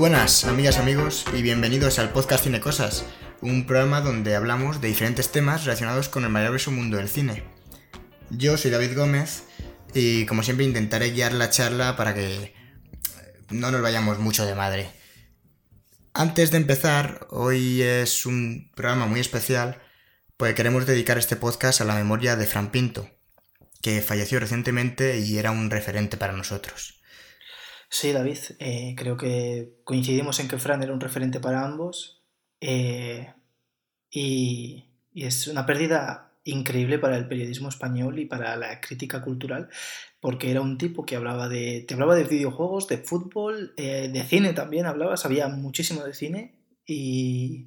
buenas, amigas, amigos, y bienvenidos al podcast Cine Cosas, un programa donde hablamos de diferentes temas relacionados con el maravilloso mundo del cine. Yo soy David Gómez y como siempre intentaré guiar la charla para que no nos vayamos mucho de madre. Antes de empezar, hoy es un programa muy especial porque queremos dedicar este podcast a la memoria de Fran Pinto, que falleció recientemente y era un referente para nosotros. Sí, David, eh, creo que coincidimos en que Fran era un referente para ambos eh, y, es una pérdida increíble para el periodismo español y para la crítica cultural, porque era un tipo que hablaba de, te hablaba de videojuegos, de fútbol, eh, de cine también hablaba, sabía muchísimo de cine y,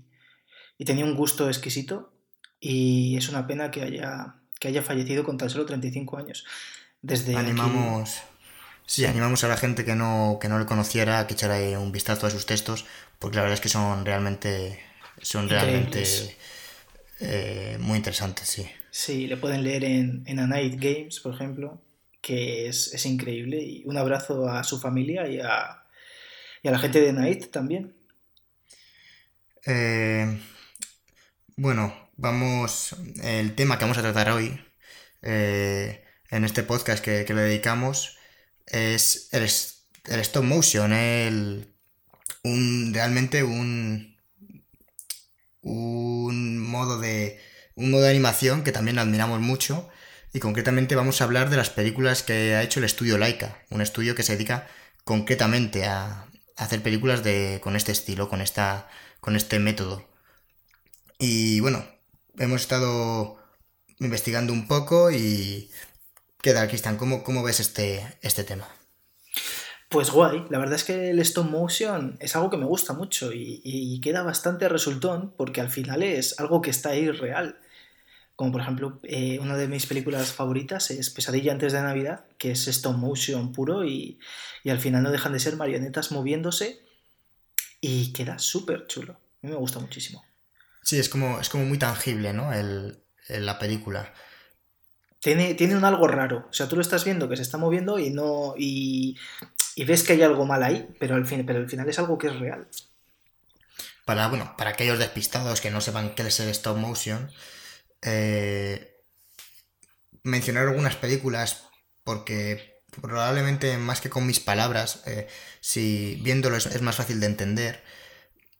tenía un gusto exquisito y es una pena que haya, que haya fallecido con tan solo 35 años. Desde Animamos... Sí, animamos a la gente que no, que no le conociera a que echara un vistazo a sus textos, porque la verdad es que son realmente, son realmente eh, muy interesantes, sí. Sí, le pueden leer en, en A Night Games, por ejemplo, que es, es, increíble. Y un abrazo a su familia y a, y a la gente de Night también. Eh, bueno, vamos. El tema que vamos a tratar hoy eh, en este podcast que, que le dedicamos es el, stop motion, el, un, realmente un, un modo de un modo de animación que también admiramos mucho y concretamente vamos a hablar de las películas que ha hecho el estudio Laika, un estudio que se dedica concretamente a, hacer películas de, con este estilo, con, esta, con este método. Y bueno, hemos estado investigando un poco y ¿Qué tal, Cristian? ¿Cómo, ¿Cómo, ves este, este tema? Pues guay, la verdad es que el stop motion es algo que me gusta mucho y, queda bastante resultón porque al final es algo que está ahí real. Como por ejemplo, eh, una de mis películas favoritas es Pesadilla antes de Navidad, que es stop motion puro y, al final no dejan de ser marionetas moviéndose y queda súper chulo. A mí me gusta muchísimo. Sí, es como, es como muy tangible, ¿no? El, la película tiene, un algo raro. O sea, tú lo estás viendo que se está moviendo y no. y, ves que hay algo mal ahí, pero al, fin, pero al final es algo que es real. Para, bueno, para aquellos despistados que no sepan qué es el stop motion, eh, mencionar algunas películas porque probablemente más que con mis palabras, eh, si viéndolo es, más fácil de entender.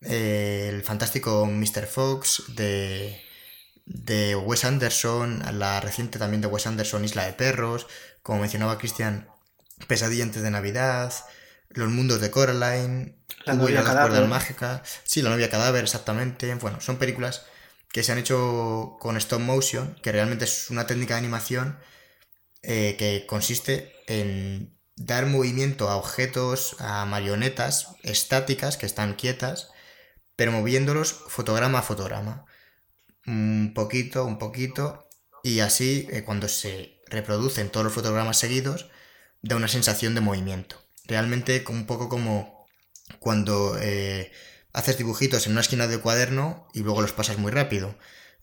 Eh, el fantástico Mr. Fox de de Wes Anderson, la reciente también de Wes Anderson, Isla de Perros, como mencionaba Cristian, Pesadilla antes de Navidad, Los mundos de Coraline, La novia cadáver. mágica, sí, La novia cadáver, exactamente. Bueno, son películas que se han hecho con stop motion, que realmente es una técnica de animación eh, que consiste en dar movimiento a objetos, a marionetas estáticas que están quietas, pero moviéndolos fotograma a fotograma un poquito, un poquito, y así eh, cuando se reproducen todos los fotogramas seguidos, da una sensación de movimiento. Realmente un poco como cuando eh, haces dibujitos en una esquina del cuaderno y luego los pasas muy rápido.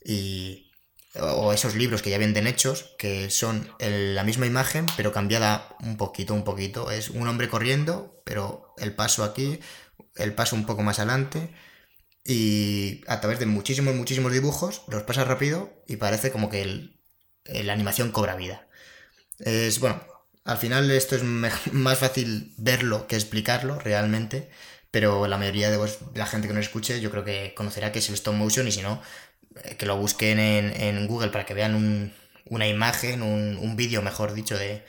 Y, o esos libros que ya venden hechos, que son la misma imagen, pero cambiada un poquito, un poquito. Es un hombre corriendo, pero el paso aquí, el paso un poco más adelante y a través de muchísimos, muchísimos dibujos los pasa rápido y parece como que la animación cobra vida. Es bueno, al final esto es más fácil verlo que explicarlo realmente, pero la mayoría de la gente que nos escuche yo creo que conocerá que es el stop motion y si no, eh, que lo busquen en, Google para que vean una imagen, un, un vídeo mejor dicho de,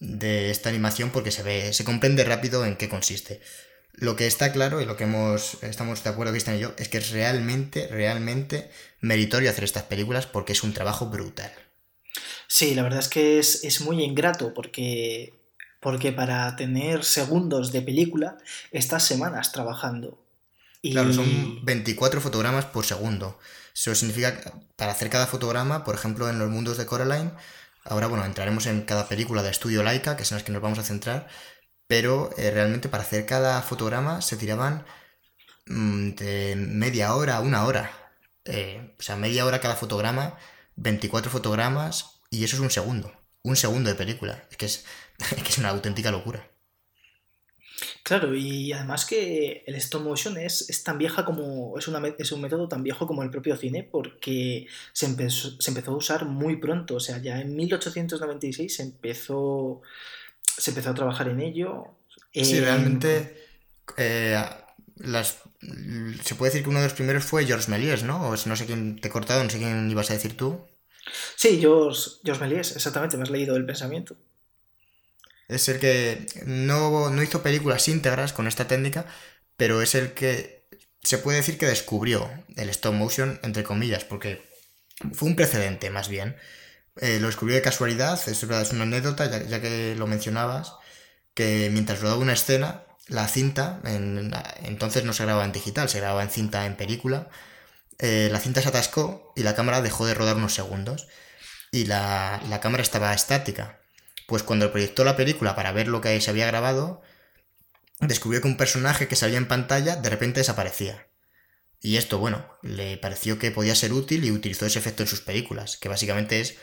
de esta animación porque se ve, se comprende rápido en qué consiste. Lo que está claro y lo que hemos, estamos de acuerdo Cristian y yo es que es realmente, realmente meritorio hacer estas películas porque es un trabajo brutal. Sí, la verdad es que es, muy ingrato porque, porque para tener segundos de película estás semanas trabajando. Y... Claro, son 24 fotogramas por segundo. Eso significa que para hacer cada fotograma, por ejemplo, en los mundos de Coraline, ahora bueno, entraremos en cada película de estudio Laika, que es en las que nos vamos a centrar, pero eh, realmente para hacer cada fotograma se tiraban mm, media hora a una hora. Eh, o sea, media hora cada fotograma, 24 fotogramas y eso es un segundo. Un segundo de película. Es que es, es una auténtica locura. Claro, y además que el stop motion es, es tan vieja como. Es, una, es un método tan viejo como el propio cine, porque se empezó, se empezó a usar muy pronto. O sea, ya en 1896 se empezó. Se empezó a trabajar en ello. Sí, en- realmente. eh, las, se puede decir que uno de los primeros fue Georges Méliès, ¿no? O es- no sé quién te he cortado, no sé quién ibas a decir tú. Sí, Georges, Georges Méliès, exactamente, me has leído el pensamiento. Es el que no, no hizo películas íntegras con esta técnica, pero es el que se puede decir que descubrió el stop motion, entre comillas, porque fue un precedente más bien. Eh, lo descubrió de casualidad, es verdad, es una anécdota, ya, que lo mencionabas, que mientras rodaba una escena, la cinta, en- entonces no se grababa en digital, se grababa en cinta en película, eh, la cinta se atascó y la cámara dejó de rodar unos segundos y la, la cámara estaba estática. Pues cuando proyectó la película para ver lo que se había grabado, descubrió que un personaje que salía en pantalla de repente desaparecía. Y esto, bueno, le pareció que podía ser útil y utilizó ese efecto en sus películas, que básicamente es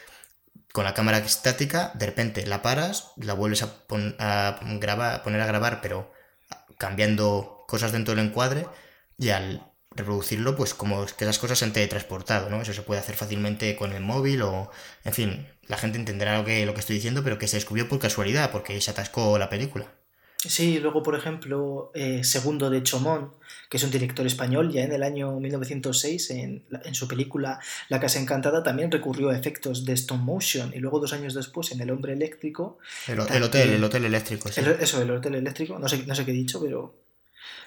con la cámara estática, de repente la paras, la vuelves a, pon- a grabar, poner a grabar, pero cambiando cosas dentro del encuadre, y al reproducirlo, pues como que esas cosas se han teletransportado, ¿no? Eso se puede hacer fácilmente con el móvil o, en fin, la gente entenderá lo que, lo que estoy diciendo, pero que se descubrió por casualidad, porque se atascó la película. Sí, luego, por ejemplo, eh, Segundo de Chomón, que es un director español, ya en el año 1906, en, en su película La Casa Encantada, también recurrió a efectos de stop motion. Y luego, dos años después, en El Hombre Eléctrico, El, hotel, el hotel eléctrico, sí. el- eso, el hotel eléctrico, no sé, no sé qué he dicho, pero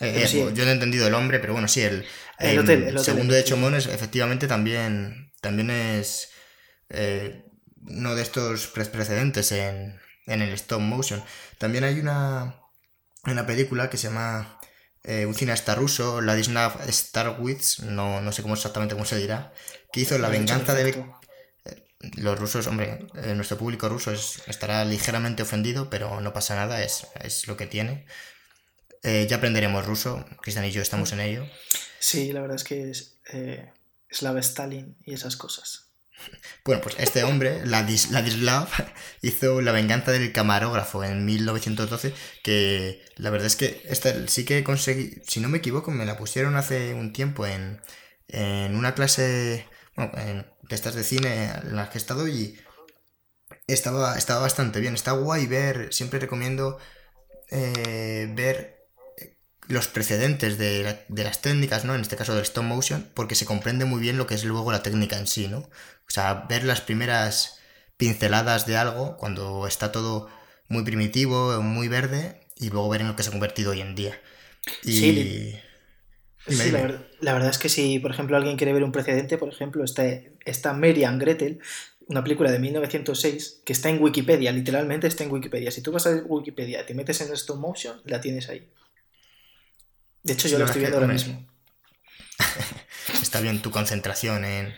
Eh, pero eh, sí. yo no he entendido el hombre, pero bueno, sí, el, El em, hotel, el hotel segundo de. Chomón es, efectivamente también, también es eh, uno de estos pre- precedentes en, en el stop motion. También hay una, una película que se llama eh, un cineasta ruso, Ladislav Starwitz, no, no sé cómo exactamente cómo se dirá, que hizo La venganza del... perfecto. Los rusos, hombre, eh, nuestro público ruso es- estará ligeramente ofendido, pero no pasa nada, es, es lo que tiene. Eh, ya aprenderemos ruso, Cristian y yo estamos en ello. Sí, la verdad es que es eh, Slava Stalin y esas cosas. Bueno, pues este hombre, Ladis- Ladislav, hizo La venganza del camarógrafo en 1912, que la verdad es que esta sí que conseguí, si no me equivoco, me la pusieron hace un tiempo en, en una clase bueno, en- de estas de cine en las que he estado y estaba, estaba bastante bien, está guay ver, siempre recomiendo eh, ver los precedentes de, la- de las técnicas, ¿no? En este caso del stop motion, porque se comprende muy bien lo que es luego la técnica en sí, ¿no? O sea, ver las primeras pinceladas de algo cuando está todo muy primitivo, muy verde, y luego ver en lo que se ha convertido hoy en día. Y... Sí, la, dime. ver- la verdad es que si, por ejemplo, alguien quiere ver un precedente, por ejemplo, está, está Mary and Gretel, una película de 1906, que está en Wikipedia, literalmente está en Wikipedia. Si tú vas a Wikipedia y te metes en stop motion, la tienes ahí. De hecho, yo la estoy viendo ahora mismo. Está bien tu concentración en... eh,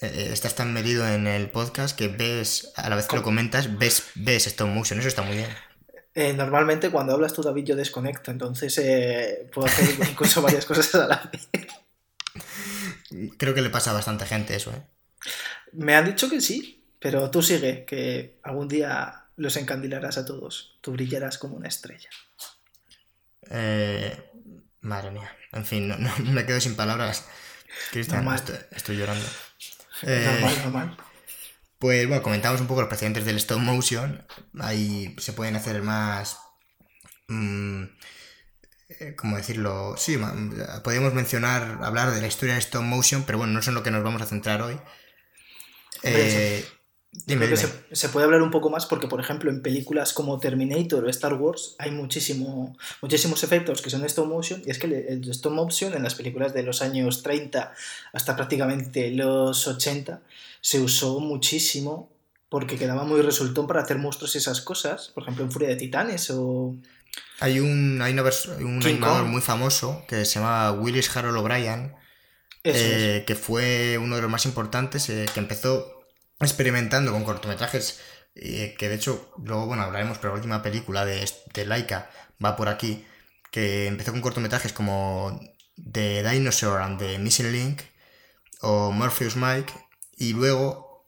eh, estás tan medido en el podcast que ves, a la vez que lo comentas, ves, ves stop motion, eso está muy bien. Eh, normalmente cuando hablas tú, David, yo desconecto, entonces eh, puedo hacer incluso varias cosas a la vez. Creo que le pasa a bastante gente eso, ¿eh? Me han dicho que sí, pero tú sigue, que algún día los encandilarás a todos. Tú brillarás como una estrella. Eh, madre mía. En fin, no, no- me quedo sin palabras. Cristian, Normal. estoy, estoy llorando. Eh, Normal, normal. Pues bueno, comentamos un poco los precedentes del stop motion. Ahí se pueden hacer más. mm, eh, ¿Cómo decirlo? Sí, podríamos mencionar, hablar de la historia del stop motion, pero bueno, no es en lo que nos vamos a centrar hoy. Eh, dime, dime. se, se puede hablar un poco más porque, por ejemplo, en películas como Terminator o Star Wars hay muchísimo, muchísimos efectos que son stop motion y es que el, stop motion en las películas de los años 30 hasta prácticamente los 80 se usó muchísimo porque quedaba muy resultón para hacer monstruos y esas cosas, por ejemplo en Furia de Titanes o... Hay un, hay una un animador Kong. muy famoso que se llama Willis Harold O'Brien, es. eh, que fue uno de los más importantes, eh, que empezó experimentando con cortometrajes, eh, que de hecho, luego, bueno, hablaremos, pero la última película de, de Laika va por aquí, que empezó con cortometrajes como The Dinosaur and the Missing Link o Morpheus Mike, y luego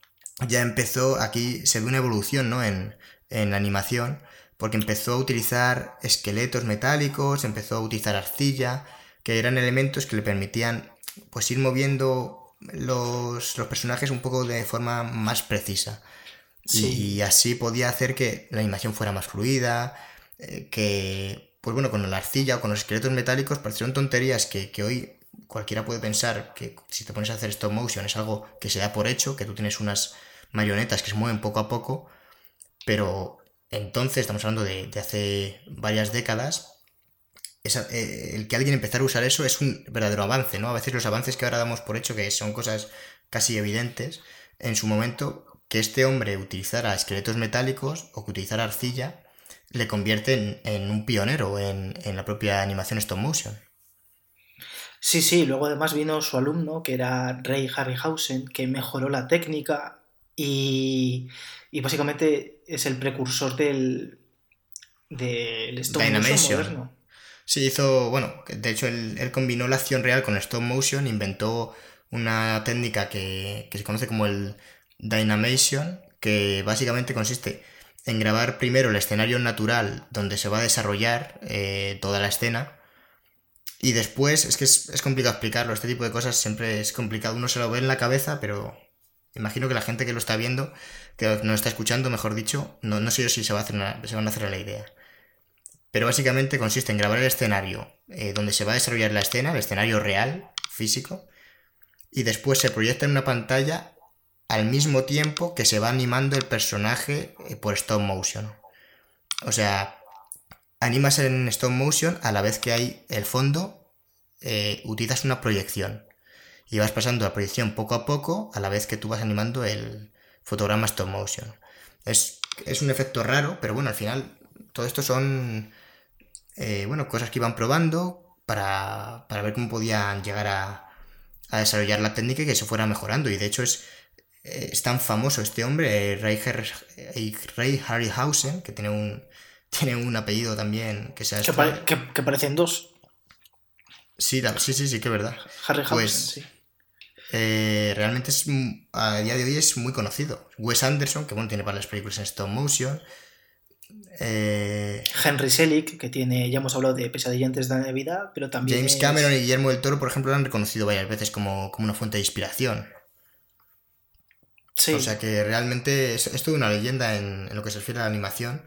ya empezó, aquí se ve una evolución, ¿no? En, en la animación, porque empezó a utilizar esqueletos metálicos, empezó a utilizar arcilla, que eran elementos que le permitían pues ir moviendo los, personajes un poco de forma más precisa. Y así podía hacer que la animación fuera más fluida, eh, que, pues bueno, con la arcilla o con los esqueletos metálicos parecieron tonterías que, que hoy cualquiera puede pensar que si te pones a hacer stop motion es algo que se da por hecho, que tú tienes unas marionetas que se mueven poco a poco, pero entonces, estamos hablando de, hace varias décadas, eh, el que alguien empezara a usar eso es un verdadero avance, ¿no? A veces los avances que ahora damos por hecho, que son cosas casi evidentes, en su momento, que este hombre utilizara esqueletos metálicos o que utilizara arcilla, le convierte en, un pionero en, en, la propia animación stop motion. Sí, sí, luego además vino su alumno, que era Ray Harryhausen, que mejoró la técnica y, básicamente es el precursor del, del stop motion moderno. Sí, hizo, bueno, de hecho él, combinó la acción real con el stop motion, inventó una técnica que, se conoce como el Dynamation, que básicamente consiste en grabar primero el escenario natural donde se va a desarrollar eh, toda la escena. Y después, es que es, es, complicado explicarlo, este tipo de cosas siempre es complicado, uno se lo ve en la cabeza, pero Imagino que la gente que lo está viendo, que nos está escuchando, mejor dicho, no, no sé yo si se, va a hacer se van a hacer la idea. Pero básicamente consiste en grabar el escenario eh, donde se va a desarrollar la escena, el escenario real, físico, y después se proyecta en una pantalla al mismo tiempo que se va animando el personaje eh, por stop motion. O sea, animas en stop motion a la vez que hay el fondo, eh, utilizas una proyección y vas pasando la proyección poco a poco a la vez que tú vas animando el fotograma stop motion. Es, un efecto raro, pero bueno, al final todo esto son eh, bueno, cosas que iban probando para, ver cómo podían llegar a, desarrollar la técnica y que se fuera mejorando. Y de hecho es, eh, es tan famoso este hombre, Ray, Ray Harryhausen, que tiene un, tiene un apellido también que sea... Que, que, parecen dos. Sí, sí, sí, sí, que es verdad. Harryhausen, pues, sí. Eh, realmente es, a día de hoy es muy conocido. Wes Anderson, que bueno, tiene varias películas en stop motion. Eh, Henry Selick, que tiene, ya hemos hablado de Pesadilla antes de Navidad, pero también. James Cameron y Guillermo del Toro, por ejemplo, lo han reconocido varias veces como, una fuente de inspiración. Sí. O sea que realmente es, es toda una leyenda en, lo que se refiere a la animación.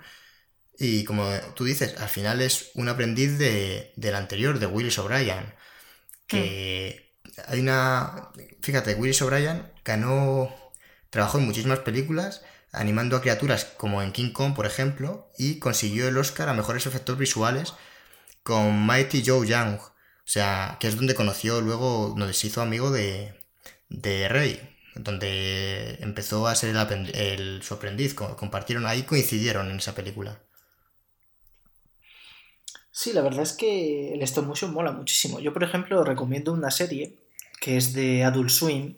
Y como tú dices, al final es un aprendiz de, del anterior, de Willis O'Brien. Que. Mm hay una. Fíjate, Willis O'Brien ganó. Trabajó en muchísimas películas, animando a criaturas como en King Kong, por ejemplo, y consiguió el Oscar a mejores efectos visuales con Mighty Joe Young. O sea, que es donde conoció luego, donde se hizo amigo de, de Rey, donde empezó a ser el, el, su aprendiz. Compartieron ahí, coincidieron en esa película. Sí, la verdad es que el stop motion mola muchísimo. Yo, por ejemplo, recomiendo una serie que es de Adult Swim,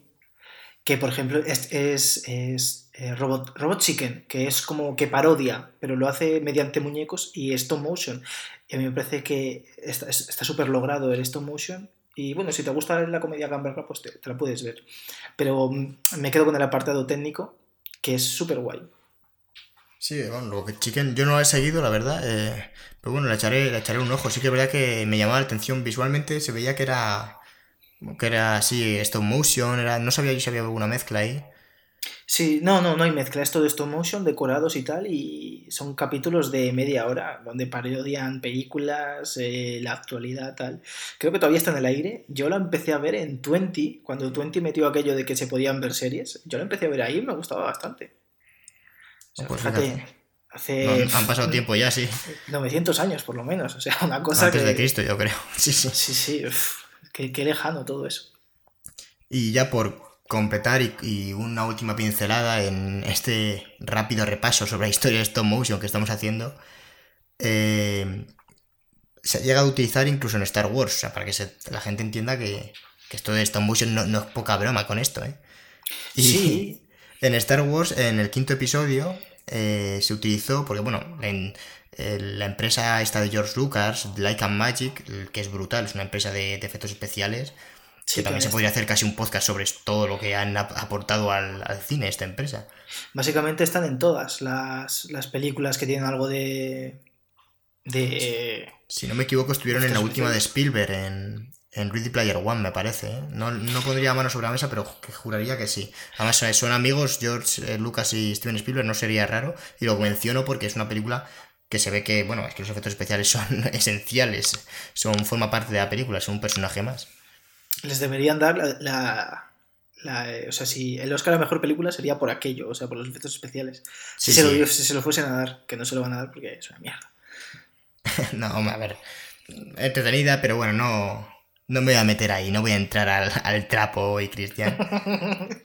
que por ejemplo es, es, eh, Robot, Robot Chicken, que es como que parodia, pero lo hace mediante muñecos y stop motion. Y a mí me parece que está súper logrado el stop motion. Y bueno, si te gusta la comedia gamberra, pues te, la puedes ver. Pero mm, me quedo con el apartado técnico, que es súper guay. Sí, bueno, lo que Chicken yo no lo he seguido, la verdad. Eh, pero bueno, le echaré, le echaré un ojo. Sí que es verdad que me llamaba la atención visualmente, se veía que era que era así, stop motion, era, no sabía si había alguna mezcla ahí. Sí, no, no, no hay mezcla, es todo stop motion, decorados y tal, y son capítulos de media hora, donde parodian películas, eh, la actualidad, tal. Creo que todavía está en el aire. Yo lo empecé a ver en Twenty, cuando Twenty metió aquello de que se podían ver series. Yo lo empecé a ver ahí y me gustaba bastante. pues fíjate, hace... han pasado tiempo ya, sí. 900 años, por lo menos, o sea, una cosa Antes de Cristo, yo creo. Sí, sí. Sí, sí. Qué, lejano todo eso. Y ya por completar y, una última pincelada en este rápido repaso sobre la historia de stop motion que estamos haciendo, eh, se ha llegado a utilizar incluso en Star Wars, o sea, para que la gente entienda que, esto de stop motion no, es poca broma con esto, ¿eh? Y sí. En Star Wars, en el quinto episodio, eh, se utilizó, porque bueno, en, la empresa esta de George Lucas, Light and Magic, que es brutal, es una empresa de, efectos especiales, que también se podría hacer casi un podcast sobre todo lo que han aportado al, cine esta empresa. Básicamente están en todas las, las películas que tienen algo de. de. Si no me equivoco, estuvieron en la última de Spielberg, en, en Ready Player One, me parece. ¿eh? No, no pondría mano sobre la mesa, pero juraría que sí. Además, son amigos, George eh, Lucas y Steven Spielberg, no sería raro. Y lo menciono porque es una película que se ve que, bueno, es que los efectos especiales son esenciales. Son, forma parte de la película, son un personaje más. Les deberían dar la, la, o sea, si el Oscar a mejor película sería por aquello, o sea, por los efectos especiales. si, se Lo, si se lo fuesen a dar, que no se lo van a dar porque es una mierda. no, a ver. Entretenida, pero bueno, no no me voy a meter ahí, no voy a entrar al, trapo y Cristian.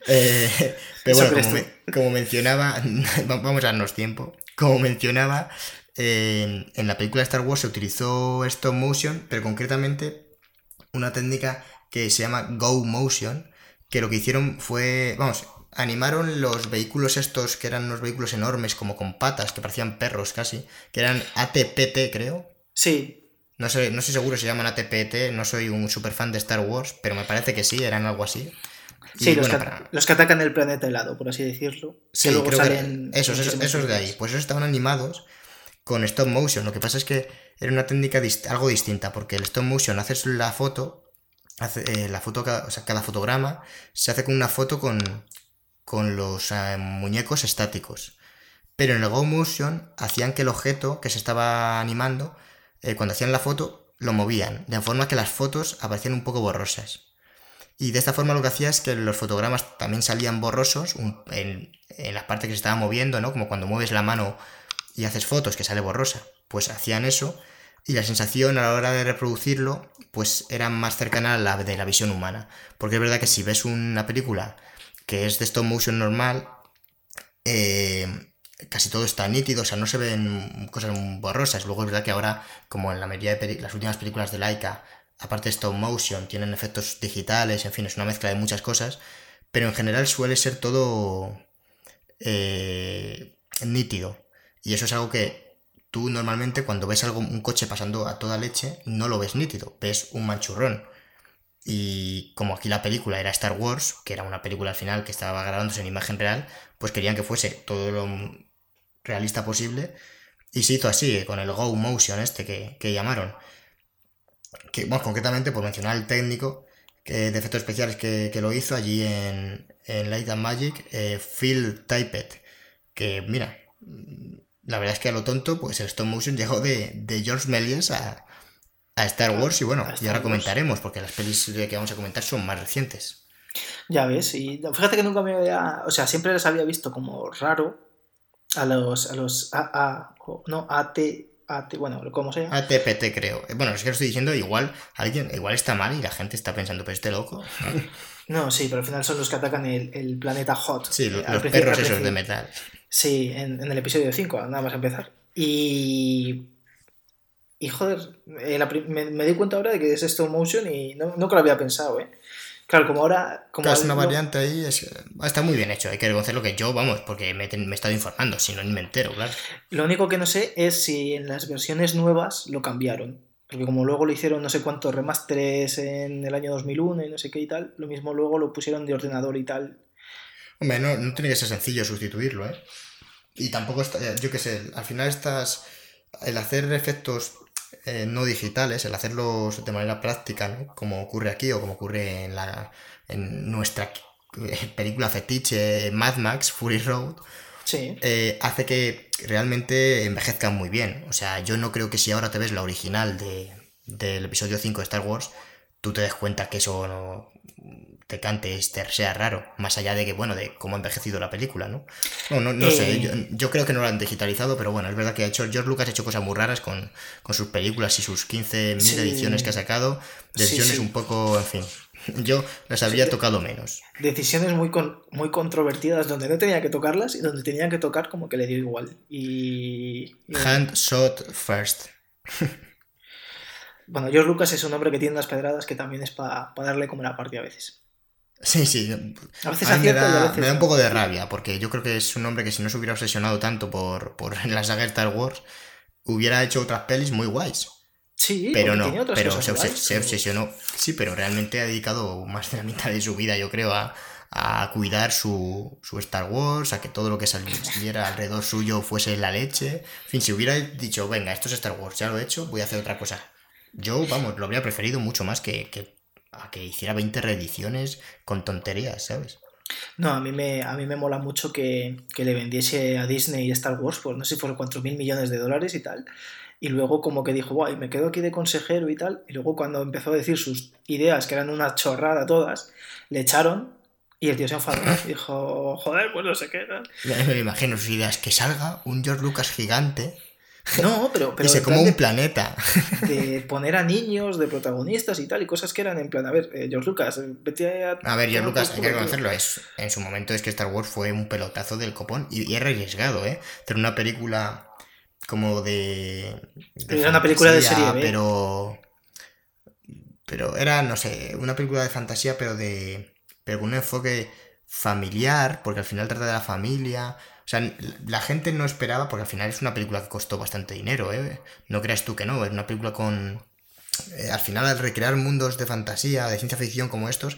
Eh, pero bueno, como, mencionaba, vamos a darnos tiempo. Como mencionaba, en la película Star Wars se utilizó stop motion, pero concretamente una técnica que se llama Go Motion, que lo que hicieron fue, vamos, animaron los vehículos estos, que eran unos vehículos enormes, como con patas, que parecían perros casi, que eran ATPT, creo. Sí, no sé, no estoy seguro si llaman ATPT, no soy un super fan de Star Wars, pero me parece que sí, eran algo así. Sí, los, que, atacan el planeta helado, por así decirlo. Sí, luego salen esos, esos, de ahí. Pues esos estaban animados con stop motion. Lo que pasa es que era una técnica algo distinta, porque el stop motion haces la foto, hace, eh, la foto, o sea, cada fotograma se hace con una foto con, con los eh, muñecos estáticos. Pero en el Go Motion hacían que el objeto que se estaba animando eh, cuando hacían la foto, lo movían, de forma que las fotos aparecían un poco borrosas. Y de esta forma lo que hacía es que los fotogramas también salían borrosos en, en la parte que se estaba moviendo, ¿no? Como cuando mueves la mano y haces fotos que sale borrosa. Pues hacían eso y la sensación a la hora de reproducirlo pues era más cercana a la de la visión humana. Porque es verdad que si ves una película que es de stop motion normal, eh, casi todo está nítido, o sea, no se ven cosas borrosas. Luego es verdad que ahora, como en la mayoría de las últimas películas de Laika, aparte de stop motion, tienen efectos digitales, en fin, es una mezcla de muchas cosas, pero en general suele ser todo eh, nítido. Y eso es algo que tú normalmente cuando ves algo, un coche pasando a toda leche, no lo ves nítido, ves un manchurrón. Y como aquí la película era Star Wars, que era una película al final que estaba grabándose en imagen real, pues querían que fuese todo lo realista posible. Y se hizo así, con el Go Motion este que, llamaron. Que, bueno, concretamente por mencionar el técnico que, de efectos especiales que, lo hizo allí en, Light and Magic, eh, Phil Typet. Que mira, la verdad es que a lo tonto, pues el stop motion llegó de, George Méliès a, a, Star Wars y bueno, y ahora comentaremos, porque las pelis que vamos a comentar son más recientes. Ya ves, y fíjate que nunca me había, o sea, siempre las había visto como raro, a los, a los a, no, AT, AT, bueno, ¿cómo se llama? ATPT creo. Bueno, es que lo estoy diciendo, igual alguien, igual está mal y la gente está pensando, pero este loco. no, sí, pero al final son los que atacan el, planeta Hot. Sí, los, eh, perros esos de metal. Sí, en, el episodio 5, nada más empezar. Y. Y joder, eh, me, di cuenta ahora de que es stop motion y no, no que lo había pensado, ¿eh? Claro, como ahora. Como es una variante ahí, está muy bien hecho. Hay que reconocerlo que yo, vamos, porque me, he estado informando, si no, ni me entero, claro. Lo único que no sé es si en las versiones nuevas lo cambiaron. Porque como luego lo hicieron no sé cuántos remasteres en el año 2001 y no sé qué y tal, lo mismo luego lo pusieron de ordenador y tal. Hombre, no, no tiene que ser sencillo sustituirlo, ¿eh? Y tampoco está, yo qué sé, al final estás. El hacer efectos eh, no digitales, el hacerlos de manera práctica, como ocurre aquí o como ocurre en, la, en nuestra eh, película fetiche Mad Max, Fury Road, eh, hace que realmente envejezcan muy bien. O sea, yo no creo que si ahora te ves la original de, del episodio 5 de Star Wars, tú te des cuenta que eso no, te cante este sea raro, más allá de que, bueno, de cómo ha envejecido la película, ¿no? No, no, no sé, eh, yo, creo que no lo han digitalizado, pero bueno, es verdad que ha hecho, George Lucas ha hecho cosas muy raras con, sus películas y sus 15.000 ediciones que ha sacado, decisiones un poco, en fin, yo las habría tocado menos. Decisiones muy, muy controvertidas donde no tenía que tocarlas y donde tenía que tocar como que le dio igual. Y... Hand shot first. bueno, George Lucas es un hombre que tiene unas pedradas que también es para darle como la parte a veces. Sí, sí. A veces me, da, un poco de rabia, porque yo creo que es un hombre que si no se hubiera obsesionado tanto por, por la saga Star Wars, hubiera hecho otras pelis muy guays. Sí, pero no, otras pero se, guays, obsesionó. Sí, pero realmente ha dedicado más de la mitad de su vida, yo creo, a, a cuidar su, su Star Wars, a que todo lo que saliera alrededor suyo fuese la leche. En fin, si hubiera dicho, venga, esto es Star Wars, ya lo he hecho, voy a hacer otra cosa. Yo, vamos, lo habría preferido mucho más que, que a que hiciera 20 reediciones con tonterías, ¿sabes? No, a mí me, a mí me mola mucho que, que le vendiese a Disney Star Wars por no sé si fueron 4 mil millones de dólares y tal. Y luego como que dijo, guay, me quedo aquí de consejero y tal. Y luego cuando empezó a decir sus ideas, que eran una chorrada todas, le echaron y el tío se enfadó. Y dijo, joder, pues no sé qué. tal". Ya Me imagino sus ideas, que salga un George Lucas gigante No, pero, pero y se plan un de, planeta. de poner a niños de protagonistas y tal, y cosas que eran en plan, a ver, eh, George Lucas, vete a... A ver, George Lucas, hay que culo, tío". reconocerlo, es, en su momento es que Star Wars fue un pelotazo del copón y, y era arriesgado, ¿eh? Hacer una película como de... era una película de serie B. Pero... Pero era, no sé, una película de fantasía, pero de... Pero con un enfoque familiar, porque al final trata de la familia. O sea, la gente no esperaba, porque al final es una película que costó bastante dinero, ¿eh? No creas tú que no, es una película con... eh, al final, al recrear mundos de fantasía, de ciencia ficción como estos,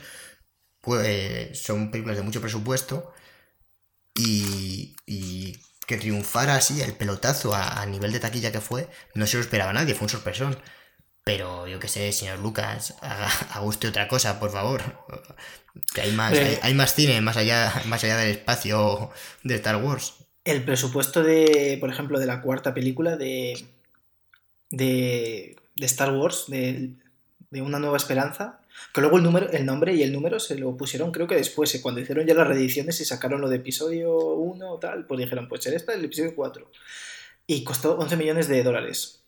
pues son películas de mucho presupuesto y, y que triunfara así el pelotazo a, a nivel de taquilla que fue, no se lo esperaba nadie, fue un sorpresón. Pero yo qué sé, señor Lucas, haga, haga usted otra cosa, por favor. Que hay más, hay, hay más cine más allá, más allá del espacio de Star Wars. El presupuesto de, por ejemplo, de la cuarta película de, de, de Star Wars, de, de Una Nueva Esperanza, que luego el, número, el nombre y el número se lo pusieron, creo que después, eh, cuando hicieron ya las reediciones y sacaron lo de episodio 1 o tal, pues dijeron, pues será esta el episodio 4. Y costó 11 millones de dólares.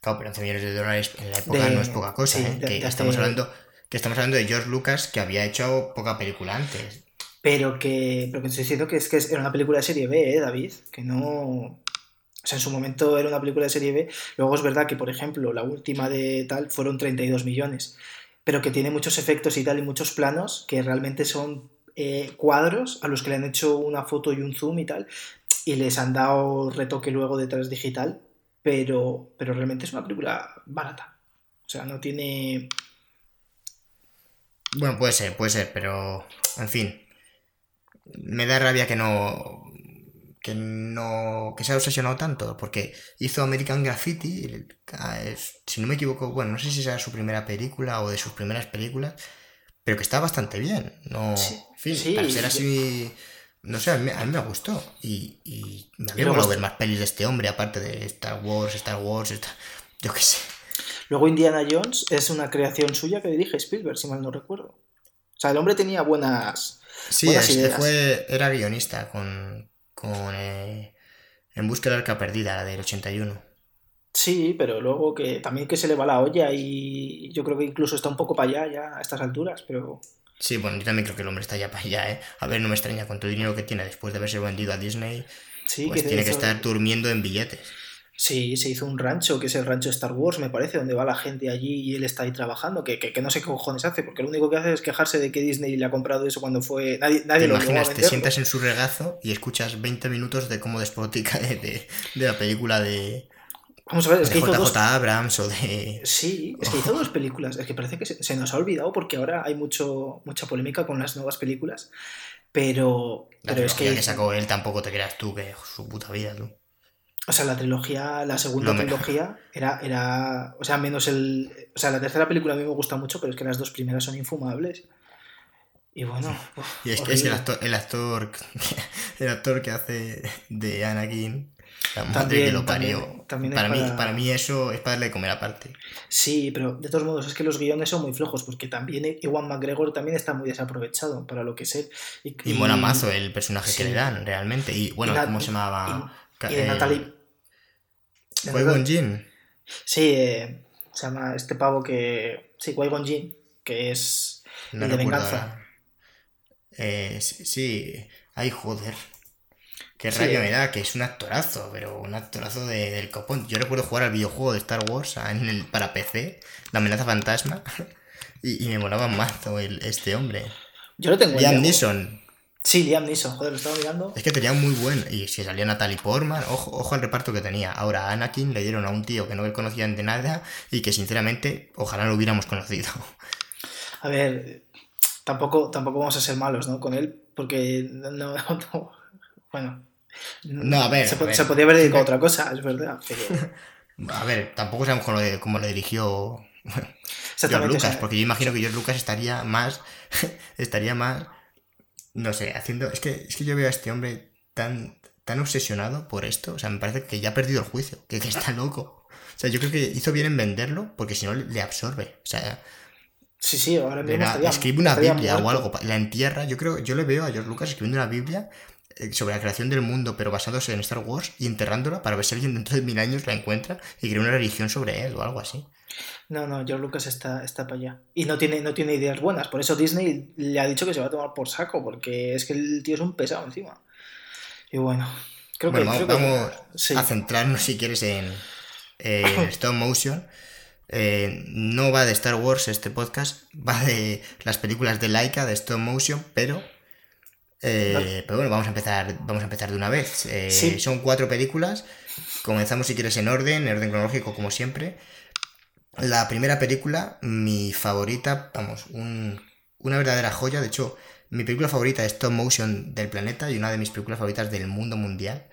Claro, pero 11 millones de dólares en la época De- no es poca cosa, sí, ¿eh? de- que, de- estamos hablando, que estamos hablando de George Lucas, que había hecho poca película antes. Pero que, pero que estoy diciendo que es que era una película de serie B, ¿eh, David? Que no... O sea, en su momento era una película de serie B. Luego es verdad que, por ejemplo, la última de tal fueron 32 millones. Pero que tiene muchos efectos y tal y muchos planos que realmente son eh, cuadros a los que le han hecho una foto y un zoom y tal. Y les han dado retoque luego detrás digital. Pero, pero realmente es una película barata. O sea, no tiene... Bueno, puede ser, puede ser, pero en fin. Me da rabia que no. que no. que se ha obsesionado tanto, porque hizo American Graffiti. ah, si no me equivoco, bueno, no sé si será su primera película o de sus primeras películas, pero que está bastante bien. No, Sí, en fin, sí, para ser así. No sé, a mí, a mí me gustó. Y, y me había est- ver más pelis de este hombre, aparte de Star Wars, Star Wars, yo qué sé. Luego Indiana Jones es una creación suya que dirige Spielberg, si mal no recuerdo. O sea, el hombre tenía buenas... Sí, Buenas ideas. fue, era guionista con, con eh, En busca del arca perdida, la del 81. Sí, pero luego que también que se le va la olla y yo creo que incluso está un poco para allá ya a estas alturas, pero... Sí, bueno, yo también creo que el hombre está ya para allá, ¿eh? A ver, no me extraña, con todo el dinero que tiene después de haberse vendido a Disney, Sí, pues se tiene que estar durmiendo en billetes. Sí, se hizo un rancho, que es el rancho Star Wars, me parece, donde va la gente allí y él está ahí trabajando, que, que, que no sé qué cojones hace, porque lo único que hace es quejarse de que Disney le ha comprado eso cuando fue... Nadie, nadie Te lo imaginas, te sientas en su regazo y escuchas 20 minutos de cómo despotica de, de, de la película de, Vamos a ver, es que hizo dos... Abrams o de... Sí, es que hizo dos películas. Es que parece que se, nos ha olvidado porque ahora hay mucho, mucha polémica con las nuevas películas. Pero, La pero es que, que sacó él tampoco te creas tú que su puta vida, tú. o sea, la trilogía, la segunda No me- trilogía era, era, o sea, menos el, o sea, la tercera película a mí me gusta mucho, pero es que las dos primeras son infumables. Y bueno, uf, Y es que es el actor, el actor, el actor que hace de Anakin, la madre También- que lo también- parió. también es para, mí, para- mí eso es para darle de comer aparte. Sí, pero de todos modos es que los guiones son muy flojos porque también Iwan McGregor también está muy desaprovechado para lo que es él. Y, Y mola mazo el personaje sí. que le dan, realmente. Y bueno, Y ¿cómo se llamaba? y de Natalie... de Qui-Gon Natalie- Jinn. Sí, eh, se llama este pavo que. Sí, Qui-Gon Jinn, que es. No el de venganza. Eh, sí, sí. Ay, joder. Qué Sí. rabia me da, que es un actorazo, pero un actorazo de- del copón. Yo recuerdo jugar al videojuego de Star Wars en el, para PC, La amenaza fantasma, y, y me molaba mazo el, este hombre. Yo lo tengo en Liam. Neeson. Sí, Liam Neeson, joder, lo estaba mirando. Es que tenía muy buen. Y si salía Natalie Portman, ojo, ojo al reparto que tenía. Ahora a Anakin le dieron a un tío que no conocían de nada y que sinceramente ojalá lo hubiéramos conocido. A ver, tampoco, tampoco vamos a ser malos, ¿no? Con él, porque no, no- bueno. No, a ver, Se, a ver. se podría haber dedicado a otra cosa, es verdad. pero- A ver, tampoco sabemos cómo le, cómo le dirigió George o Lucas, porque yo imagino que George Lucas estaría más. estaría más. No sé, haciendo. Es que, es que yo veo a este hombre tan, tan obsesionado por esto. O sea, me parece que ya ha perdido el juicio, que, que está loco. O sea, yo creo que hizo bien en venderlo, porque si no le absorbe. O sea, Sí, sí, ahora mismo da- estaría- escribe una Biblia o muerto. algo, pa- la entierra. Yo creo, yo le veo a George Lucas escribiendo una Biblia sobre la creación del mundo, pero basándose en Star Wars y enterrándola para ver si alguien dentro de mil años la encuentra y crea una religión sobre él o algo así. No, no, George Lucas está, está para allá. Y no tiene, no tiene ideas buenas. Por eso Disney le ha dicho que se va a tomar por saco, porque es que el tío es un pesado encima. Y bueno, creo Bueno, que. vamos, creo que- vamos sí. a centrarnos, si quieres, en, en stop motion. Eh, no va de Star Wars este podcast, va de las películas de Laika, de stop motion, pero... eh, Vale. pero bueno, vamos a empezar, vamos a empezar de una vez. Eh, Sí. Son cuatro películas. Comenzamos, si quieres, en orden, en orden cronológico, como siempre. La primera película, mi favorita, vamos, un- una verdadera joya. De hecho, mi película favorita de stop motion del planeta y una de mis películas favoritas del mundo mundial.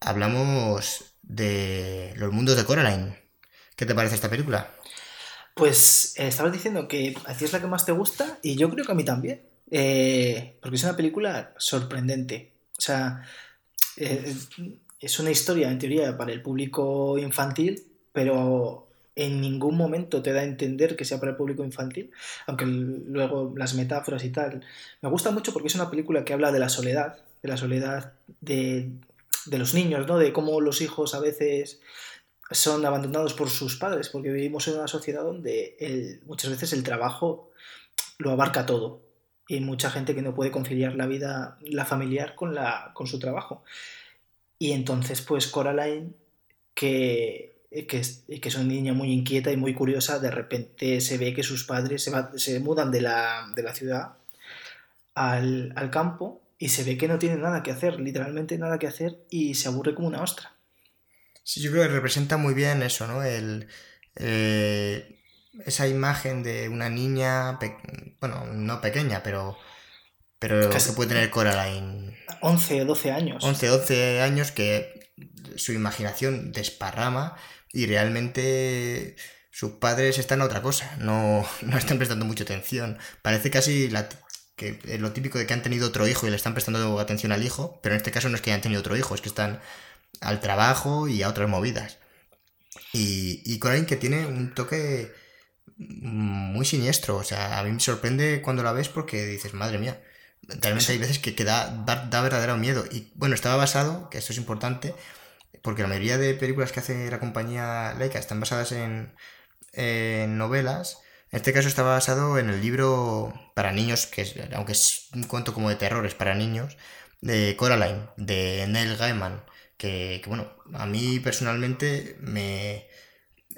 Hablamos de Los mundos de Coraline. ¿Qué te parece esta película? Pues eh, estabas diciendo que a ti es la que más te gusta y yo creo que a mí también. Eh, porque es una película sorprendente. O sea, es una historia en teoría para el público infantil, pero en ningún momento te da a entender que sea para el público infantil, aunque luego las metáforas y tal. Me gusta mucho porque es una película que habla de la soledad, de la soledad de, de los niños, ¿no? De cómo los hijos a veces son abandonados por sus padres, porque vivimos en una sociedad donde muchas veces el trabajo lo abarca todo y mucha gente que no puede conciliar la vida, la familiar con, la, con su trabajo. Y entonces, pues Coraline, que, que, es, que es una niña muy inquieta y muy curiosa, de repente se ve que sus padres se mudan de la, de la ciudad al, al campo y se ve que no tiene nada que hacer, literalmente nada que hacer, y se aburre como una ostra. Sí, yo creo que representa muy bien eso, ¿no? El, eh, esa imagen de una niña, bueno, no pequeña, pero, pero Casi- que puede tener Coraline 11 o 12 años. 11, 12 años que su imaginación desparrama y realmente sus padres están a otra cosa, no, no están prestando mucha atención. Parece casi la, que es lo típico de que han tenido otro hijo y le están prestando atención al hijo, pero en este caso no es que hayan tenido otro hijo, es que están al trabajo y a otras movidas. Y, y Coraline que tiene un toque muy siniestro, o sea, a mí me sorprende cuando la ves porque dices, madre mía, realmente hay veces que, que da, da, da verdadero miedo. Y bueno, estaba basado, que esto es importante, porque la mayoría de películas que hace la compañía Leica están basadas en, en novelas. En este caso estaba basado en el libro para niños, que es, aunque es un cuento como de terror, es para niños, de Coraline, de Neil Gaiman, que, que, bueno, a mí personalmente me...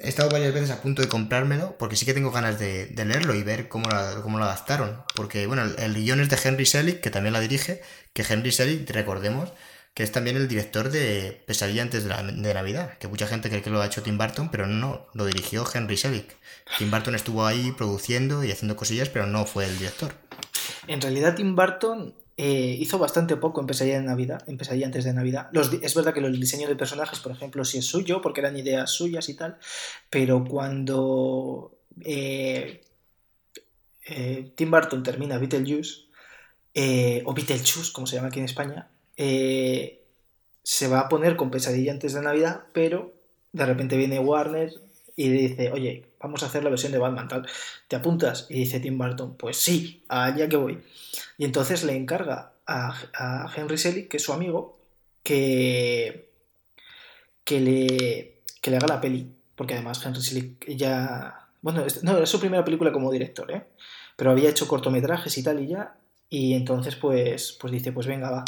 He estado varias veces a punto de comprármelo, porque sí que tengo ganas de, leerlo y ver cómo, la- cómo lo adaptaron. Porque, bueno, el, el guion es de Henry Selick, que también la dirige, que Henry Selick, recordemos, que es también el director de Pesadilla antes de, la- de Navidad, que mucha gente cree que lo ha hecho Tim Burton, pero no, lo dirigió Henry Selick. Tim Burton estuvo ahí produciendo y haciendo cosillas, pero no fue el director. En realidad, Tim Burton eh, hizo bastante poco en Pesadilla de Navidad, en antes de Navidad. Es verdad que los diseños de personajes, por ejemplo, sí es suyo, porque eran ideas suyas y tal, pero cuando eh, eh, Tim Burton termina Beetlejuice, o Beetlejuice, como se llama aquí en España, se va a poner con Pesadilla antes de Navidad, pero de repente viene Warner y dice, oye, vamos a hacer la versión de Batman, tal. ¿Te apuntas? Y dice Tim Burton, pues sí, allá que voy. Y entonces le encarga a, Henry Selick, que es su amigo, que, que, le, que le haga la peli. Porque además Henry Selick ya... Bueno, no, era su primera película como director, ¿eh? Pero había hecho cortometrajes y tal y ya. Y entonces pues, pues dice, pues venga, va,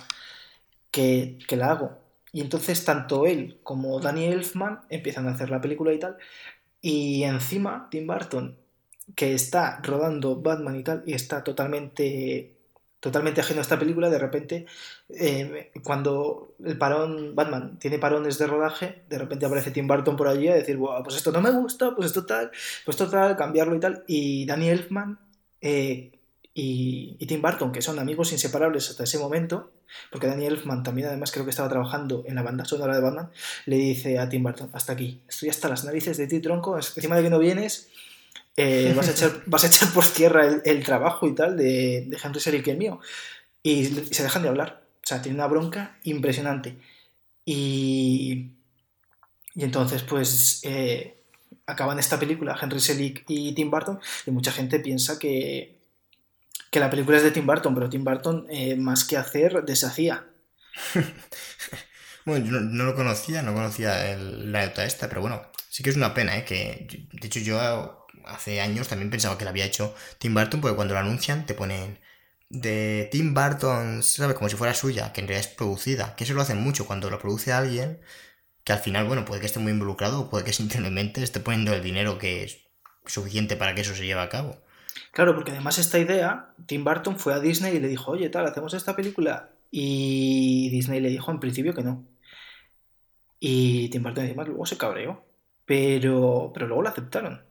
que, que la hago. Y entonces tanto él como Danny Elfman empiezan a hacer la película y tal. Y encima Tim Burton, que está rodando Batman y tal, y está totalmente totalmente ajeno a esta película, de repente, eh, cuando el parón, Batman tiene parones de rodaje, de repente aparece Tim Burton por allí a decir, pues esto no me gusta, pues esto tal, pues esto tal, cambiarlo y tal. Y Danny Elfman eh, y, Tim Burton, que son amigos inseparables hasta ese momento, porque Danny Elfman también además creo que estaba trabajando en la banda sonora de Batman, le dice a Tim Burton, hasta aquí, estoy hasta las narices de ti, tronco, encima de que no vienes, eh, vas, a echar, vas a echar por tierra el, trabajo y tal de, de Henry Selick y el mío. Y, se dejan de hablar. O sea, tiene una bronca impresionante. Y, y entonces, pues, eh, acaban esta película, Henry Selick y Tim Burton, y mucha gente piensa que, que la película es de Tim Burton, pero Tim Burton, eh, más que hacer, deshacía. bueno, yo no, lo conocía, no conocía la nota esta, pero bueno, sí que es una pena, ¿eh? Que, de hecho, yo hace años también pensaba que la había hecho Tim Burton, porque cuando lo anuncian te ponen de Tim Burton, ¿sabes? Como si fuera suya, que en realidad es producida. Que eso lo hacen mucho cuando lo produce alguien, que al final, bueno, puede que esté muy involucrado puede que simplemente esté poniendo el dinero que es suficiente para que eso se lleve a cabo. Claro, porque además esta idea, Tim Burton fue a Disney y le dijo, oye, tal, hacemos esta película. Y Disney le dijo en principio que no. Y Tim Burton encima luego se cabreó. Pero, pero luego lo aceptaron.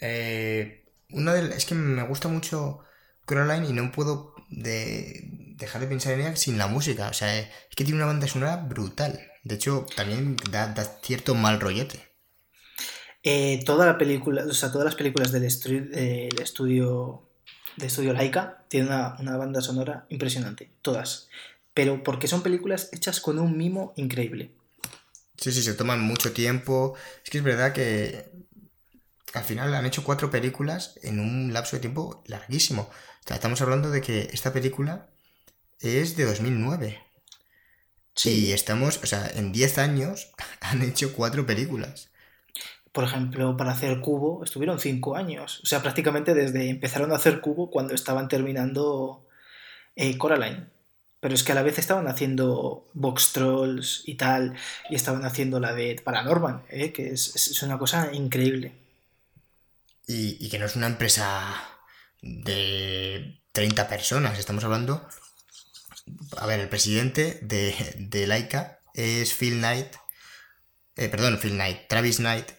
Eh, una de, es que me gusta mucho Coraline y no puedo dejar de pensar en ella sin la música. O sea, es que tiene una banda sonora brutal. De hecho, también da, cierto mal rollete. Eh, toda la película, o sea, todas las películas del, estudio de estudio Laika tienen una, una, banda sonora impresionante. Todas. Pero porque son películas hechas con un mimo increíble. Sí, sí, se toman mucho tiempo. Es que es verdad que al final han hecho cuatro películas en un lapso de tiempo larguísimo. estamos hablando de que esta película es de 2009. Sí. Y estamos, o sea, en 10 años han hecho cuatro películas. Por ejemplo, para hacer Cubo estuvieron 5 años. O sea, prácticamente desde empezaron a hacer Cubo cuando estaban terminando eh, Coraline. Pero es que a la vez estaban haciendo Box Trolls y tal, y estaban haciendo la de Paranorman, ¿eh? que es una cosa increíble y, que no es una empresa de 30 personas, estamos hablando... A ver, el presidente de, de Laika es Phil Knight, eh, perdón, Phil Knight, Travis Knight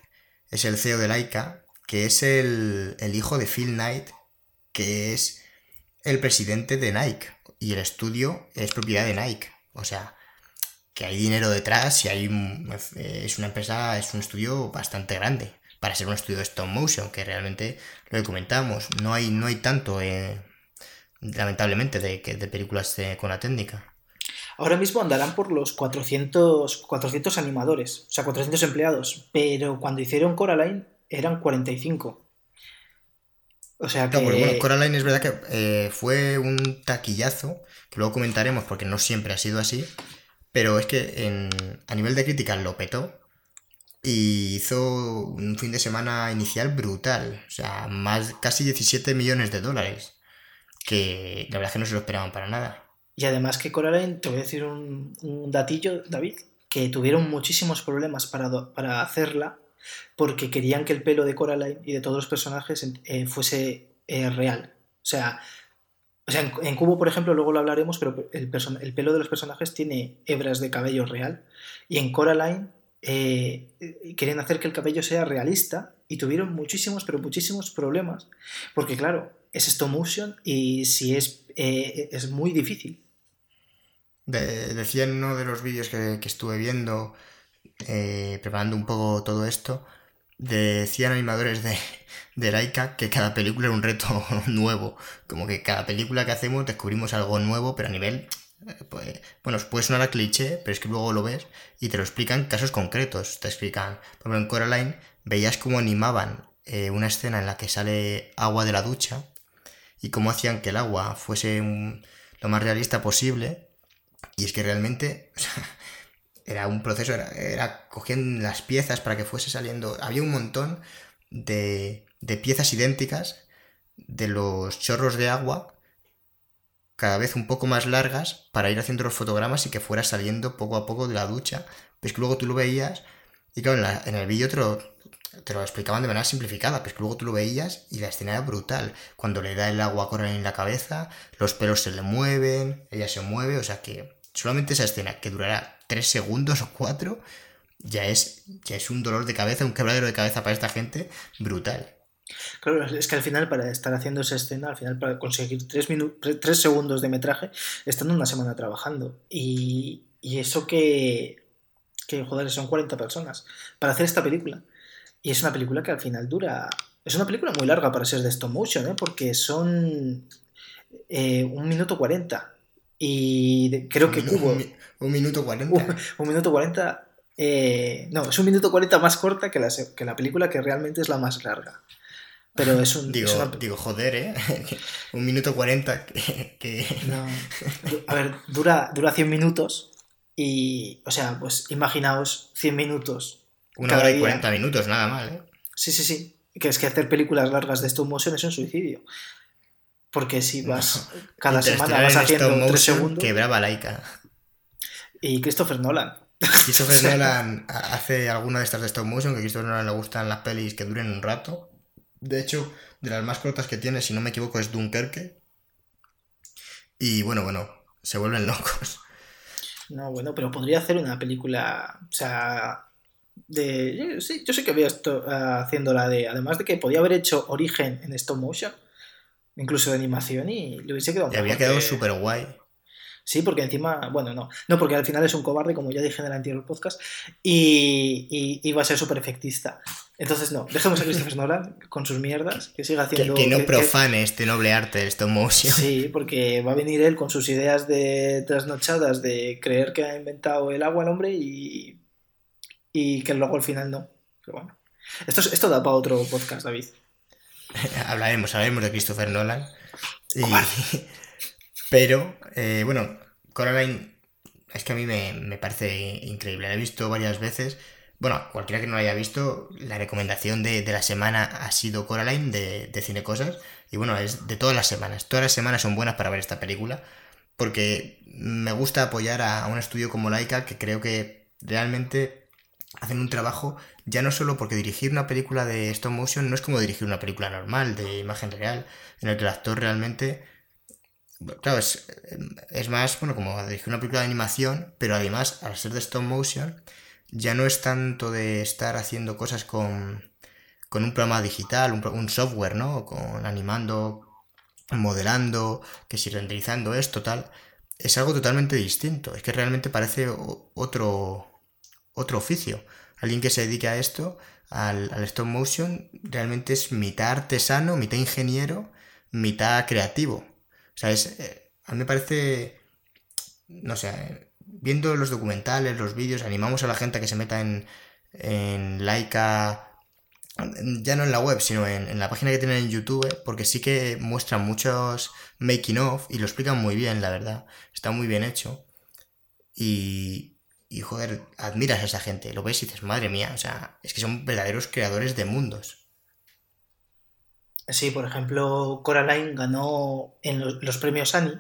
es el CEO de Laika, que es el, el hijo de Phil Knight, que es el presidente de Nike, y el estudio es propiedad de Nike. O sea, que hay dinero detrás y hay es una empresa, es un estudio bastante grande para ser un estudio de stop motion, que realmente lo que comentamos, no hay, no hay tanto, eh, lamentablemente, de, de películas con la técnica. Ahora mismo andarán por los 400, 400 animadores, o sea, 400 empleados, pero cuando hicieron Coraline eran 45. O sea que... bueno, Coraline es verdad que eh, fue un taquillazo, que luego comentaremos porque no siempre ha sido así, pero es que en, a nivel de crítica lo petó, y hizo un fin de semana inicial brutal, o sea, más casi 17 millones de dólares, que la verdad es que no se lo esperaban para nada. Y además que Coraline, te voy a decir un, datillo, David, que tuvieron muchísimos problemas para, para hacerla porque querían que el pelo de Coraline y de todos los personajes eh, fuese eh, real. O sea, o sea en, Cubo, por ejemplo, luego lo hablaremos, pero el, el pelo de los personajes tiene hebras de cabello real. Y en Coraline eh, querían hacer que el cabello sea realista y tuvieron muchísimos, pero muchísimos problemas, porque claro, es stop motion y si es, eh, es muy difícil. Decía en uno de los vídeos que, estuve viendo, eh, preparando un poco todo esto, decían animadores de, de Laika que cada película era un reto nuevo, como que cada película que hacemos descubrimos algo nuevo, pero a nivel pues, bueno, puede sonar a cliché, pero es que luego lo ves y te lo explican casos concretos. Te explican, por ejemplo, en Coraline veías cómo animaban eh, una escena en la que sale agua de la ducha y cómo hacían que el agua fuese lo más realista posible. Y es que realmente era un proceso, era, era cogían las piezas para que fuese saliendo. Había un montón de, de piezas idénticas de los chorros de agua cada vez un poco más largas para ir haciendo los fotogramas y que fuera saliendo poco a poco de la ducha. Pues que luego tú lo veías Y claro, en, la- en el vídeo te lo, te lo explicaban de manera simplificada, pero luego tú lo veías y la escena era brutal. Cuando le da el agua a Coraline en la cabeza, los pelos se le mueven, ella se mueve, o sea que solamente esa escena que durará 3 segundos o 4 ya es, ya es un dolor de cabeza, un quebradero de cabeza para esta gente brutal. Claro, es que al final, para estar haciendo esa escena, al final, para conseguir tres, tres segundos de metraje, están una semana trabajando. Y, y eso que, que, joder, son 40 personas para hacer esta película. Y es una película que al final dura. Es una película muy larga para ser de stop motion, ¿eh? porque son eh, un minuto 40. Y de- creo que Un- Cubo. Un, mi- un minuto 40. Un, un minuto 40. eh, no, es un minuto 40 más corta que la, que la película que realmente es la más larga. Pero es un. Digo, es una- digo, joder, ¿eh? un minuto 40 que... que- no. a ver, dura, dura 100 minutos. Y, o sea, pues imaginaos 100 minutos. Una cada hora y. 40 minutos, nada mal, ¿eh? Sí, sí, sí. Que es que hacer películas largas de stop motion es un suicidio. Porque si vas cada semana vas en haciendo stop 3 motion segundos. Quebraba Laika. Y Christopher Nolan. Christopher Nolan ha- hace alguna de estas de stop motion, que a Christopher Nolan le gustan las pelis que duren un rato. De hecho, de las más cortas que tiene, si no me equivoco, es Dunkerque. Y bueno, bueno, se vuelven locos. No, bueno, pero podría hacer una película, o sea, de... yo- Sí, yo sé que veo esto ah, haciéndola de... Además de que podía haber hecho Origen en stop motion, incluso de animación, y le hubiese quedado Y había quedado que- súper guay. Sí, porque encima, bueno, no, no, porque al final es un cobarde, como ya dije en el anterior podcast, y, y, y va a ser súper efectista. Entonces, no, dejemos a Christopher Nolan con sus mierdas, que siga haciendo... que no que- que- profane este noble arte del stop motion. Sí, porque va a venir él con sus ideas de trasnochadas de creer que ha inventado el agua el hombre y, y que luego al final no. Pero bueno. Esto, es- esto da para otro podcast, David. hablaremos, hablaremos de Christopher Nolan. Y- Cobarde. pero, eh, bueno, Coraline es que a mí me, me parece increíble. La he visto varias veces. Bueno, cualquiera que no la haya visto, la recomendación de, de la semana ha sido Coraline de, de Cine Cosas. Y bueno, es de todas las semanas. Todas las semanas son buenas para ver esta película. Porque me gusta apoyar a, a un estudio como Laika que creo que realmente hacen un trabajo ya no solo porque dirigir una película de stop motion no es como dirigir una película normal de imagen real en el que el actor realmente claro es, es más bueno como dirigir una película de animación pero además al ser de stop motion ya no es tanto de estar haciendo cosas con con un programa digital un, un software no con animando modelando que si renderizando esto tal. Es algo totalmente distinto. Es que realmente parece otro otro oficio. Alguien que se dedique a esto, al, al stop motion, realmente es mitad artesano, mitad ingeniero, mitad creativo. O sea, es, eh, a mí me parece, no sé, eh, viendo los documentales, los vídeos, animamos a la gente a que se meta en, en Laika, ya no en la web, sino en, en la página que tienen en YouTube, porque sí que muestran muchos making of y lo explican muy bien, la verdad. Está muy bien hecho. Y, y joder, admiras a esa gente, lo ves y dices, madre mía, o sea, es que son verdaderos creadores de mundos. Sí, por ejemplo, Coraline ganó en los, premios Annie,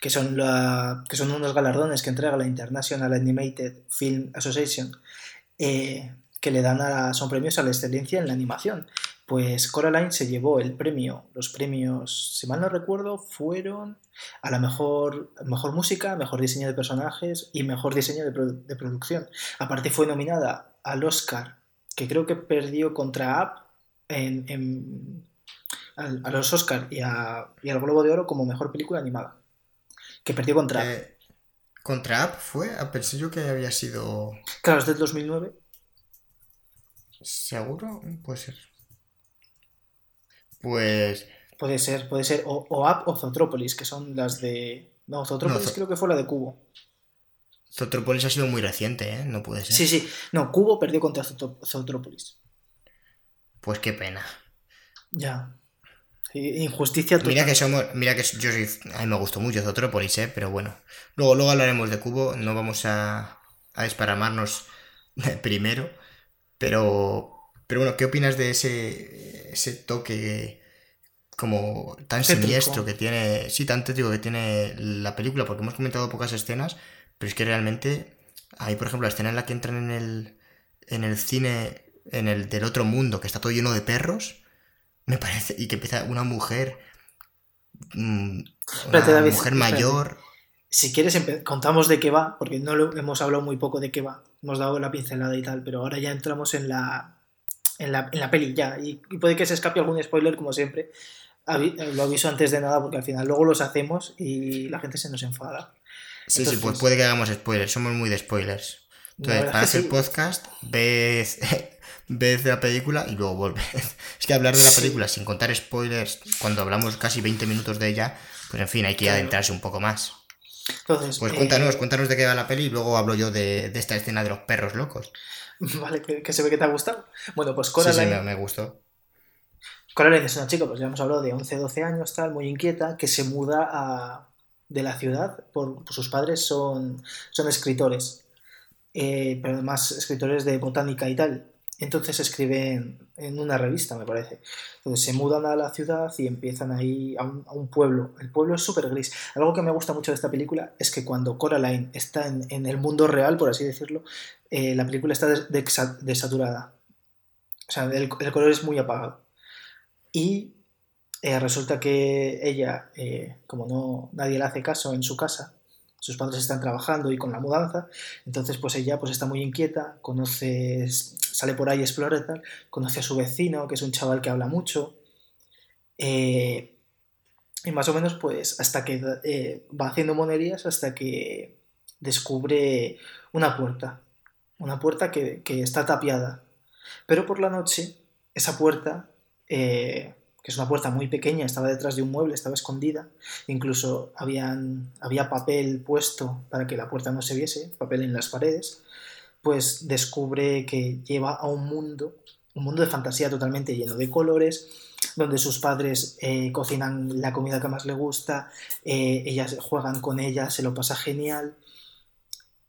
que son, la, que son unos galardones que entrega la International Animated Film Association, eh, que le dan a, son premios a la excelencia en la animación. Pues Coraline se llevó el premio, los premios, si mal no recuerdo, fueron a la mejor, mejor música, mejor diseño de personajes y mejor diseño de, produ- de producción. Aparte fue nominada al Oscar, que creo que perdió contra Up en, en- al- a los Oscar y, a- y al Globo de Oro como mejor película animada. Que perdió contra. Eh, contra App fue, Ah, pensé yo que había sido Claro, es del 2009. seguro, puede ser. Pues Puede ser, puede ser. O, o Up o Zootropolis, que son las de. No, Zootropolis Zo- creo que fue la de Cubo. Zootropolis ha sido muy reciente, ¿eh? No puede ser. Sí, sí. No, Cubo perdió contra Zootropolis. Pues qué pena. Ya. Injusticia total. Mira que somos, mira que yo soy, a mí me gustó mucho Zootropolis, ¿eh? Pero bueno, luego, luego hablaremos de Cubo, no vamos a, a desparamarnos primero, pero, pero bueno, ¿qué opinas de ese, ese toque como tan Tétrico. siniestro que tiene, sí, tan tétrico que tiene la película? Porque hemos comentado pocas escenas, pero es que realmente hay, por ejemplo, la escena en la que entran en el, en el cine, en el del otro mundo, que está todo lleno de perros, me parece, y que empieza una mujer, mm, una mujer mayor. Si quieres, contamos de qué va, porque no lo, hemos hablado muy poco de qué va. Hemos dado la pincelada y tal, pero ahora ya entramos en la, en la, en la peli ya. Y, puede que se escape algún spoiler, como siempre. Lo aviso antes de nada, porque al final luego los hacemos y la gente se nos enfada. Sí, sí, pues puede que hagamos spoilers. Somos muy de spoilers. Entonces, para hacer podcast, ves, ves la película y luego vuelves. Es que hablar de la película sin contar spoilers, cuando hablamos casi 20 minutos de ella, pues en fin, hay que adentrarse un poco más. Entonces, pues cuéntanos, eh, cuéntanos de qué va la peli y luego hablo yo de, esta escena de los perros locos. Vale, que, se ve que te ha gustado. Bueno, pues Coraline. Sí, sí, me, gustó. Coraline es una chica, pues ya hemos hablado de 11, 12 años, tal, muy inquieta, que se muda de la ciudad, por, sus padres son, son escritores, eh, pero además escritores de botánica y tal. Entonces escriben en una revista, me parece. Entonces se mudan a la ciudad y empiezan ahí a un, pueblo. El pueblo es súper gris. Algo que me gusta mucho de esta película es que cuando Coraline está en, el mundo real, por así decirlo, eh, la película está desaturada. O sea, el, color es muy apagado. Y eh, resulta que ella, eh, como no nadie le hace caso en su casa, sus padres están trabajando y con la mudanza, entonces pues ella pues está muy inquieta, conoce, sale por ahí, explora y tal, conoce a su vecino, que es un chaval que habla mucho, eh, y más o menos pues hasta que eh, va haciendo monerías hasta que descubre una puerta, una puerta que, está tapiada, pero por la noche esa puerta eh, que es una puerta muy pequeña, estaba detrás de un mueble, estaba escondida, incluso había papel puesto para que la puerta no se viese, papel en las paredes, pues descubre que lleva a un mundo, un mundo de fantasía totalmente lleno de colores, donde sus padres eh, cocinan la comida que más le gusta, eh, ellas juegan con ella, se lo pasa genial,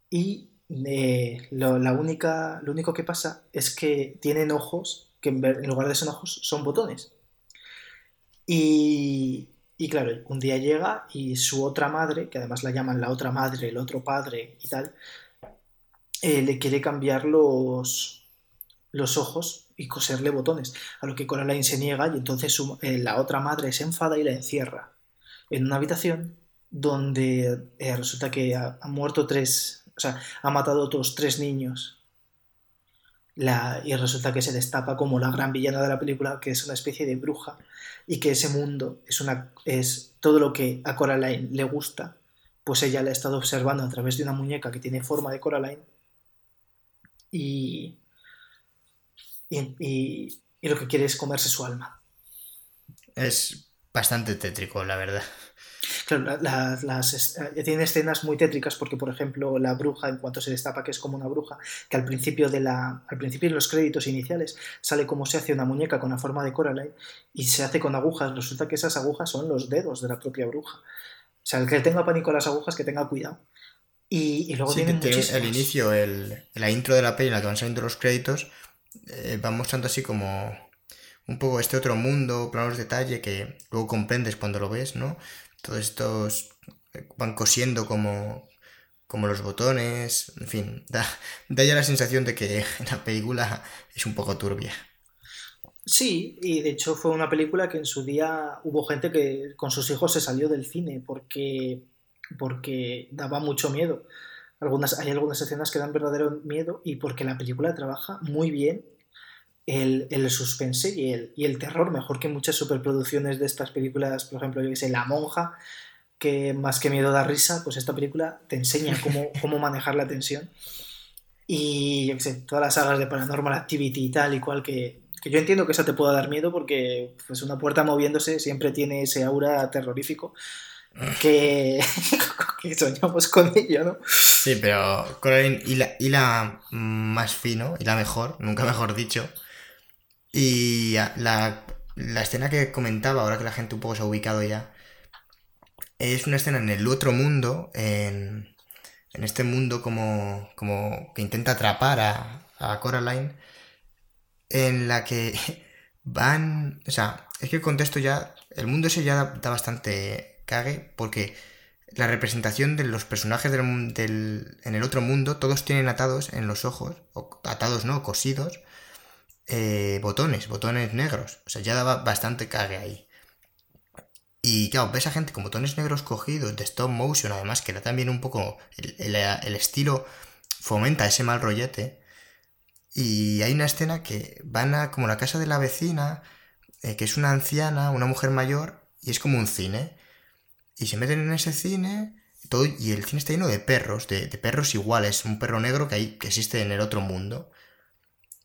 y la única, lo único que pasa es que tienen ojos que en lugar de ser ojos son botones. Y, claro, un día llega y su otra madre, que además la llaman la otra madre, el otro padre y tal, eh, le quiere cambiar los, los ojos y coserle botones, a lo que Coraline se niega y entonces eh, la otra madre se enfada y la encierra en una habitación donde eh, resulta que ha, muerto tres, o sea, ha matado a otros tres niños. La, y resulta que se destapa como la gran villana de la película, que es una especie de bruja y que ese mundo es, una, es todo lo que a Coraline le gusta, pues ella le ha estado observando a través de una muñeca que tiene forma de Coraline y, y, lo que quiere es comerse su alma. Es bastante tétrico, la verdad. Claro, las, eh, tiene escenas muy tétricas porque, por ejemplo, la bruja, en cuanto se destapa que es como una bruja, que al principio de la, al principio de los créditos iniciales sale como se hace una muñeca con la forma de Coraline y se hace con agujas. Resulta que esas agujas son los dedos de la propia bruja. O sea, el que tenga pánico a las agujas, que tenga cuidado. Y, luego tiene el inicio, el, la intro de la peli, la que van saliendo los créditos, eh, van mostrando así como un poco este otro mundo, planos de detalle que luego comprendes cuando lo ves, ¿no? Todos estos eh, van cosiendo como, como los botones, en fin, da, ya la sensación de que la película es un poco turbia. Sí, y de hecho fue una película que en su día hubo gente que con sus hijos se salió del cine porque, porque daba mucho miedo. Algunas, hay algunas escenas que dan verdadero miedo y porque la película trabaja muy bien el, el suspense y el, y el, terror, mejor que muchas superproducciones de estas películas, por ejemplo, yo que sé, La Monja, que más que miedo da risa, pues esta película te enseña cómo, cómo manejar la tensión. Y yo que sé, todas las sagas de Paranormal Activity y tal y cual, que, que yo entiendo que esa te pueda dar miedo porque pues una puerta moviéndose siempre tiene ese aura terrorífico que, que soñamos con ello, ¿no? Sí, pero Coraline y la, y la más fino, y la mejor, nunca mejor dicho, y la, escena que comentaba, ahora que la gente un poco se ha ubicado ya, es una escena en el otro mundo, en, este mundo como, como que intenta atrapar a, a Coraline, en la que van... O sea, es que el contexto ya... El mundo ese ya da, bastante cague porque la representación de los personajes del, en el otro mundo, todos tienen atados en los ojos, o atados no, cosidos, eh, botones, botones negros. O sea, ya daba bastante cague ahí. Y claro, ves a gente con botones negros cogidos de stop motion, además que da también un poco el, estilo fomenta ese mal rollete. Y hay una escena que van a como la casa de la vecina, eh, que es una anciana, una mujer mayor, y es como un cine. Y se meten en ese cine, todo, y el cine está lleno de perros, de, perros iguales, un perro negro que, hay, que existe en el otro mundo.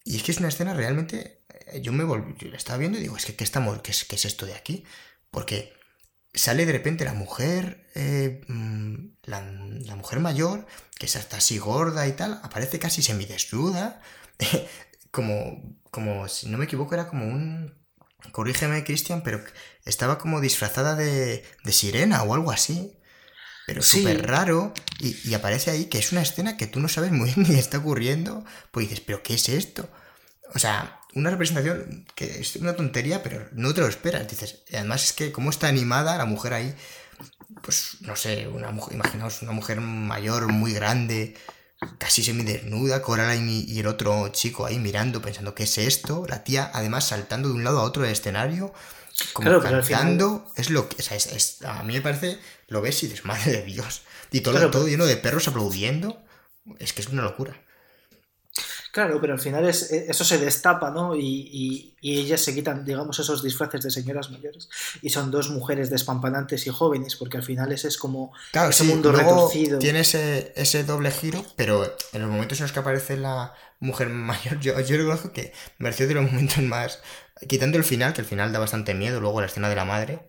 Y es que es una escena realmente. Eh, yo me volví, la estaba viendo y digo, es que ¿qué, estamos, qué, es, es esto de aquí? Porque sale de repente la mujer, eh, mm, la, mujer mayor, que está así gorda y tal, aparece casi semidesnuda, como, como, si no me equivoco, era como un... Corrígeme, Cristian, pero estaba como disfrazada de sirena o algo así. Pero súper raro. Y, y, aparece ahí que es una escena que tú no sabes muy bien ni está ocurriendo. Pues dices, ¿pero qué es esto? O sea, una representación que es una tontería, pero no te lo esperas. Dices, además es que cómo está animada la mujer ahí, pues no sé, una mujer, imaginaos una mujer mayor, muy grande, casi semidesnuda, Coraline y, y el otro chico ahí mirando, pensando, ¿qué es esto? La tía además saltando de un lado a otro del escenario, como claro, cantando, es lo que, o sea, es, a mí me parece, lo ves y dices, madre de Dios. Y todo, todo lleno de perros aplaudiendo, es que es una locura. Claro, pero al final es, e, eso se destapa, ¿no? Y, ellas se quitan, digamos, esos disfraces de señoras mayores y son dos mujeres despampanantes y jóvenes, porque al final ese es como claro, ese mundo retorcido. Tiene ese, doble giro, pero en los momentos en los que aparece la mujer mayor, yo, yo reconozco que me pareció de los momentos más. Quitando el final, que el final da bastante miedo, luego la escena de la madre,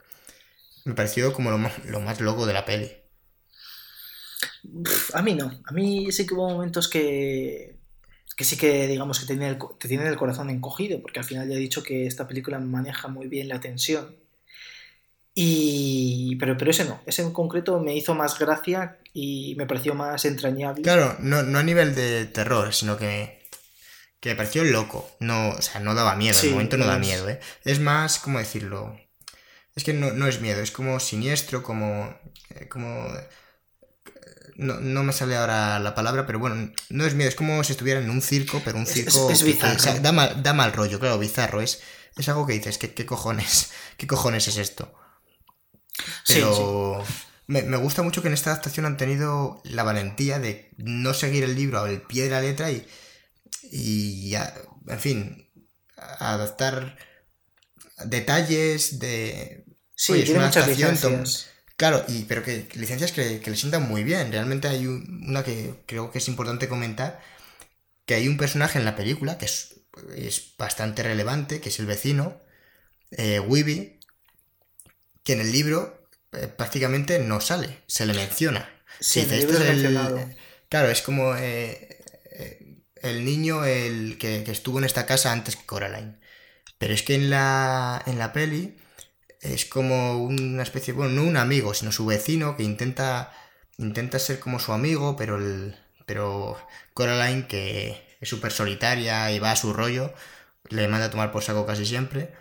me pareció como lo más, lo más loco de la peli. A mí no, a mí sí que hubo momentos que que sí que digamos que te tiene, el, te tiene el corazón encogido, porque al final ya he dicho que esta película maneja muy bien la tensión. Y, pero, pero ese no, ese en concreto me hizo más gracia y me pareció más entrañable. Claro, no, no a nivel de terror, sino que, que me pareció loco. No, o sea, no daba miedo, en el momento no da miedo, ¿eh? Es más, ¿cómo decirlo? Es que no, no es miedo, es como siniestro, como, eh, como no, me sale ahora la palabra, pero bueno, no es miedo, es como si estuviera en un circo, pero un circo es, bizarro. da, mal, da, mal, rollo, claro, bizarro, es, es algo que dices, ¿qué, cojones? ¿Qué cojones es esto? Pero Me, gusta mucho que en esta adaptación han tenido la valentía de no seguir el libro al pie de la letra y, y en fin, adaptar detalles de... Sí, tiene muchas licencias. Claro, y, pero que, licencias que, le sientan muy bien. Realmente hay una que creo que es importante comentar, que hay un personaje en la película que es, bastante relevante, que es el vecino, eh, que en el libro eh, prácticamente no sale, se le menciona. Sí, este es el, Claro, es como eh, eh, el niño el que, que, estuvo en esta casa antes que Coraline. Pero es que en la, en la peli es como una especie, bueno, no un amigo, sino su vecino que intenta, intenta ser como su amigo, pero, el, pero Coraline, que es súper solitaria y va a su rollo, le manda a tomar por saco casi siempre.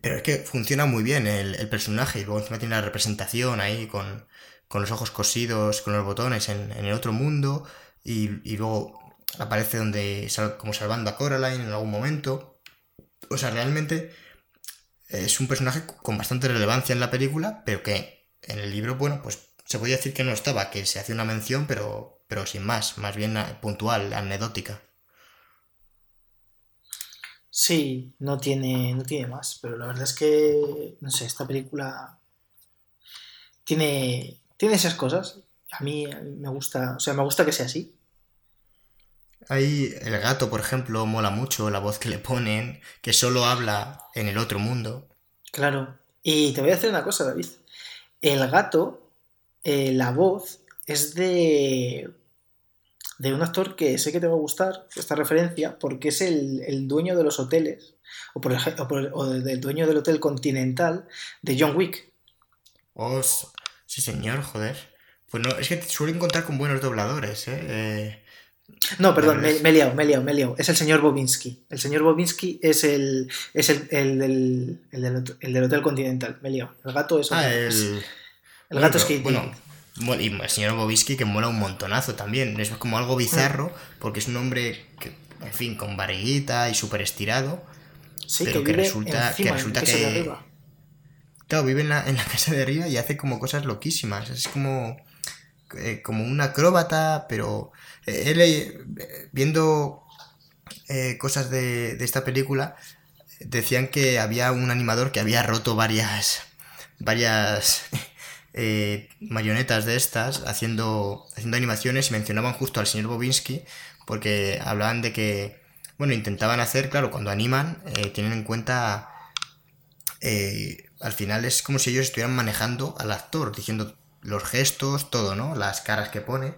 Pero es que funciona muy bien el, personaje y luego encima tiene la representación ahí con, los ojos cosidos, con los botones en, el otro mundo y, luego aparece donde como salvando a Coraline en algún momento. O sea, realmente es un personaje con bastante relevancia en la película, pero que en el libro, bueno, pues se podía decir que no estaba, que se hace una mención, pero, pero sin más, más bien puntual, anecdótica. Sí, no tiene, no tiene más, pero la verdad es que, no sé, esta película tiene, tiene esas cosas. A mí me gusta, o sea, me gusta que sea así. Ahí el gato, por ejemplo, mola mucho la voz que le ponen, que solo habla en el otro mundo. Claro. Y te voy a decir una cosa, David. El gato, eh, la voz, es de, de un actor que sé que te va a gustar, esta referencia, porque es el, dueño de los hoteles, o, por ejemplo, o, del dueño del hotel continental de John Wick. Oh, sí señor, joder. Pues no, es que suelen contar con buenos dobladores, ¿eh? eh no, perdón, me, he liado, me he liado, me he liado. Es el señor Bobinski. El señor Bobinski es el, es el, el, del, el, del, Hotel Continental. Me he liado. El gato es. Ah, el. El gato Bueno, Skate Bueno, y el señor Bobisky que mola un montonazo también. Es como algo bizarro, Mm. porque es un hombre que, en fin, con barriguita y súper estirado. Sí, pero que que resulta- encima, que resulta en que- arriba. Claro, vive en la, en la casa de arriba y hace como cosas loquísimas. Es como, eh, como un acróbata, pero eh, eh, viendo eh, cosas de, esta película decían que había un animador que había roto varias varias eh, marionetas de estas haciendo haciendo animaciones y mencionaban justo al señor Bobinski porque hablaban de que bueno intentaban hacer claro cuando animan eh, tienen en cuenta al final es como si ellos estuvieran manejando al actor, diciendo los gestos, todo, ¿no? Las caras que pone.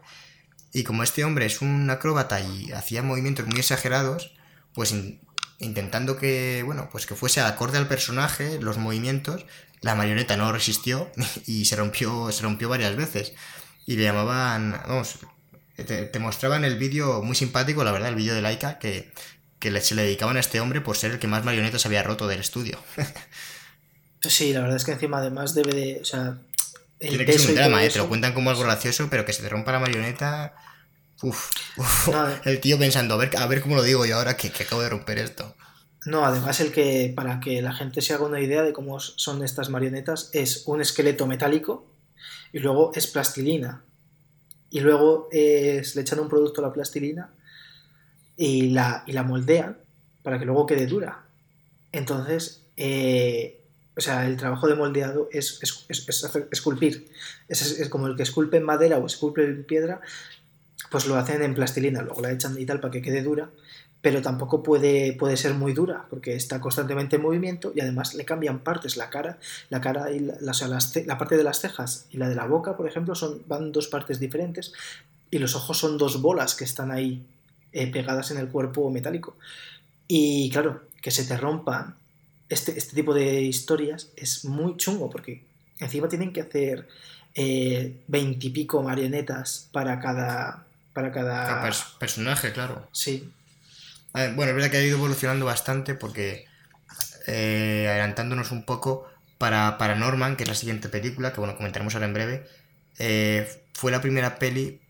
Y como este hombre es un acróbata y hacía movimientos muy exagerados, pues in- intentando que, bueno, pues que fuese acorde al personaje, los movimientos, la marioneta no resistió y se rompió, se rompió varias veces. Y le llamaban, vamos, te, mostraban el vídeo muy simpático, la verdad, el vídeo de Laika, que, que se le dedicaban a este hombre por ser el que más marionetas había roto del estudio. Sí, la verdad es que encima además debe de. Tiene que ser un drama, ¿eh? Te lo cuentan como algo gracioso, pero que se te rompa la marioneta. Uf, uf. No, El tío pensando, a ver, a ver cómo lo digo yo ahora que, que acabo de romper esto. No, además el que, para que la gente se haga una idea de cómo son estas marionetas, es un esqueleto metálico y luego es plastilina. Y luego es, le echan un producto a la plastilina y la, y la moldean para que luego quede dura. Entonces, eh, o sea, el trabajo de moldeado es, es- es- es hacer- esculpir. Es, como el que esculpe en madera o esculpe en piedra, pues lo hacen en plastilina, luego la echan y tal para que quede dura pero tampoco puede, puede ser muy dura porque está constantemente en movimiento y además le cambian partes la cara la cara y la, la- o sea, las la parte de las cejas y la de la boca por ejemplo son van dos partes diferentes y los ojos son dos bolas que están ahí eh, pegadas en el cuerpo metálico y claro que se te rompan este, este tipo de historias es muy chungo porque encima tienen que hacer veintipico marionetas para cada para cada Cada pers- personaje, claro. sí ver, bueno, es verdad que ha ido evolucionando bastante porque, eh, adelantándonos un poco, para, para Norman, que es la siguiente película, que bueno, comentaremos ahora en breve, eh, fue la primera peli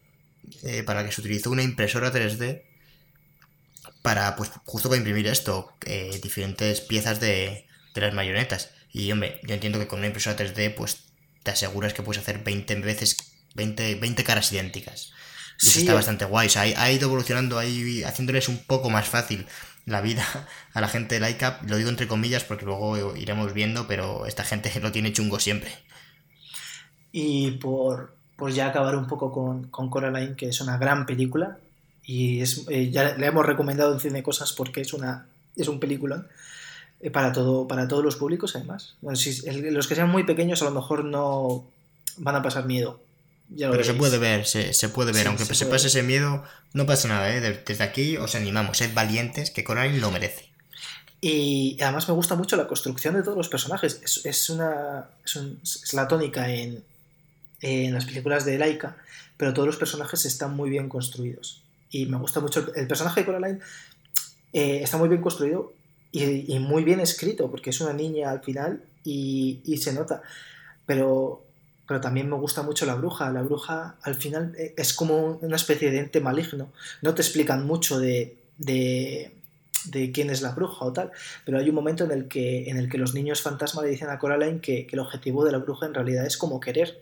eh, para la que se utilizó una impresora 3D para, pues, justo para imprimir esto, eh, diferentes piezas de, de las marionetas. Y, hombre, yo entiendo que con una impresora 3D, pues, te aseguras que puedes hacer 20 veces, 20, 20 caras idénticas. Y eso Sí, está eh. bastante guay. O sea, ha, ha ido evolucionando ahí, haciéndoles un poco más fácil la vida a la gente de Laika. Lo digo entre comillas porque luego iremos viendo, pero esta gente lo tiene chungo siempre. Y por, por ya acabar un poco con, con Coraline, que es una gran película, y es, eh, ya le hemos recomendado en Cine Cosas porque es, una, es un peliculón eh, para, todo, para todos los públicos, además. Bueno, si, el- los que sean muy pequeños a lo mejor no van a pasar miedo. Pero se puede ver, se, se puede ver. Sí, Aunque se pase ver. ese miedo, no pasa nada, ¿eh? De- Desde aquí os animamos, sed valientes, que Coraline lo merece. Y además me gusta mucho la construcción de todos los personajes. Es, es una, es, un- es la tónica en, en las películas de Laika, pero todos los personajes están muy bien construidos. Y me gusta mucho el, personaje de Coraline, eh, está muy bien construido y, muy bien escrito, porque es una niña al final y, se nota. Pero, pero también me gusta mucho la bruja. La bruja al final eh, es como una especie de ente maligno. No te explican mucho de, de, quién es la bruja o tal, pero hay un momento en el que, en el que los niños fantasma le dicen a Coraline que, que el objetivo de la bruja en realidad es como querer.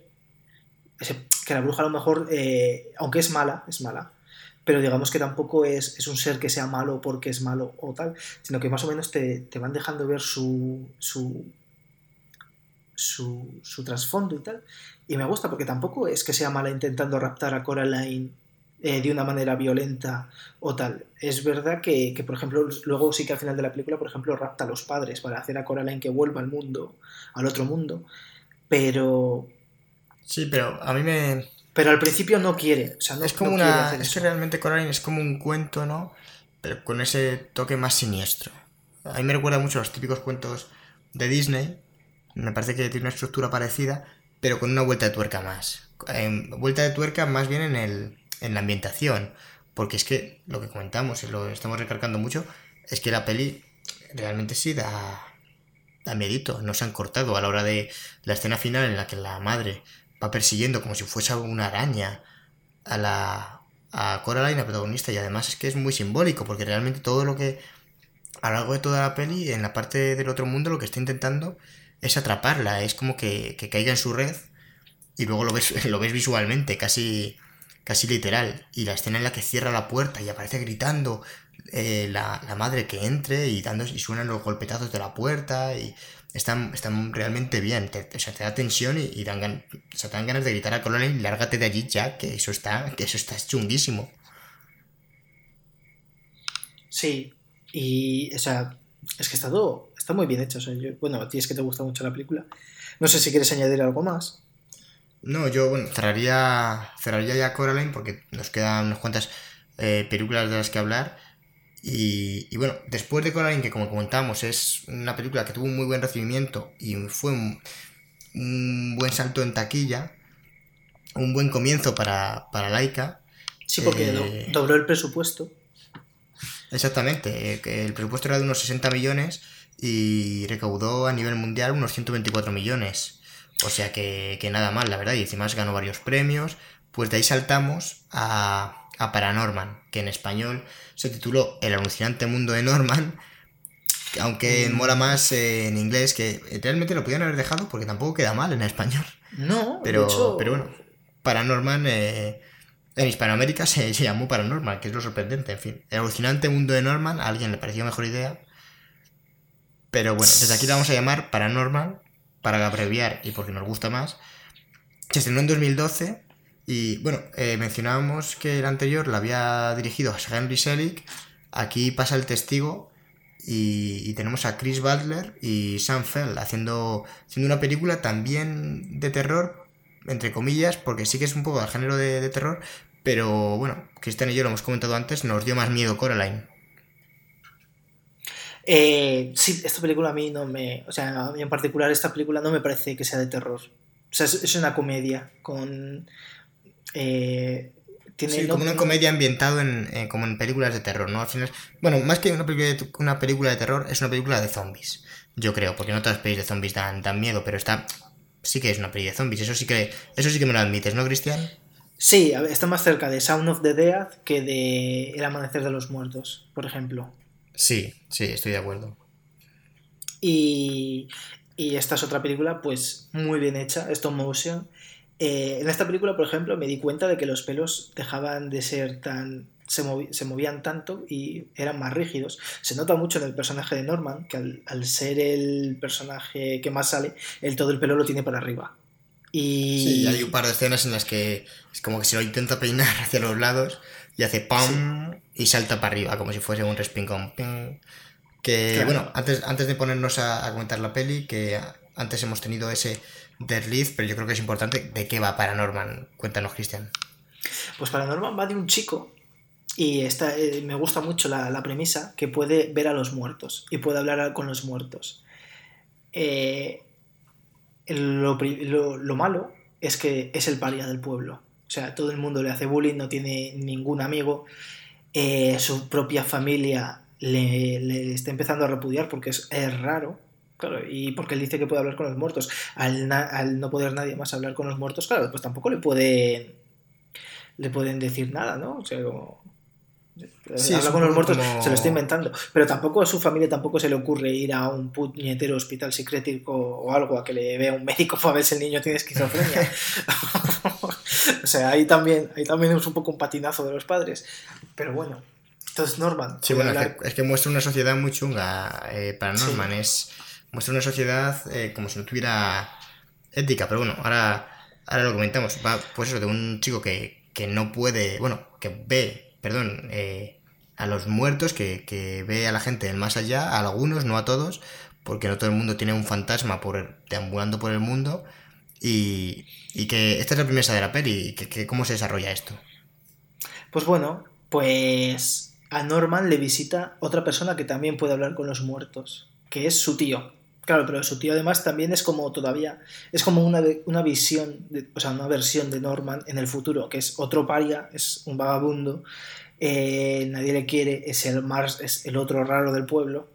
Que la bruja a lo mejor, eh, aunque es mala, es mala, pero digamos que tampoco es, es un ser que sea malo porque es malo o tal, sino que más o menos te, te van dejando ver su, su, su, trasfondo y tal. Y me gusta porque tampoco es que sea mala intentando raptar a Coraline eh, de una manera violenta o tal. Es verdad que, que, por ejemplo, luego sí que al final de la película, por ejemplo, rapta a los padres para hacer a Coraline que vuelva al mundo, al otro mundo, pero, Sí, pero a mí me, pero al principio no quiere. O sea, no, es como no una. Es que realmente Coraline es como un cuento, ¿no? Pero con ese toque más siniestro. A mí me recuerda mucho a los típicos cuentos de Disney. Me parece que tiene una estructura parecida, pero con una vuelta de tuerca más. Vuelta de tuerca más bien en, el, en la ambientación. Porque es que lo que comentamos, y lo estamos recargando mucho, es que la peli realmente sí da, da miedito. No se han cortado a la hora de la escena final en la que la madre va persiguiendo como si fuese una araña a la a Coraline, la protagonista, y además es que es muy simbólico, porque realmente todo lo que a lo largo de toda la peli, en la parte del otro mundo, lo que está intentando es atraparla, es como que, que caiga en su red y luego lo ves, lo ves visualmente, casi, casi literal. Y la escena en la que cierra la puerta y aparece gritando eh, la, madre que entre y, dando, y suenan los golpetazos de la puerta están, están realmente bien. Te, o sea, te da tensión y, dan, te dan ganas de gritar a Coraline, lárgate de allí ya, que eso está, que eso está chunguísimo. Sí, y, o sea, es que está todo, está muy bien hecho. bueno, a ti es que te gusta mucho la película. No sé si quieres añadir algo más. No, yo, bueno, cerraría, cerraría ya Coraline porque nos quedan unas cuantas eh, películas de las que hablar. Y, bueno, después de Coraline, que como comentamos es una película que tuvo un muy buen recibimiento y fue un, buen salto en taquilla, un buen comienzo para, para Laika. Sí, porque eh, dobló el presupuesto. Exactamente, eh, el presupuesto era de unos 60 millones y recaudó a nivel mundial unos 124 millones. O sea que, que nada mal, la verdad, y encima ganó varios premios. Pues de ahí saltamos a, a Paranorman, que en español se tituló El alucinante mundo de Norman, aunque mm. mola más eh, en inglés, que realmente lo podían haber dejado porque tampoco queda mal en español. No, pero, pero bueno, Paranorman eh, en Hispanoamérica se, se, llamó Paranorman, que es lo sorprendente, en fin. El alucinante mundo de Norman, a alguien le pareció mejor idea. Pero bueno, desde aquí lo vamos a llamar Paranorman, para abreviar y porque nos gusta más. Se estrenó en 2012 y bueno, eh, mencionábamos que el anterior la había dirigido a Henry Selick. Aquí pasa el testigo y, tenemos a Chris Butler y Sam Fell haciendo, haciendo una película también de terror, entre comillas, porque sí que es un poco del género de, terror, pero bueno, Cristian y yo lo hemos comentado antes, nos dio más miedo Coraline. Eh, sí, esta película a mí no me. O sea, a mí en particular, esta película no me parece que sea de terror. O sea, es una comedia con eh, tiene como una comedia ambientada en, eh, como en películas de terror, ¿no? Al final, bueno, más que una película, de, una película de terror, es una película de zombies, yo creo, porque no todas las películas de zombies dan, dan miedo, pero está sí que es una película de zombies, eso sí que eso sí que me lo admites, ¿no, Cristian? Sí, está más cerca de Sound of the Dead que de El Amanecer de los Muertos, por ejemplo. Sí, sí, estoy de acuerdo. Y, y esta es otra película, pues muy bien hecha, stop motion, eh, en esta película, por ejemplo, me di cuenta de que los pelos dejaban de ser tan. Se, movían tanto y eran más rígidos. Se nota mucho en el personaje de Norman, que al, ser el personaje que más sale, él todo el pelo lo tiene para arriba. Y... Sí, hay un par de escenas en las que es como que se lo intenta peinar hacia los lados y hace ¡pam! y salta para arriba, como si fuese un respin con Que bueno, antes, antes de ponernos a, a comentar la peli, que antes hemos tenido ese Liz, pero yo creo que es importante. ¿De qué va Paranorman? Cuéntanos, Cristian. Pues Paranorman va de un chico y esta, eh, me gusta mucho la, premisa que puede ver a los muertos y puede hablar con los muertos. Eh, lo, malo es que es el paria del pueblo. O sea, todo el mundo le hace bullying, no tiene ningún amigo. Eh, su propia familia le, le, está empezando a repudiar porque es, es raro. Claro, y porque él dice que puede hablar con los muertos. Al, no poder nadie más hablar con los muertos, claro, pues tampoco le pueden le pueden decir nada, ¿no? O sea, como, habla con los muertos, se lo está inventando. Pero tampoco a su familia tampoco se le ocurre ir a un puñetero hospital psicrético o algo a que le vea un médico para ver si el niño tiene esquizofrenia. o sea, ahí también, ahí también es un poco un patinazo de los padres. Pero bueno, entonces Norman. Sí, bueno, es, que, muestra una sociedad muy chunga eh, para Norman. Es muestra una sociedad eh, como si no tuviera ética, pero bueno, ahora, ahora lo comentamos. Va, pues eso, de un chico que, no puede, bueno, que ve, perdón, eh, a los muertos, que, ve a la gente del más allá, a algunos, no a todos, porque no todo el mundo tiene un fantasma por deambulando por el mundo. Y, que esta es la premisa de la peli, que, que cómo se desarrolla esto. Pues bueno, pues a Norman le visita otra persona que también puede hablar con los muertos, que es su tío. Claro, pero su tío además también es como todavía, es como una, una visión, o sea, una versión de Norman en el futuro, que es otro paria, es un vagabundo, eh, nadie le quiere, es el Mars, es el otro raro del pueblo,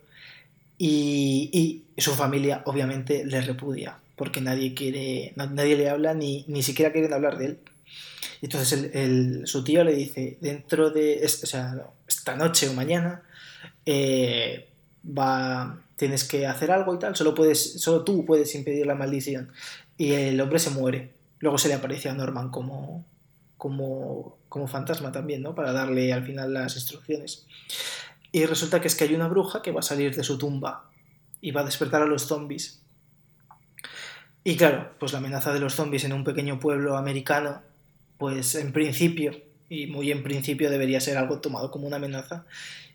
y, y, su familia obviamente le repudia, porque nadie quiere, nadie le habla ni, ni siquiera quieren hablar de él. Entonces el, su tío le dice, dentro de, o sea, esta noche o mañana, eh, va, tienes que hacer algo y tal, solo, puedes, solo tú puedes impedir la maldición. Y el hombre se muere. Luego se le aparece a Norman como, como, como fantasma también, ¿no? Para darle al final las instrucciones. Y resulta que es que hay una bruja que va a salir de su tumba y va a despertar a los zombies. Y claro, pues la amenaza de los zombies en un pequeño pueblo americano, pues en principio, y muy en principio debería ser algo tomado como una amenaza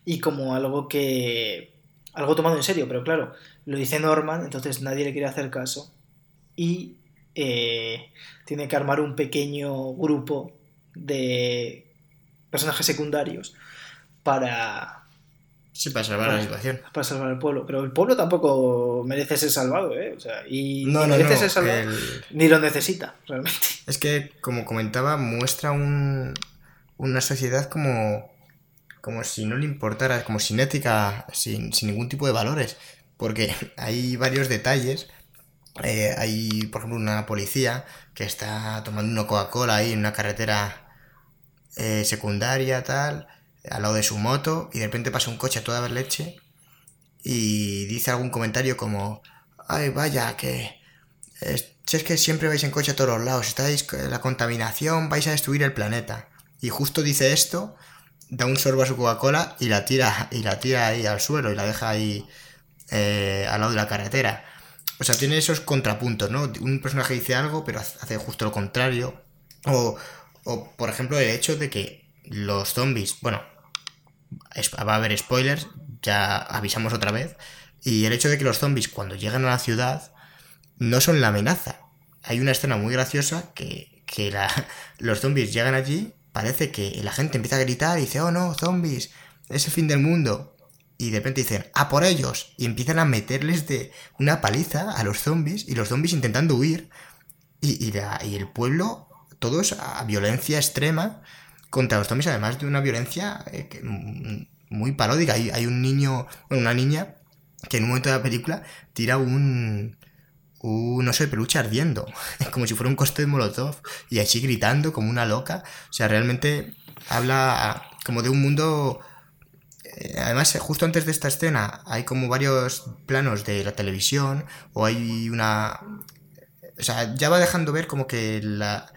y como algo que... algo tomado en serio, pero claro, lo dice Norman, entonces nadie le quiere hacer caso. Y eh, tiene que armar un pequeño grupo de personajes secundarios para... Sí, para salvar la situación. Para salvar al pueblo. Pero el pueblo tampoco merece ser salvado, ¿eh? O sea, y no, no, merece ser salvado, ni lo necesita, realmente. Es que, como comentaba, muestra un, una sociedad como, como si no le importara, como sin ética, sin, ningún tipo de valores. Porque hay varios detalles eh, hay, por ejemplo, una policía que está tomando una Coca-Cola ahí en una carretera eh, secundaria, tal, al lado de su moto, y de repente pasa un coche a toda leche y dice algún comentario como, ay, vaya, que es, es que siempre vais en coche a todos lados, estáis la contaminación, vais a destruir el planeta. Y justo dice esto, da un sorbo a su Coca-Cola y la tira y la tira ahí al suelo y la deja ahí eh, al lado de la carretera. O sea, tiene esos contrapuntos, ¿no? Un personaje dice algo, pero hace justo lo contrario. O, o por ejemplo, el hecho de que los zombies, bueno, va a haber spoilers, ya avisamos otra vez. Y el hecho de que los zombies, cuando llegan a la ciudad, no son la amenaza. Hay una escena muy graciosa que, que la, los zombies llegan allí, parece que la gente empieza a gritar y dice, oh no, zombies, es el fin del mundo y de repente dicen, ¡a por ellos! Y empiezan a meterles de una paliza a los zombies y los zombies intentando huir. Y, el pueblo, todos a violencia extrema contra los zombies, además de una violencia eh, muy paródica. Hay, hay un niño, bueno, una niña que en un momento de la película tira un, un no sé, peluche ardiendo, como si fuera un coste de Molotov, y así gritando como una loca. O sea, realmente habla como de un mundo eh, además, justo antes de esta escena hay como varios planos de la televisión o hay una... O sea, ya va dejando ver como que la,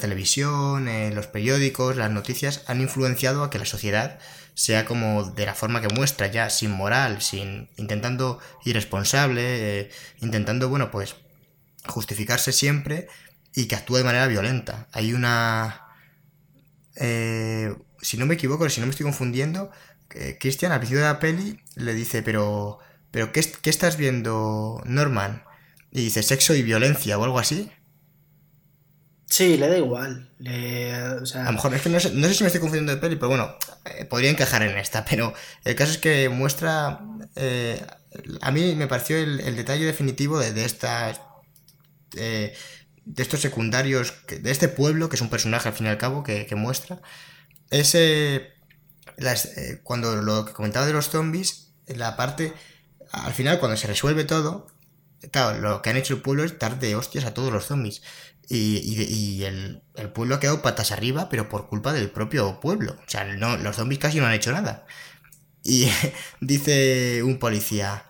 televisión, eh, los periódicos, las noticias han influenciado a que la sociedad sea como de la forma que muestra, ya sin moral, sin intentando irresponsable, eh, intentando, bueno, pues justificarse siempre y que actúe de manera violenta. Hay una... si no me equivoco, si no me estoy confundiendo, Cristian al principio de la peli le dice, pero, pero ¿qué, estás viendo, Norman? Y dice, sexo y violencia o algo así. Sí, le da igual. A lo mejor es que no sé, si me estoy confundiendo de peli, pero bueno, eh, podría encajar en esta. Pero el caso es que muestra. Eh, a mí me pareció el, detalle definitivo de, estas. Eh, de estos secundarios, de este pueblo, que es un personaje al fin y al cabo, que, muestra. Ese eh, cuando lo que comentaba de los zombies, la parte, al final cuando se resuelve todo, claro, lo que han hecho el pueblo es dar de hostias a todos los zombies. Y, el, pueblo ha quedado patas arriba, pero por culpa del propio pueblo. O sea, no, los zombies casi no han hecho nada. Y dice un policía,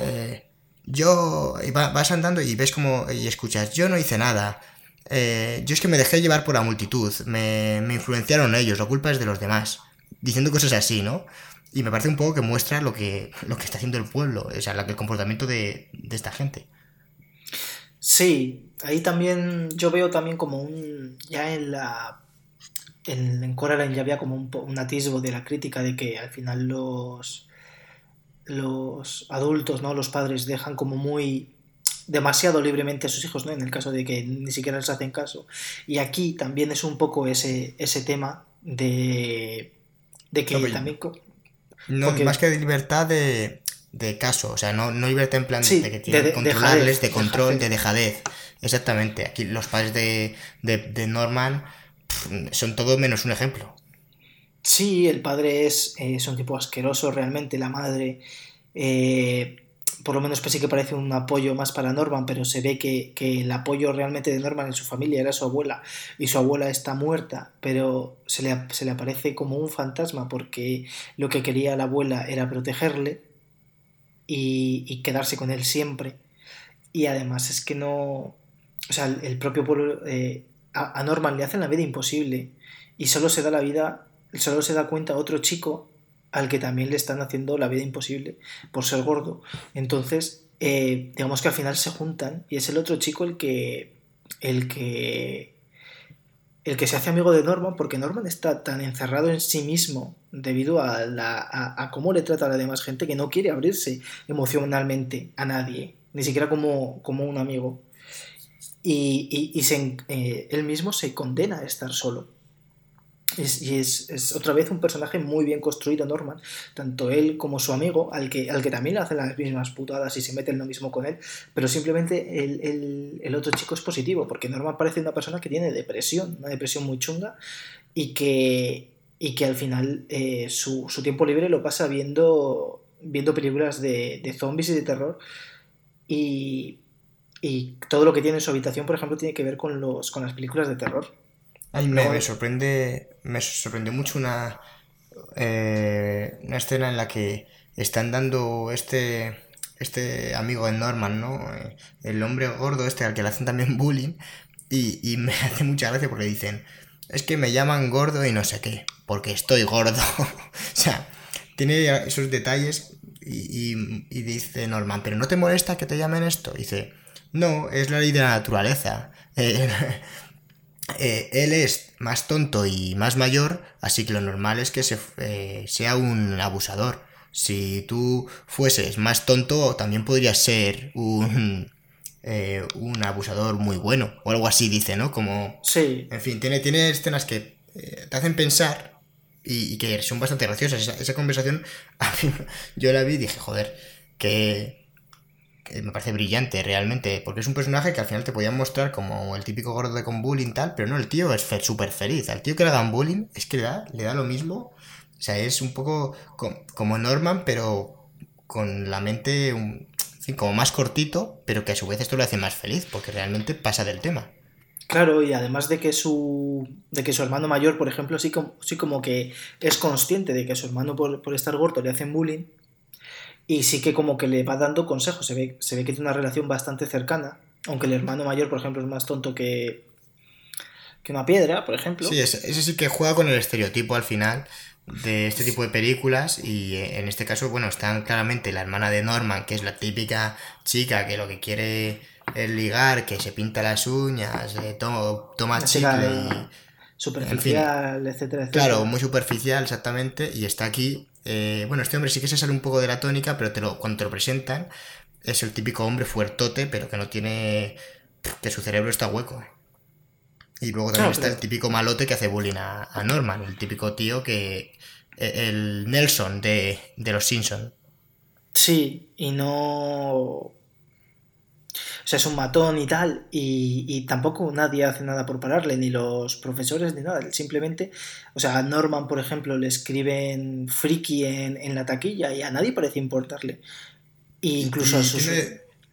eh, yo, vas andando y ves como, y escuchas, yo no hice nada. Eh, yo es que me dejé llevar por la multitud, me influenciaron ellos, la culpa es de los demás diciendo cosas así, ¿no? Y me parece un poco que muestra lo que, lo que está haciendo el pueblo, o sea, el comportamiento de, esta gente. Sí, ahí también yo veo también como un. Ya en la. En, en Coraline ya había como un, un, atisbo de la crítica de que al final los. Los adultos, ¿no? Los padres dejan como muy. demasiado libremente a sus hijos, ¿no? En el caso de que ni siquiera les hacen caso. Y aquí también es un poco ese, ese tema de de que también... No, más que de libertad de, caso, o sea, no, no libertad en plan de que tienen de, controlarles, de, control, de dejadez. Exactamente, aquí los padres de, Norman son todo menos un ejemplo. Sí, el padre es, un tipo asqueroso realmente, la madre... Eh, por lo menos sí que parece un apoyo más para Norman, pero se ve que, el apoyo realmente de Norman en su familia era su abuela y su abuela está muerta, pero se le, se le aparece como un fantasma porque lo que quería la abuela era protegerle y, quedarse con él siempre. Y además es que no... O sea, el, propio pueblo... Eh, a, a Norman le hacen la vida imposible y solo se da la vida, solo se da cuenta otro chico al que también le están haciendo la vida imposible por ser gordo. Entonces, eh, digamos que al final se juntan y es el otro chico el que, el que, el que se hace amigo de Norman porque Norman está tan encerrado en sí mismo debido a, la, a, cómo le trata a la demás gente que no quiere abrirse emocionalmente a nadie, ni siquiera como, como un amigo. Y, y, se, eh, él mismo se condena a estar solo y es, otra vez un personaje muy bien construido, Norman. Tanto él como su amigo, al que, al que también le hacen las mismas putadas y se mete en lo mismo con él. Pero simplemente el, otro chico es positivo, porque Norman parece una persona que tiene depresión, una depresión muy chunga, y que, y que al final eh, su, tiempo libre lo pasa viendo, viendo películas de, de zombies y de terror. Y, y todo lo que tiene en su habitación, por ejemplo, tiene que ver con, los, con las películas de terror me, sorprende, me sorprendió mucho una, eh, una escena en la que están dando este, este amigo de Norman, ¿no? Eh, el hombre gordo este al que le hacen también bullying. Y, me hace mucha gracia porque dicen, es que me llaman gordo y no sé qué, porque estoy gordo. o sea, tiene esos detalles y, y, dice Norman, pero ¿no te molesta que te llamen esto? dice, no, es la ley de la naturaleza. Eh, eh, él es más tonto y más mayor, así que lo normal es que se, eh, sea un abusador. Si tú fueses más tonto, también podrías ser un, eh, un abusador muy bueno, o algo así dice, ¿no? Como... Sí. En fin, tiene, tiene escenas que te hacen pensar y, que son bastante graciosas. Esa, esa conversación, yo la vi y dije, joder, que me parece brillante realmente, porque es un personaje que al final te podían mostrar como el típico gordo de con bullying tal, pero no, el tío es súper feliz. Al tío que le hagan bullying es que le da, le da lo mismo. O sea, es un poco como Norman, pero con la mente como más cortito, pero que a su vez esto lo hace más feliz, porque realmente pasa del tema. Claro, y además de que su, de que su hermano mayor, por ejemplo, sí como, sí como que es consciente de que su hermano por, por estar gordo le hacen bullying, y sí que como que le va dando consejos, se ve, se ve que tiene una relación bastante cercana, aunque el hermano mayor, por ejemplo, es más tonto que, que una piedra, por ejemplo. Sí, ese, sí que juega con el estereotipo al final de este tipo de películas y eh, en este caso, bueno, están claramente la hermana de Norman, que es la típica chica que lo que quiere es ligar, que se pinta las uñas, eh, toma chicle y... Superficial, etcétera, etcétera. Claro, muy superficial, exactamente, y está aquí eh, bueno, este hombre sí que se sale un poco de la tónica, pero te lo, cuando te lo presentan, es el típico hombre fuertote, pero que no tiene. que su cerebro está hueco. Y luego también está el típico malote que hace bullying a, Norman, el típico tío que. E, el Nelson de, de los Simpsons. Sí, y no. O sea, es un matón y tal, y, tampoco nadie hace nada por pararle, ni los profesores, ni nada. Simplemente, o sea, a Norman, por ejemplo, le escriben friki en, la taquilla y a nadie parece importarle. E incluso a sus...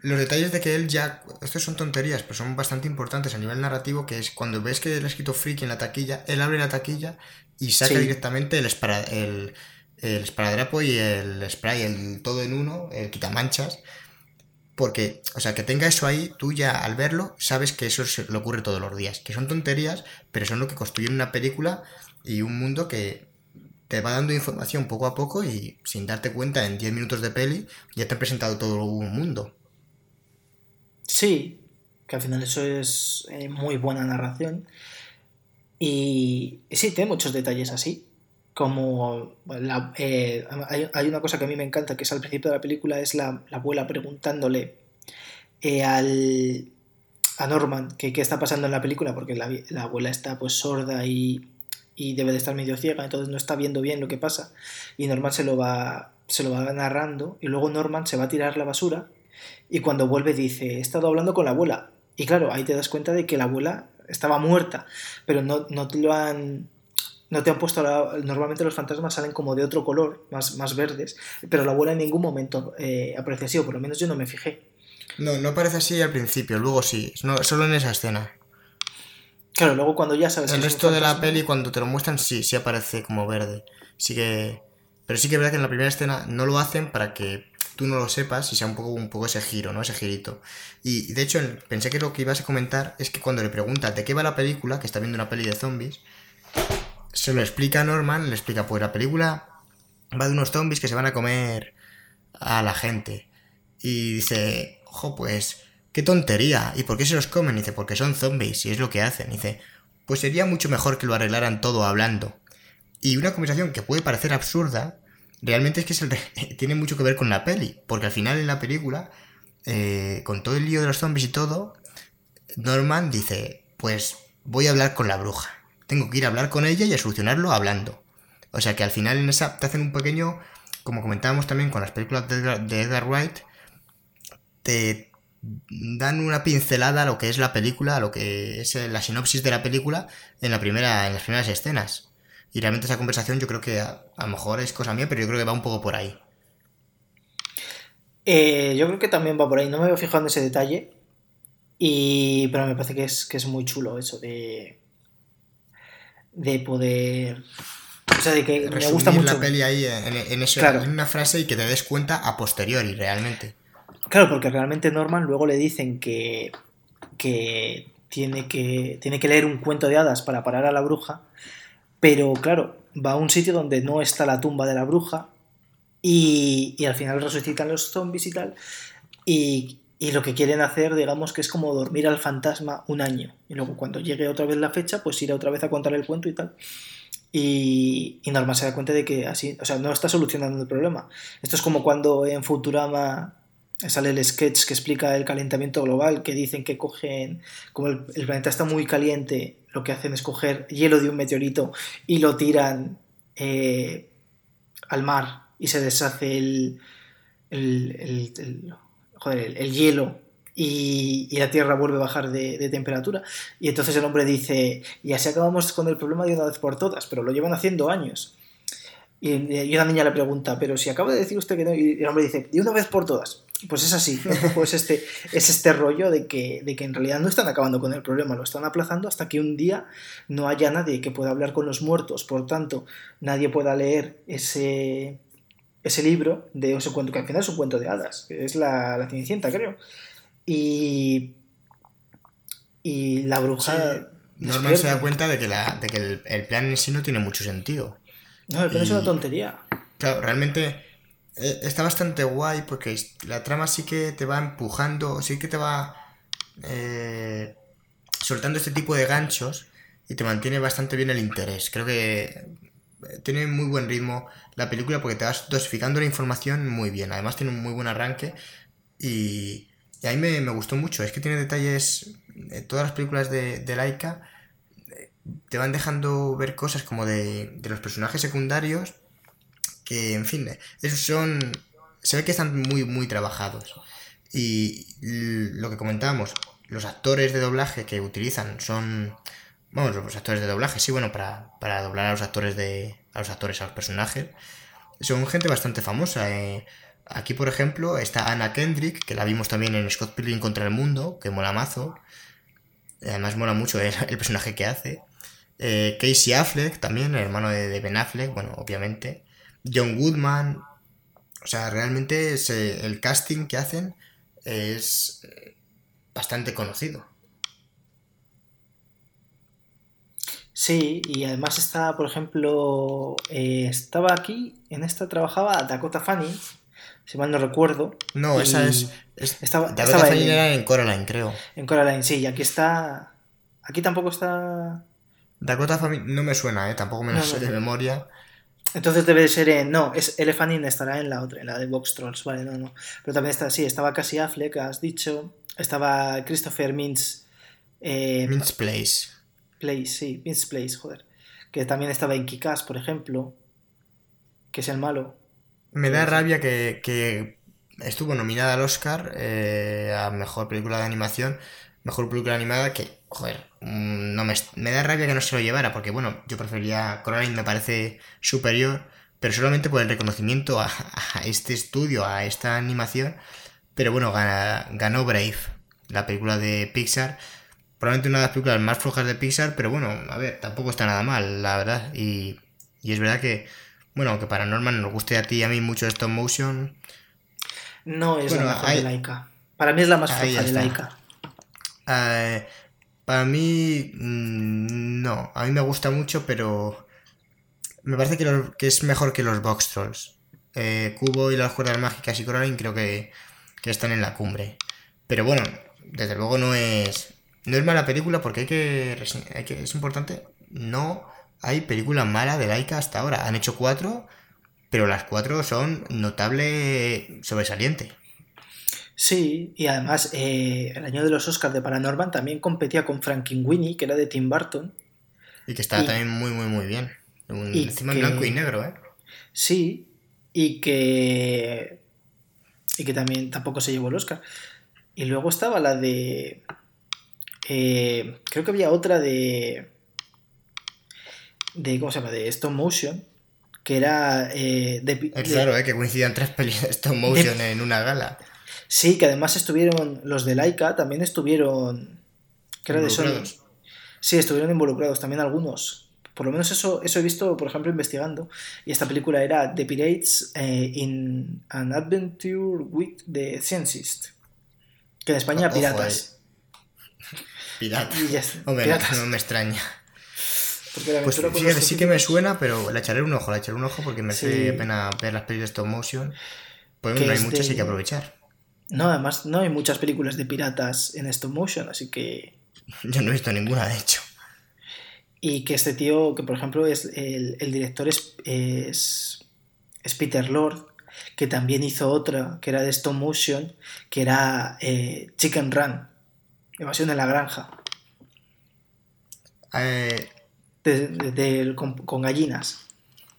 los detalles de que él ya, estos son tonterías, pero son bastante importantes a nivel narrativo, que es cuando ves que él ha escrito friki en la taquilla, él abre la taquilla y saca directamente el, el, el esparadrapo y el spray, el todo en uno, el quitamanchas, porque, o sea, que tenga eso ahí, tú ya al verlo sabes que eso se le ocurre todos los días. Que son tonterías, pero son lo que construyen una película y un mundo que te va dando información poco a poco y sin darte cuenta en 10 minutos de peli ya te ha presentado todo un mundo. Sí, que al final eso es eh, muy buena narración. Y sí, tiene muchos detalles así como eh, hay, una cosa que a mí me encanta que es al principio de la película es la, abuela preguntándole eh, al, a Norman qué está pasando en la película porque la, abuela está pues sorda y, debe de estar medio ciega entonces no está viendo bien lo que pasa y Norman se lo va se lo va narrando y luego Norman se va a tirar la basura y cuando vuelve dice he estado hablando con la abuela y claro ahí te das cuenta de que la abuela estaba muerta pero no, no te lo han no te han puesto la... Normalmente los fantasmas salen como de otro color, más, más verdes, pero la abuela en ningún momento eh, aparece así, o por lo menos yo no me fijé. No, no aparece así al principio, luego sí, no, solo en esa escena. Claro, luego cuando ya sabes El que es un resto de la peli, cuando te lo muestran, sí, sí aparece como verde. Sí que... Pero sí que es verdad que en la primera escena no lo hacen para que tú no lo sepas y sea un poco, un poco ese giro, ¿no? Ese girito. Y de hecho, en- pensé que lo que ibas a comentar es que cuando le preguntas de qué va la película, que está viendo una peli de zombies, se lo explica a Norman, le explica, pues la película va de unos zombies que se van a comer a la gente. Y dice, ojo, pues, qué tontería. ¿Y por qué se los comen? dice, porque son zombies y es lo que hacen. dice, pues sería mucho mejor que lo arreglaran todo hablando. Y una conversación que puede parecer absurda, realmente es que tiene mucho que ver con la peli. Porque al final en la película, eh, con todo el lío de los zombies y todo, Norman dice, pues voy a hablar con la bruja. Tengo que ir a hablar con ella y a solucionarlo hablando. O sea que al final en esa te hacen un pequeño, como comentábamos también con las películas de Edgar, Wright, te dan una pincelada a lo que es la película, a lo que es la sinopsis de la película en la primera, en las primeras escenas. Y realmente esa conversación yo creo que a, lo mejor es cosa mía, pero yo creo que va un poco por ahí. Eh, yo creo que también va por ahí, no me había fijado en ese detalle, y, pero me parece que es, que es muy chulo eso de, de poder... O sea, de que me Resumir gusta mucho... la peli ahí en, en eso, Claro. en una frase y que te des cuenta a posteriori, realmente. Claro, porque realmente Norman luego le dicen que, que, tiene que tiene que leer un cuento de hadas para parar a la bruja, pero claro, va a un sitio donde no está la tumba de la bruja y, y al final resucitan los zombies y tal, y, y lo que quieren hacer, digamos que es como dormir al fantasma un año, y luego cuando llegue otra vez la fecha, pues ir otra vez a contar el cuento y tal. Y, y se da cuenta de que así, o sea, no está solucionando el problema. Esto es como cuando en Futurama sale el sketch que explica el calentamiento global, que dicen que cogen, como el, planeta está muy caliente, lo que hacen es coger hielo de un meteorito y lo tiran eh, al mar y se deshace el, el- el- joder, el- el hielo y, y la Tierra vuelve a bajar de, de temperatura. Y entonces el hombre dice, y así acabamos con el problema de una vez por todas, pero lo llevan haciendo años. Y, y una niña le pregunta, pero si acaba de decir usted que no, y el hombre dice, de una vez por todas. Pues es así, pues este, es este rollo de que, de que en realidad no están acabando con el problema, lo están aplazando hasta que un día no haya nadie que pueda hablar con los muertos, por tanto, nadie pueda leer ese, ese libro de ese cuento, que al final es un cuento de hadas, que es la, la Cenicienta, creo. Y, y la bruja... Norman se da cuenta de que, la, de que el, el plan en sí no tiene mucho sentido. No, el plan es una tontería. Claro, realmente eh, está bastante guay porque la trama sí que te va empujando, sí que te va eh, soltando este tipo de ganchos y te mantiene bastante bien el interés. Creo que eh, tiene muy buen ritmo la película porque te vas dosificando la información muy bien. Además tiene un muy buen arranque y, y a mí me, me gustó mucho. Es que tiene detalles, eh, todas las películas de, de Laika eh, te van dejando ver cosas como de, de los personajes secundarios que, en fin, esos son... Se ve que están muy, muy trabajados. Y lo que comentábamos, los actores de doblaje que utilizan son... Vamos, los actores de doblaje, sí, bueno, para, para doblar a los actores de... a los actores, a los personajes. Son gente bastante famosa. eh. Aquí, por ejemplo, está Anna Kendrick, que la vimos también en Scott Pilgrim contra el Mundo, que mola mazo. Además mola mucho el, personaje que hace. Eh, Casey Affleck también, el hermano de, Ben Affleck, bueno, obviamente. John Goodman. O sea, realmente el casting que hacen es eh, bastante conocido. Sí, y además está, por ejemplo, eh, estaba aquí, en esta trabajaba Dakota Fanning, si mal no recuerdo. No, esa es. es Estaba, Dakota estaba Fanning en, era en Coraline, creo. en Coraline, sí, y aquí está... Aquí tampoco está... Dakota Fanning no me suena, ¿eh? Tampoco me lo No, sé no, de no. memoria. Entonces debe de ser en... No, es Elle Fanning estará en la otra, en la de Box Trolls, vale, no, no. Pero también está, sí, estaba Cassie Affleck, has dicho. Estaba Christopher Mintz... Eh, Mintz Place. Place, sí, Vince Place, joder. Que también estaba en Kikas, por ejemplo. Que es el malo. Me da rabia que, que estuvo nominada al Oscar eh, a Mejor Película de Animación, Mejor Película Animada, que joder, mm, no me, me da rabia que no se lo llevara, porque bueno, yo prefería Coraline, me parece superior, pero solamente por el reconocimiento a, a este estudio, a esta animación. Pero bueno, ganó Brave, la película de Pixar. Probablemente una de las películas más flojas de Pixar, pero bueno, a ver, tampoco está nada mal, la verdad. Y, y es verdad que, bueno, aunque para Norman nos guste a ti y a mí mucho stop motion. No es la mejor de Laika. Para mí es la más floja de Laika. Eh, para mí, mm, no. A mí me gusta mucho, pero me parece que, que es mejor que los Box Trolls. Eh, Cubo y las cuerdas mágicas y Coraline creo que, que están en la cumbre. Pero bueno, desde luego no es. No es mala película porque hay que, hay que. Es importante. No hay película mala de Laika hasta ahora. Han hecho cuatro, pero las cuatro son notable sobresaliente. Sí, y además eh, el año de los Oscars de Paranorman también competía con Winnie que era de Tim Burton. Y que estaba también muy, muy, muy bien. encima en blanco y negro, ¿eh? Sí, y que. Y que también tampoco se llevó el Oscar. Y luego estaba la de. Eh, creo que había otra de. de ¿Cómo se llama? De Stop Motion. Que era. Eh, de, es raro, ¿eh? Que coincidan tres películas de Stop Motion en una gala. Sí, que además estuvieron. Los de Laika también estuvieron. Que era de Sony. Sí, estuvieron involucrados también algunos. Por lo menos eso, eso he visto, por ejemplo, investigando. Y esta película era The Pirates eh, in an Adventure with the Scientist. Que en España, Piratas. Piratas. Hombre, no me extraña. pues sí que me suena, pero le echaré un ojo, le echaré un ojo porque me hace pena ver las películas de stop motion. Pues no hay muchas, hay que aprovechar. No, además no hay muchas películas de piratas en stop motion, así que... Yo no he visto ninguna, de hecho. Y que este tío, que por ejemplo es el, director es, es, es Peter Lord, que también hizo otra, que era de stop motion, que era eh, Chicken Run, Evasión en la Granja. Eh, con, gallinas.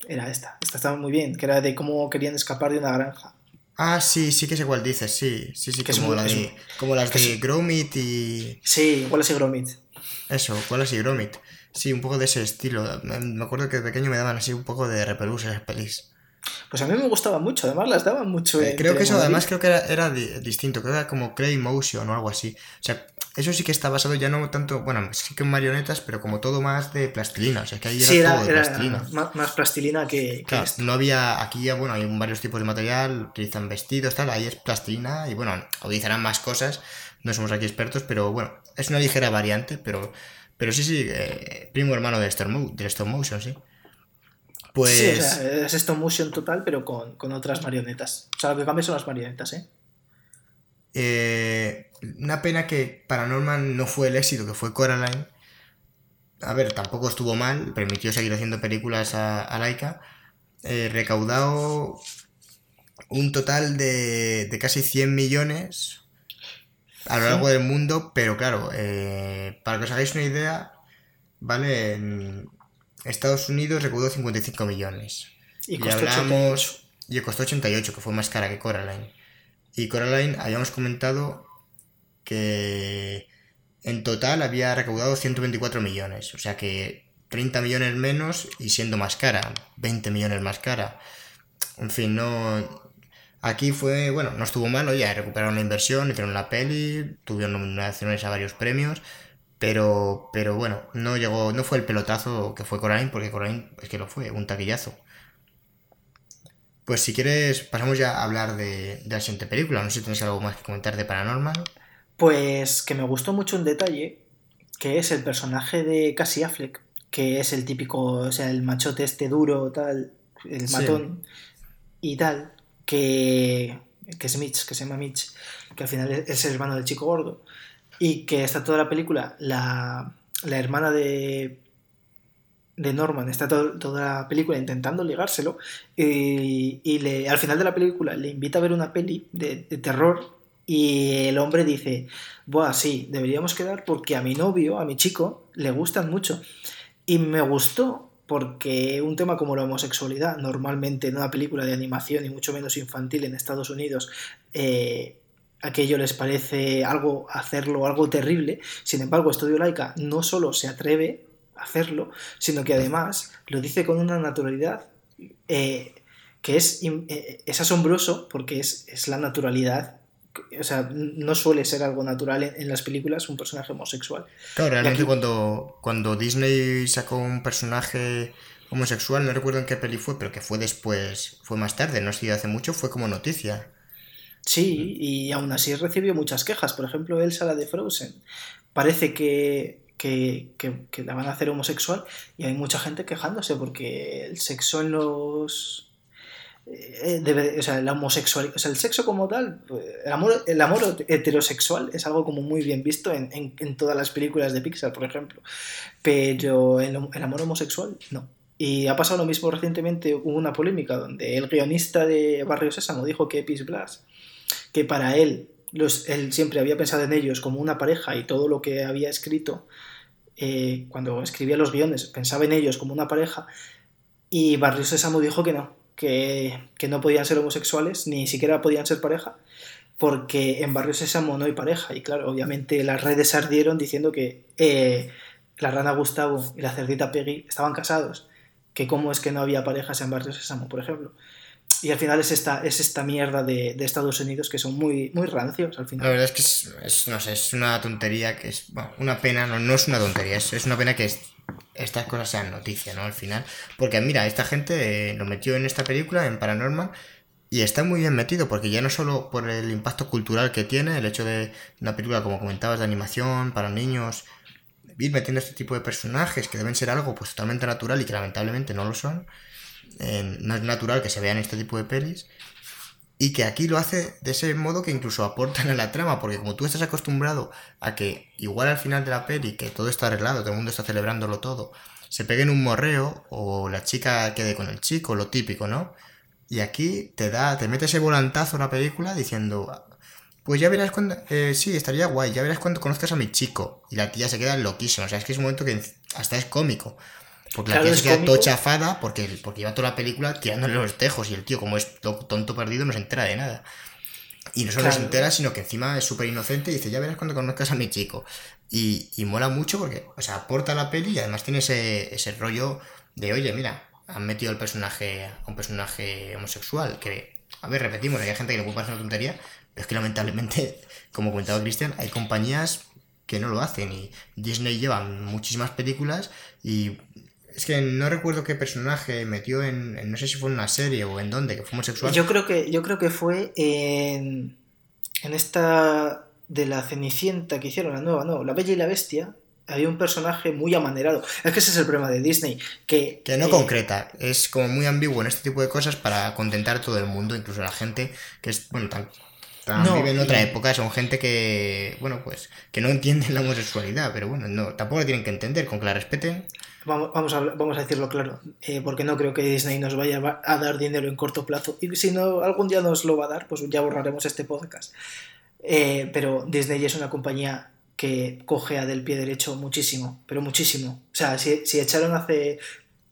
Era esta. Esta estaba muy bien, que era de cómo querían escapar de una granja. Ah, sí, sí que sé cuál dices, sí, sí, sí, que como, como las de Gromit y... Sí, Wallace y Gromit. Eso, Wallace y Gromit. Sí, un poco de ese estilo. Me acuerdo que de pequeño me daban así un poco de repelús esas pelis. Pues a mí me gustaba mucho, además las daban mucho. Eh, creo que eso además creo que era, distinto, creo que era como Clay Motion o algo así. O sea, eso sí que está basado ya no tanto, bueno, sí que en marionetas, pero como todo más de plastilina. O sea, que ahí era, todo de plastilina. Más, plastilina que. claro, no había. Aquí ya, bueno, hay varios tipos de material, utilizan vestidos, tal, ahí es plastilina y bueno, utilizarán más cosas. No somos aquí expertos, pero bueno, es una ligera variante, pero. Pero sí, sí, eh, primo hermano de stop, de stop motion, sí. Pues... Sí, o sea, es stop motion total, pero con, otras marionetas. O sea, lo que cambia son las marionetas, ¿eh? ¿Eh? Una pena que Paranorman no fue el éxito que fue Coraline. A ver, tampoco estuvo mal, permitió seguir haciendo películas a, Laika. Eh, recaudado un total de, de, casi 100 millones a lo largo del mundo, pero claro, eh, para que os hagáis una idea, ¿vale? Estados Unidos recaudó 55 millones. Y, costó hablamos, y costó 88, que fue más cara que Coraline. Y Coraline habíamos comentado que en total había recaudado 124 millones. O sea que 30 millones menos y siendo más cara. 20 millones más cara. En fin, no... Aquí fue, bueno, no estuvo malo, ya recuperaron la inversión, hicieron la peli, tuvieron nominaciones a varios premios, pero, pero bueno, no llegó, no fue el pelotazo que fue Coraline, porque Coraline es que lo fue, un taquillazo. Pues si quieres, pasamos ya a hablar de, la siguiente película. No sé si tienes algo más que comentar de Paranormal. Pues que me gustó mucho un detalle, que es el personaje de Cassie Affleck, que es el típico, o sea, el machote este duro, tal, el matón y tal, que, que es Mitch, que se llama Mitch, que al final es el hermano del chico gordo y que está toda la película, la, hermana de, de Norman está toda la película intentando ligárselo y, y al final de la película le invita a ver una peli de, terror y el hombre dice, Buah, sí, deberíamos quedar porque a mi novio, a mi chico, le gustan mucho. Y me gustó porque un tema como la homosexualidad, normalmente en una película de animación y mucho menos infantil en Estados Unidos, eh, aquello les parece algo hacerlo, algo terrible. Sin embargo, Estudio Laica no solo se atreve hacerlo, sino que además lo dice con una naturalidad eh, que es, eh, es, asombroso porque es, es, la naturalidad. O sea, no suele ser algo natural en, las películas un personaje homosexual. Claro, realmente cuando, cuando Disney sacó un personaje homosexual, no recuerdo en qué peli fue, pero que fue después, fue más tarde, no sé si hace mucho, fue como noticia. Sí, y aún así recibió muchas quejas. Por ejemplo, Elsa, la de Frozen. Parece que, que, la van a hacer homosexual y hay mucha gente quejándose porque el sexo en los... Eh, debe, o sea, la homosexual, o sea, el sexo como tal, el amor, el amor heterosexual es algo como muy bien visto en, en, todas las películas de Pixar, por ejemplo, pero el, el amor homosexual no. Y ha pasado lo mismo recientemente, hubo una polémica donde el guionista de Barrio Sésamo dijo que Epis Blas que para él, él siempre había pensado en ellos como una pareja y todo lo que había escrito, eh, cuando escribía los guiones, pensaba en ellos como una pareja, y Barrio Sésamo dijo que no, que, no podían ser homosexuales, ni siquiera podían ser pareja, porque en Barrio Sésamo no hay pareja. Y claro, obviamente las redes ardieron diciendo que eh, la rana Gustavo y la cerdita Peggy estaban casados, que cómo es que no había parejas en Barrio Sésamo, por ejemplo. Y al final es esta, es esta mierda de, Estados Unidos que son muy, muy rancios al final. La verdad es que es, no sé, es una tontería que es, una pena, no, no es una tontería, es, es una pena que estas cosas sean noticia, ¿no? Al final. Porque mira, esta gente eh, lo metió en esta película, en Paranormal, y está muy bien metido, porque ya no solo por el impacto cultural que tiene, el hecho de una película, como comentabas, de animación para niños, ir metiendo este tipo de personajes que deben ser algo pues totalmente natural y que lamentablemente no lo son no es natural que se vean este tipo de pelis. Y que aquí lo hace de ese modo que incluso aportan a la trama, porque como tú estás acostumbrado a que igual al final de la peli, que todo está arreglado, todo el mundo está celebrándolo todo, se peguen un morreo o la chica quede con el chico, lo típico, ¿no? Y aquí te da, te mete ese volantazo a la película diciendo, pues ya verás cuando, eh, sí, estaría guay, ya verás cuando conozcas a mi chico. Y la tía se queda loquísima, o sea, es que es un momento que hasta es cómico. Porque la tía se queda todo chafada porque, porque lleva toda la película tirándole los tejos y el tío, como es tonto perdido, no se entera de nada. Y no solo se entera, sino que encima es súper inocente y dice, ya verás cuando conozcas a mi chico. Y, y mola mucho porque, o sea, aporta la peli y además tiene ese, ese rollo de, oye, mira, han metido al personaje, a un personaje homosexual, que, a ver, repetimos, hay gente que le puede pasar una tontería, pero es que lamentablemente, como comentaba Cristian, hay compañías que no lo hacen y Disney lleva muchísimas películas y es que no recuerdo qué personaje metió en, no sé si fue en una serie o en dónde, que fue homosexual. Yo creo que, yo creo que fue en, en esta de la Cenicienta que hicieron, la nueva, no, La Bella y la Bestia, había un personaje muy amanerado. Es que ese es el problema de Disney, que... Que no eh, concreta, es como muy ambiguo en este tipo de cosas para contentar a todo el mundo, incluso a la gente que es, bueno, tan, vive en otra época, son gente que, bueno, pues, que no entiende la homosexualidad, pero bueno, no, tampoco la tienen que entender, con que la respeten Vamos, vamos, a, vamos a decirlo claro, eh, porque no creo que Disney nos vaya a dar dinero en corto plazo. Y si no, algún día nos lo va a dar, pues ya borraremos este podcast. Eh, pero Disney es una compañía que cogea del pie derecho muchísimo, pero muchísimo. O sea, si, si echaron hace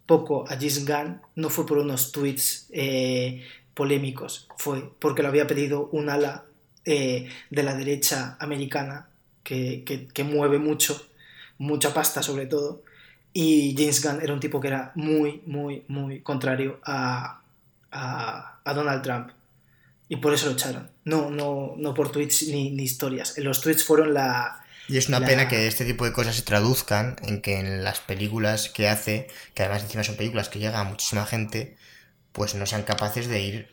poco a James Gunn, no fue por unos tweets eh, polémicos, fue porque lo había pedido un ala de la derecha americana que, que, que mueve mucho, mucha pasta sobre todo, y James Gunn era un tipo que era muy, muy, muy contrario a, Donald Trump. Y por eso lo echaron. No, no, no por tweets ni, historias. Los tweets fueron la, y es una pena que este tipo de cosas se traduzcan en que en las películas que hace, que además encima son películas que llegan a muchísima gente, pues no sean capaces de ir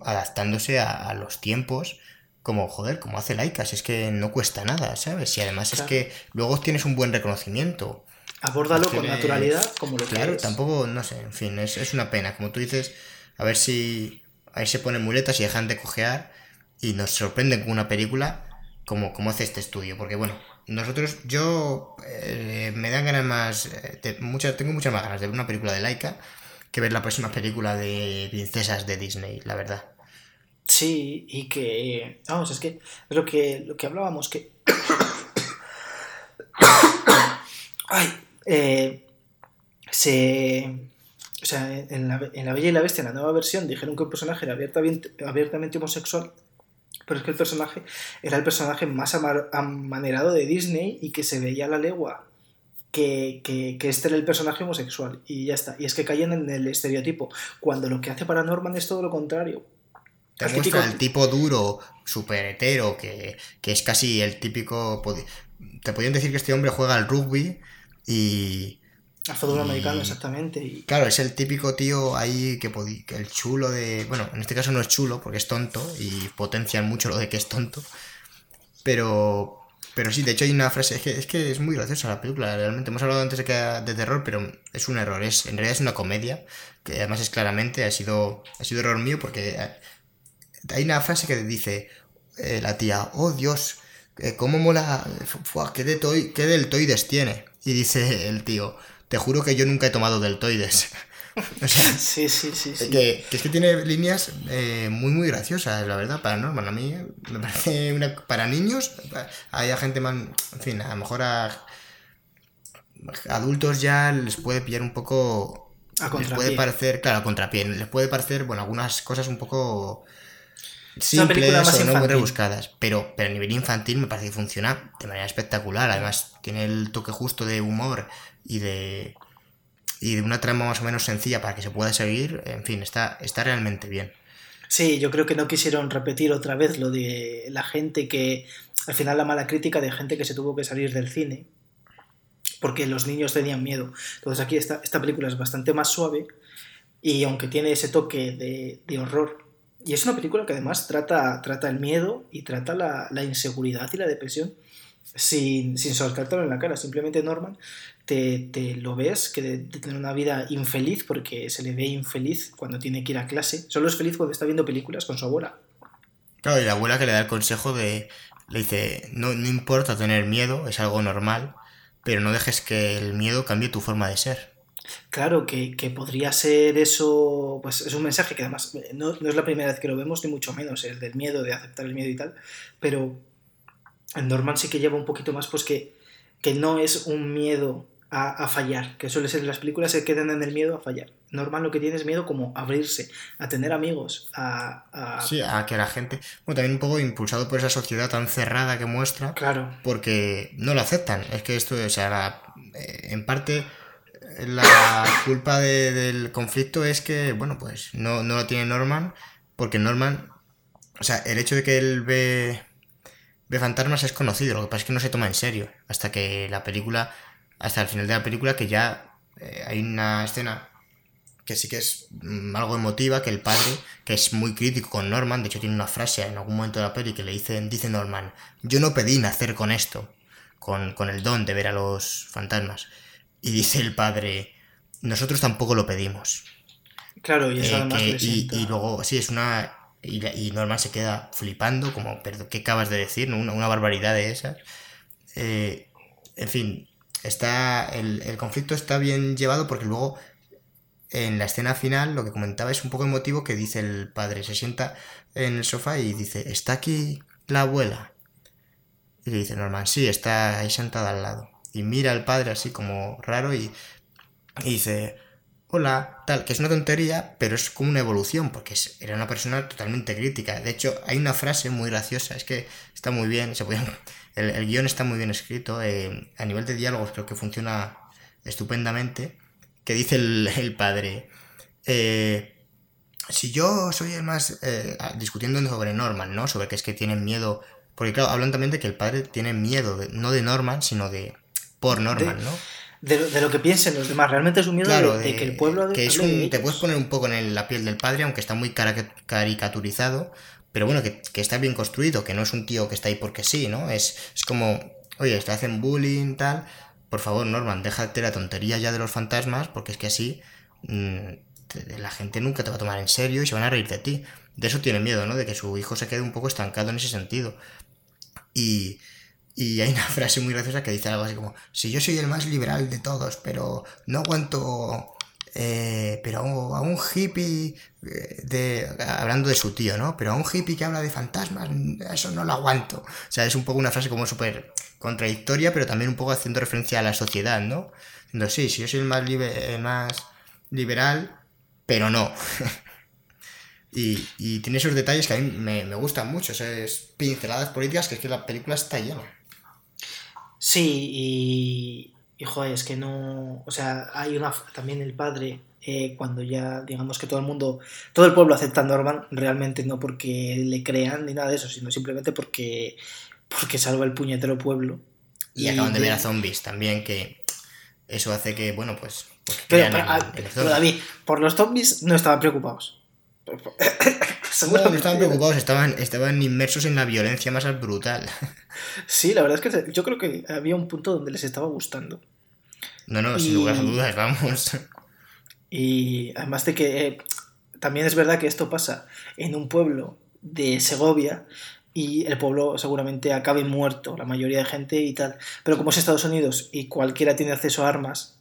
adaptándose a, los tiempos, como joder, como hace Laika, es que no cuesta nada, ¿sabes? Y además es que luego tienes un buen reconocimiento. Abórdalo con naturalidad como lo Claro, tampoco, no sé, en fin, es, una pena. Como tú dices, a ver si ahí se ponen muletas y dejan de cojear y nos sorprenden con una película como, como hace este estudio. Porque bueno, nosotros, yo eh, me dan ganas más, eh, muchas, tengo muchas más ganas de ver una película de Laika que ver la próxima película de princesas de Disney, la verdad. Sí, y que, vamos, es que es lo que, lo que hablábamos, que... Ay, eh, se, o sea, en la, Bella y la Bestia, en la nueva versión, dijeron que el personaje era abiertamente, abiertamente homosexual, Pero es que el personaje era el personaje más amanerado de Disney y que se veía a la legua que, que, este era el personaje homosexual y ya está. Y es que caen en el estereotipo, cuando lo que hace para Norman es todo lo contrario. Te muestra el tipo duro, super hetero, que, que es casi el típico... Te podrían decir que este hombre juega al rugby y, al fútbol americano, exactamente. Claro, es el típico tío ahí que, que, el chulo de. Bueno, en este caso no es chulo porque es tonto y potencian mucho lo de que es tonto. Pero. Pero sí, de hecho hay una frase. Es que es, que es muy graciosa la película, realmente. Hemos hablado antes de que de terror, pero es un error. Es, en realidad es una comedia. Que además es claramente. Ha sido, ha sido error mío porque. Hay una frase que dice. Eh, la tía, oh Dios, eh, cómo mola. ¿qué, de toy, ¿Qué deltoides tiene? Y dice el tío te juro que yo nunca he tomado deltoides. o sea, sí, sí, sí. sí. Que, es que tiene líneas eh, muy, muy graciosas, la verdad, para Norman. A mí me parece una. Para niños, hay gente más. En fin, a lo mejor a. Adultos ya les puede pillar un poco. A les puede parecer, claro, a contrapié. Les puede parecer, bueno, algunas cosas un poco simples o no muy rebuscadas. Pero, pero a nivel infantil me parece que funciona de manera espectacular. Además, tiene el toque justo de humor y de, y de una trama más o menos sencilla para que se pueda seguir, en fin, está, está realmente bien. Sí, yo creo que no quisieron repetir otra vez lo de la gente que, al final la mala crítica de gente que se tuvo que salir del cine, porque los niños tenían miedo. Entonces aquí esta, esta película es bastante más suave y aunque tiene ese toque de, de horror, y es una película que además trata, trata el miedo y trata la, la inseguridad y la depresión sin, sin soltártelo en la cara. Simplemente Norman te, te lo ves que de, tener una vida infeliz, porque se le ve infeliz cuando tiene que ir a clase. Solo es feliz cuando está viendo películas con su abuela. Claro, y la abuela que le da el consejo de. Le dice: no, no importa tener miedo, es algo normal, pero no dejes que el miedo cambie tu forma de ser. Claro, que, que, podría ser eso, pues es un mensaje que además no, no, es la primera vez que lo vemos, ni mucho menos, el del miedo, de aceptar el miedo y tal, pero en Norman sí que lleva un poquito más, pues que, que no es un miedo a, fallar, que suele ser en las películas se quedan en el miedo a fallar. Norman lo que tiene es miedo como a abrirse, a tener amigos, a, Sí, a que la gente... Bueno, también un poco impulsado por esa sociedad tan cerrada que muestra. Claro. Porque no lo aceptan. Es que esto, o sea, eh, en parte la culpa del conflicto es que, bueno, pues no, no lo tiene Norman, porque Norman... O sea, el hecho de que él ve de fantasmas es conocido, lo que pasa es que no se toma en serio. Hasta que la película, hasta el final de la película, que ya eh, hay una escena que sí que es mm, algo emotiva, que el padre, que es muy crítico con Norman, de hecho tiene una frase en algún momento de la peli que le dice, dice Norman, yo no pedí nacer con esto, con, el don de ver a los fantasmas. Y dice el padre, nosotros tampoco lo pedimos. Claro, y eso eh, además y, y, luego, sí, es una y, Norman se queda flipando, como, perdón, ¿qué acabas de decir? Una, barbaridad de esas. Eh, en fin, está el, conflicto está bien llevado porque luego en la escena final lo que comentaba es un poco emotivo que dice el padre, se sienta en el sofá y dice, ¿está aquí la abuela? Y le dice Norman, sí, está ahí sentada al lado. Y mira al padre así como raro y, dice, hola, tal, que es una tontería, pero es como una evolución, porque era una persona totalmente crítica. De hecho, hay una frase muy graciosa, es que está muy bien, se el, el, guion está muy bien escrito, eh, a nivel de diálogos creo que funciona estupendamente, que dice el, padre, eh, si yo soy el más, eh, discutiendo sobre Norman, ¿no? Sobre que es que tienen miedo, porque claro, hablan también de que el padre tiene miedo, no de Norman, sino de por Norman, ¿no? de, lo que piensen los demás. Realmente es un miedo de, que el pueblo... Que es un, te puedes poner un poco en la piel del padre, aunque está muy caricaturizado, pero bueno, que, está bien construido, que no es un tío que está ahí porque sí, ¿no? Es, es como, oye, te hacen bullying, tal. Por favor, Norman, déjate la tontería ya de los fantasmas, porque es que así mm, la gente nunca te va a tomar en serio y se van a reír de ti. De eso tiene miedo, ¿no? De que su hijo se quede un poco estancado en ese sentido. Y, y hay una frase muy graciosa que dice algo así como, si yo soy el más liberal de todos, pero no aguanto, eh, pero a un hippie, eh, de, hablando de su tío, ¿no? Pero a un hippie que habla de fantasmas, eso no lo aguanto. O sea, es un poco una frase como súper contradictoria, pero también un poco haciendo referencia a la sociedad, ¿no? Diciendo, sí, si yo soy el más, el más liberal, pero no. Y, y tiene esos detalles que a mí me, me gustan mucho, esas pinceladas políticas que es que la película está llena. Sí, y, y joder, es que no. O sea, hay una. También el padre, eh, cuando ya, digamos que todo el mundo. Todo el pueblo acepta a Norman, realmente no porque le crean ni nada de eso, sino simplemente porque. Porque salva el puñetero pueblo. Y, acaban de ver a zombies también, que eso hace que, bueno, pues. pues Pero, ah, pero. David, por los zombies no estaban preocupados. No, no estaban preocupados, estaban, estaban inmersos en la violencia más brutal. Sí, la verdad es que yo creo que había un punto donde les estaba gustando. No, no, sin lugar a dudas, vamos. Y además de que eh, también es verdad que esto pasa en un pueblo de Segovia y el pueblo seguramente acabe muerto, la mayoría de gente y tal. Pero como es Estados Unidos y cualquiera tiene acceso a armas,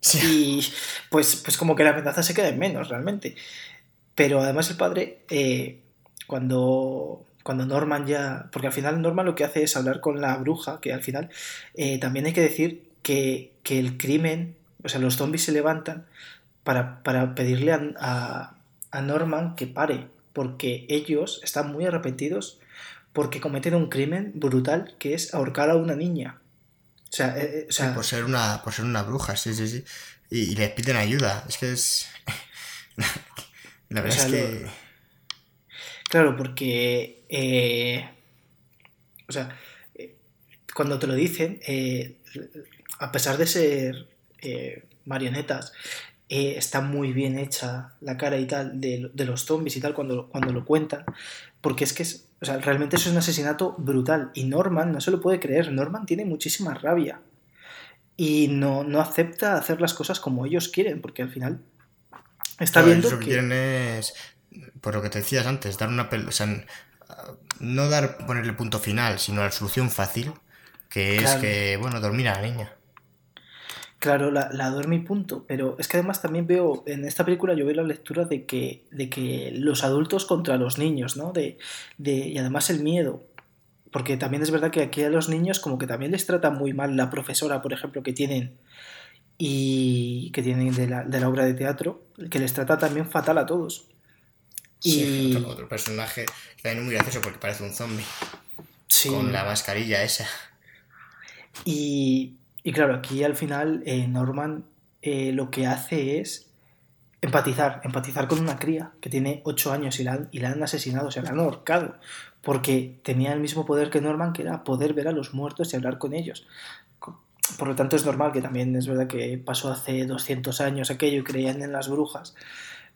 Sí. y pues, pues como que la amenaza se queda en menos realmente. Pero además el padre, eh, cuando, cuando Norman ya... Porque al final Norman lo que hace es hablar con la bruja, que al final eh, también hay que decir que, que el crimen, o sea, los zombies se levantan para, para pedirle a, a- Norman que pare, porque ellos están muy arrepentidos porque cometen un crimen brutal que es ahorcar a una niña. O sea, eh, eh, o sea, por ser una por ser una bruja, sí, sí, sí. Y, y les piden ayuda. Es que es. La verdad O sea, es que. Claro, porque. eh, o sea, eh, cuando te lo dicen, eh, a pesar de ser eh, marionetas, está muy bien hecha la cara y tal de, de los zombies y tal cuando, cuando lo cuentan. Porque es que es. O sea, realmente eso es un asesinato brutal. Y Norman no se lo puede creer. Norman tiene muchísima rabia. Y no, no acepta hacer las cosas como ellos quieren, porque al final está claro, viendo lo que que. quieren es. Por lo que te decías antes, dar una. O sea, no dar ponerle punto final, sino la solución fácil. Que es que, bueno, dormir a la niña. Claro, la, la duerme y punto. Pero es que además también veo, en esta película yo veo la lectura de que, de que los adultos contra los niños, ¿no? De, de, y además el miedo. Porque también es verdad que aquí a los niños como que también les trata muy mal la profesora, por ejemplo, que tienen y que tienen de la, de la obra de teatro, que les trata también fatal a todos. Sí, Y otro, otro personaje que también es muy gracioso porque parece un zombie. sí, Con la mascarilla esa. Y, y claro, aquí al final eh, Norman eh, lo que hace es empatizar, empatizar con una cría que tiene 8 años y la, han, y la han asesinado, o sea, la han ahorcado, porque tenía el mismo poder que Norman, que era poder ver a los muertos y hablar con ellos. Por lo tanto, es normal que también es verdad que pasó hace 200 años aquello y creían en las brujas,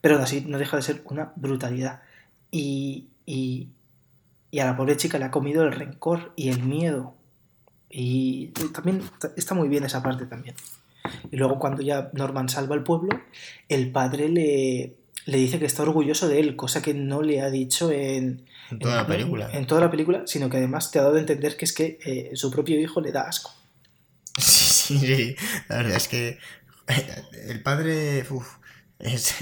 pero así no deja de ser una brutalidad. Y, y, y a la pobre chica le ha comido el rencor y el miedo y también está muy bien esa parte también. Y luego cuando ya Norman salva al pueblo, el padre le, le dice que está orgulloso de él, cosa que no le ha dicho en, En toda la película. en toda la película, sino que además te ha dado a entender que es que eh, su propio hijo le da asco. Sí, sí. La verdad es que el padre uf, es,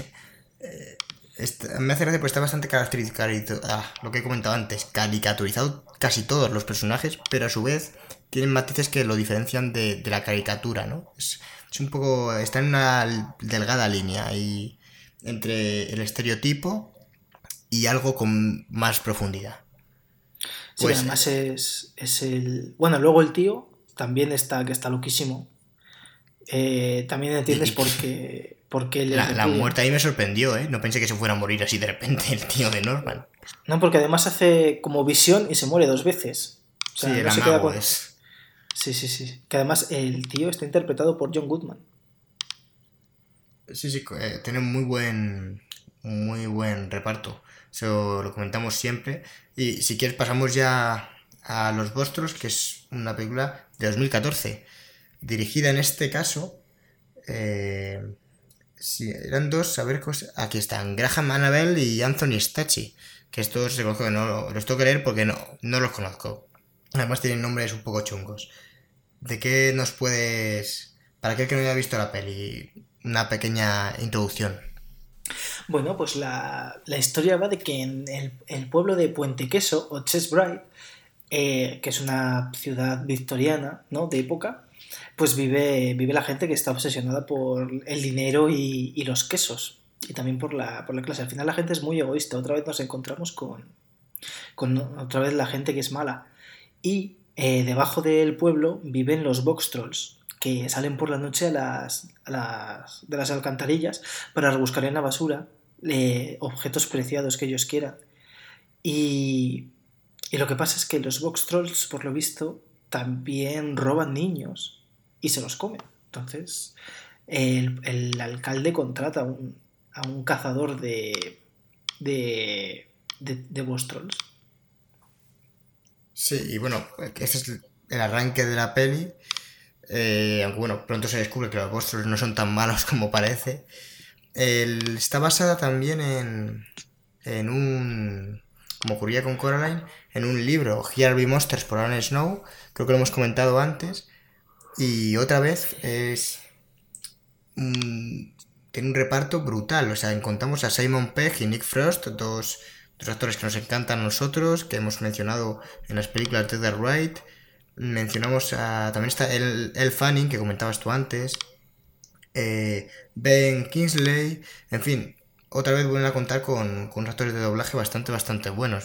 eh, está- me hace gracia porque está bastante caracterizado, ah, lo que he comentado antes, caricaturizado casi todos los personajes, pero a su vez tienen matices que lo diferencian de, de la caricatura, ¿no? Es, es un poco, está en una delgada línea ahí entre el estereotipo y algo con más profundidad. Sí, Pues- además es, es el... Bueno, luego el tío también está, que está loquísimo. Eh, también entiendes por qué, por qué le La, muerte ahí me sorprendió, ¿eh? No pensé que se fuera a morir así de repente el tío de Norman. No, porque además hace como visión y se muere dos veces. O sea, sí, no se queda mago, con- es- Sí, sí, sí. Que además el tío está interpretado por John Goodman. Sí, sí, eh, tiene muy buen, muy buen reparto. Eso lo comentamos siempre. Y si quieres pasamos ya a Los Vostros, que es una película de 2014. Dirigida en este caso... eh, eran dos, a ver, aquí están, Graham Annabelle y Anthony Stachy. Que estos reconozco que no los tengo que leer porque no, no los conozco. Además tienen nombres un poco chungos. ¿De qué nos puedes... Para aquel que no haya visto la peli, una pequeña introducción? Bueno, pues la, la historia va de que en el, pueblo de Puente Queso, o Chesbride, eh, que es una ciudad victoriana, ¿no? De época, pues vive, vive la gente que está obsesionada por el dinero y, los quesos. y también por la, por la clase. Al final la gente es muy egoísta. Otra vez nos encontramos con, con otra vez la gente que es mala. Y eh, debajo del pueblo viven los box trolls, que salen por la noche a las, las, de las alcantarillas para rebuscar en la basura eh, objetos preciados que ellos quieran. Y, y lo que pasa es que los box trolls, por lo visto, también roban niños y se los comen. Entonces, el, el alcalde contrata a un, a un cazador de, de, de, de box trolls Sí, y bueno, ese es el arranque de la peli. Eh, aunque bueno, pronto se descubre que los monstruos no son tan malos como parece. está basada también en, en un, como ocurría con Coraline, en un libro, Here Monsters por Aaron Snow, creo que lo hemos comentado antes, y otra vez es... tiene un reparto brutal, o sea, encontramos a Simon Pegg y Nick Frost, dos dos actores que nos encantan a nosotros, que hemos mencionado en las películas de The Right. Mencionamos a. También está el, el Fanning, que comentabas tú antes. Eh, ben Kingsley. En fin, otra vez vuelven a contar con, con actores de doblaje bastante, bastante buenos.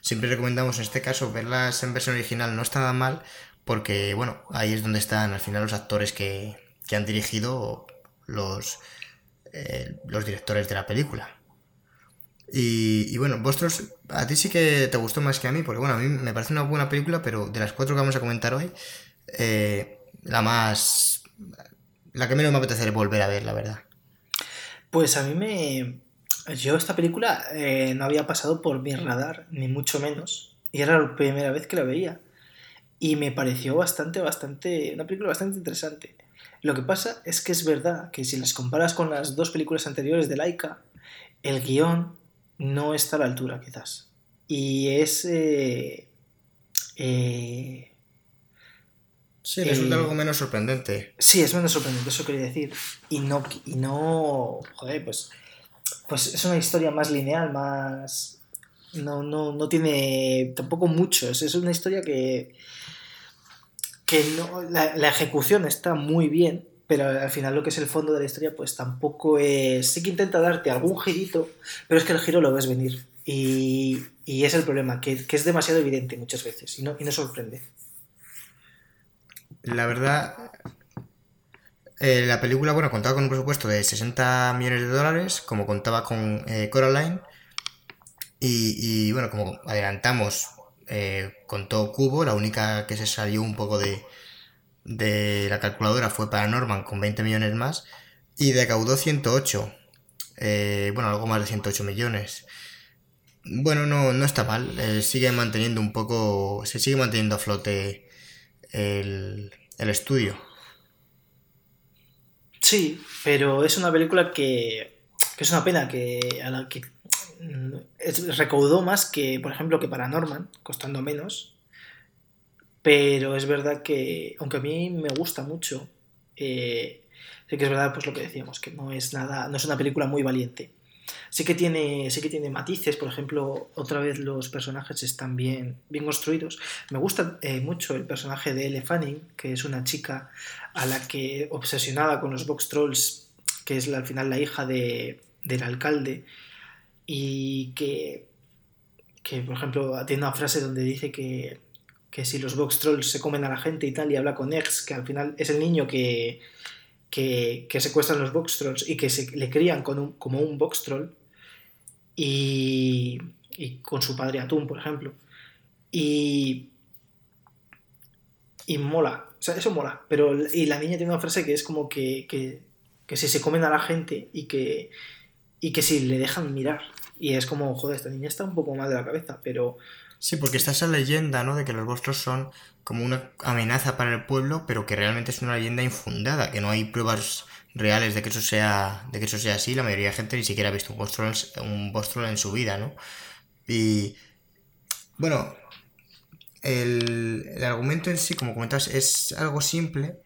Siempre recomendamos en este caso verlas en versión original, no está nada mal, porque bueno, ahí es donde están al final los actores que, que han dirigido los, eh, los directores de la película. Y, bueno, vosotros, a ti sí que te gustó más que a mí, porque bueno, a mí me parece una buena película, pero de las cuatro que vamos a comentar hoy, eh, la más... La que menos me apetece volver a ver, la verdad. Pues a mí me... Yo esta película eh, no había pasado por mi radar, ni mucho menos, y era la primera vez que la veía. Y me pareció bastante, bastante... Una película bastante interesante. Lo que pasa es que es verdad que si las comparas con las dos películas anteriores de Laika, el guion no está a la altura, quizás. Y es. Eh, eh, sí, resulta algo menos sorprendente. Sí, es menos sorprendente, eso quería decir. Y no. Y no joder, pues. Pues es una historia más lineal, más. No, no, no tiene tampoco muchos. Es una historia que. que no, la, ejecución está muy bien, pero al final lo que es el fondo de la historia pues tampoco es... Sí que intenta darte algún girito, pero es que el giro lo ves venir. Y, y es el problema, que, que, es demasiado evidente muchas veces y no, y no sorprende. La verdad, eh, la película, bueno, contaba con un presupuesto de 60 millones de dólares, como contaba con eh, Coraline. Y, bueno, como adelantamos, eh, contó Cubo, la única que se salió un poco de, la calculadora fue para Norman con 20 millones más y decaudó 108. Eh, bueno, algo más de 108 millones. Bueno, no, no está mal. Sigue manteniendo un poco. Se sigue manteniendo a flote el estudio. Sí, pero es una película que, es una pena que que recaudó más que, por ejemplo, que para Norman, costando menos. Pero es verdad que, aunque a mí me gusta mucho, eh, sí que es verdad pues lo que decíamos, que no es nada, no es una película muy valiente. Sí que tiene, sí que tiene matices, por ejemplo, otra vez los personajes están bien, bien construidos. Me gusta eh, mucho el personaje de Elle Fanning, que es una chica a la que obsesionada con los box trolls, que es al final la hija de, del alcalde, y que, que, por ejemplo, tiene una frase donde dice que que si los box trolls se comen a la gente y tal, y habla con X, que al final es el niño que, que, que secuestran los box trolls y que se le crían con como un box troll, y, y con su padre Atún, por ejemplo. Y, y mola, o sea, eso mola, pero y la niña tiene una frase que es como que, que, que si se comen a la gente y que, y que si le dejan mirar. Y es como, joder, esta niña está un poco mal de la cabeza, pero Sí, porque está esa leyenda, ¿no? De que los monstruos son como una amenaza para el pueblo, pero que realmente es una leyenda infundada, que no hay pruebas reales de que eso sea, de que eso sea así. La mayoría de gente ni siquiera ha visto un monstruo, un monstruo en su vida, ¿no? Y bueno, el, el argumento en sí, como comentas, es algo simple,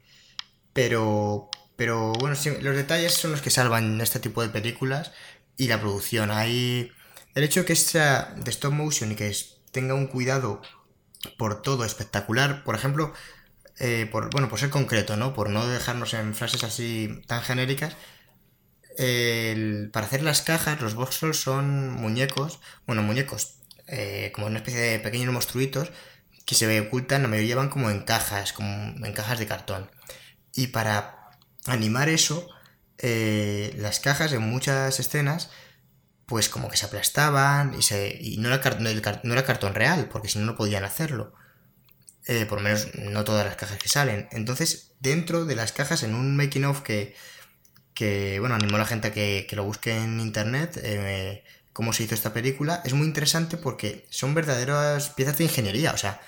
pero, pero bueno, los detalles son los que salvan este tipo de películas y la producción. Hay el hecho de que sea de stop motion y que tenga un cuidado por todo espectacular. Por ejemplo, eh, por, bueno, por ser concreto, ¿no? Por no dejarnos en frases así tan genéricas. para hacer las cajas, los trolls son muñecos, bueno, muñecos, eh, como una especie de pequeños monstruitos que se ocultan, la mayoría van como en cajas, como en cajas de cartón. Y para animar eso, eh, las cajas en muchas escenas, pues como que se aplastaban y, se, y no, era no era cartón real, porque si no, no podían hacerlo. Eh, por lo menos no todas las cajas que salen. Entonces, dentro de las cajas, en un making of que, que bueno, animó a la gente a que, que lo busque en internet, eh, cómo se hizo esta película, es muy interesante porque son verdaderas piezas de ingeniería. O sea,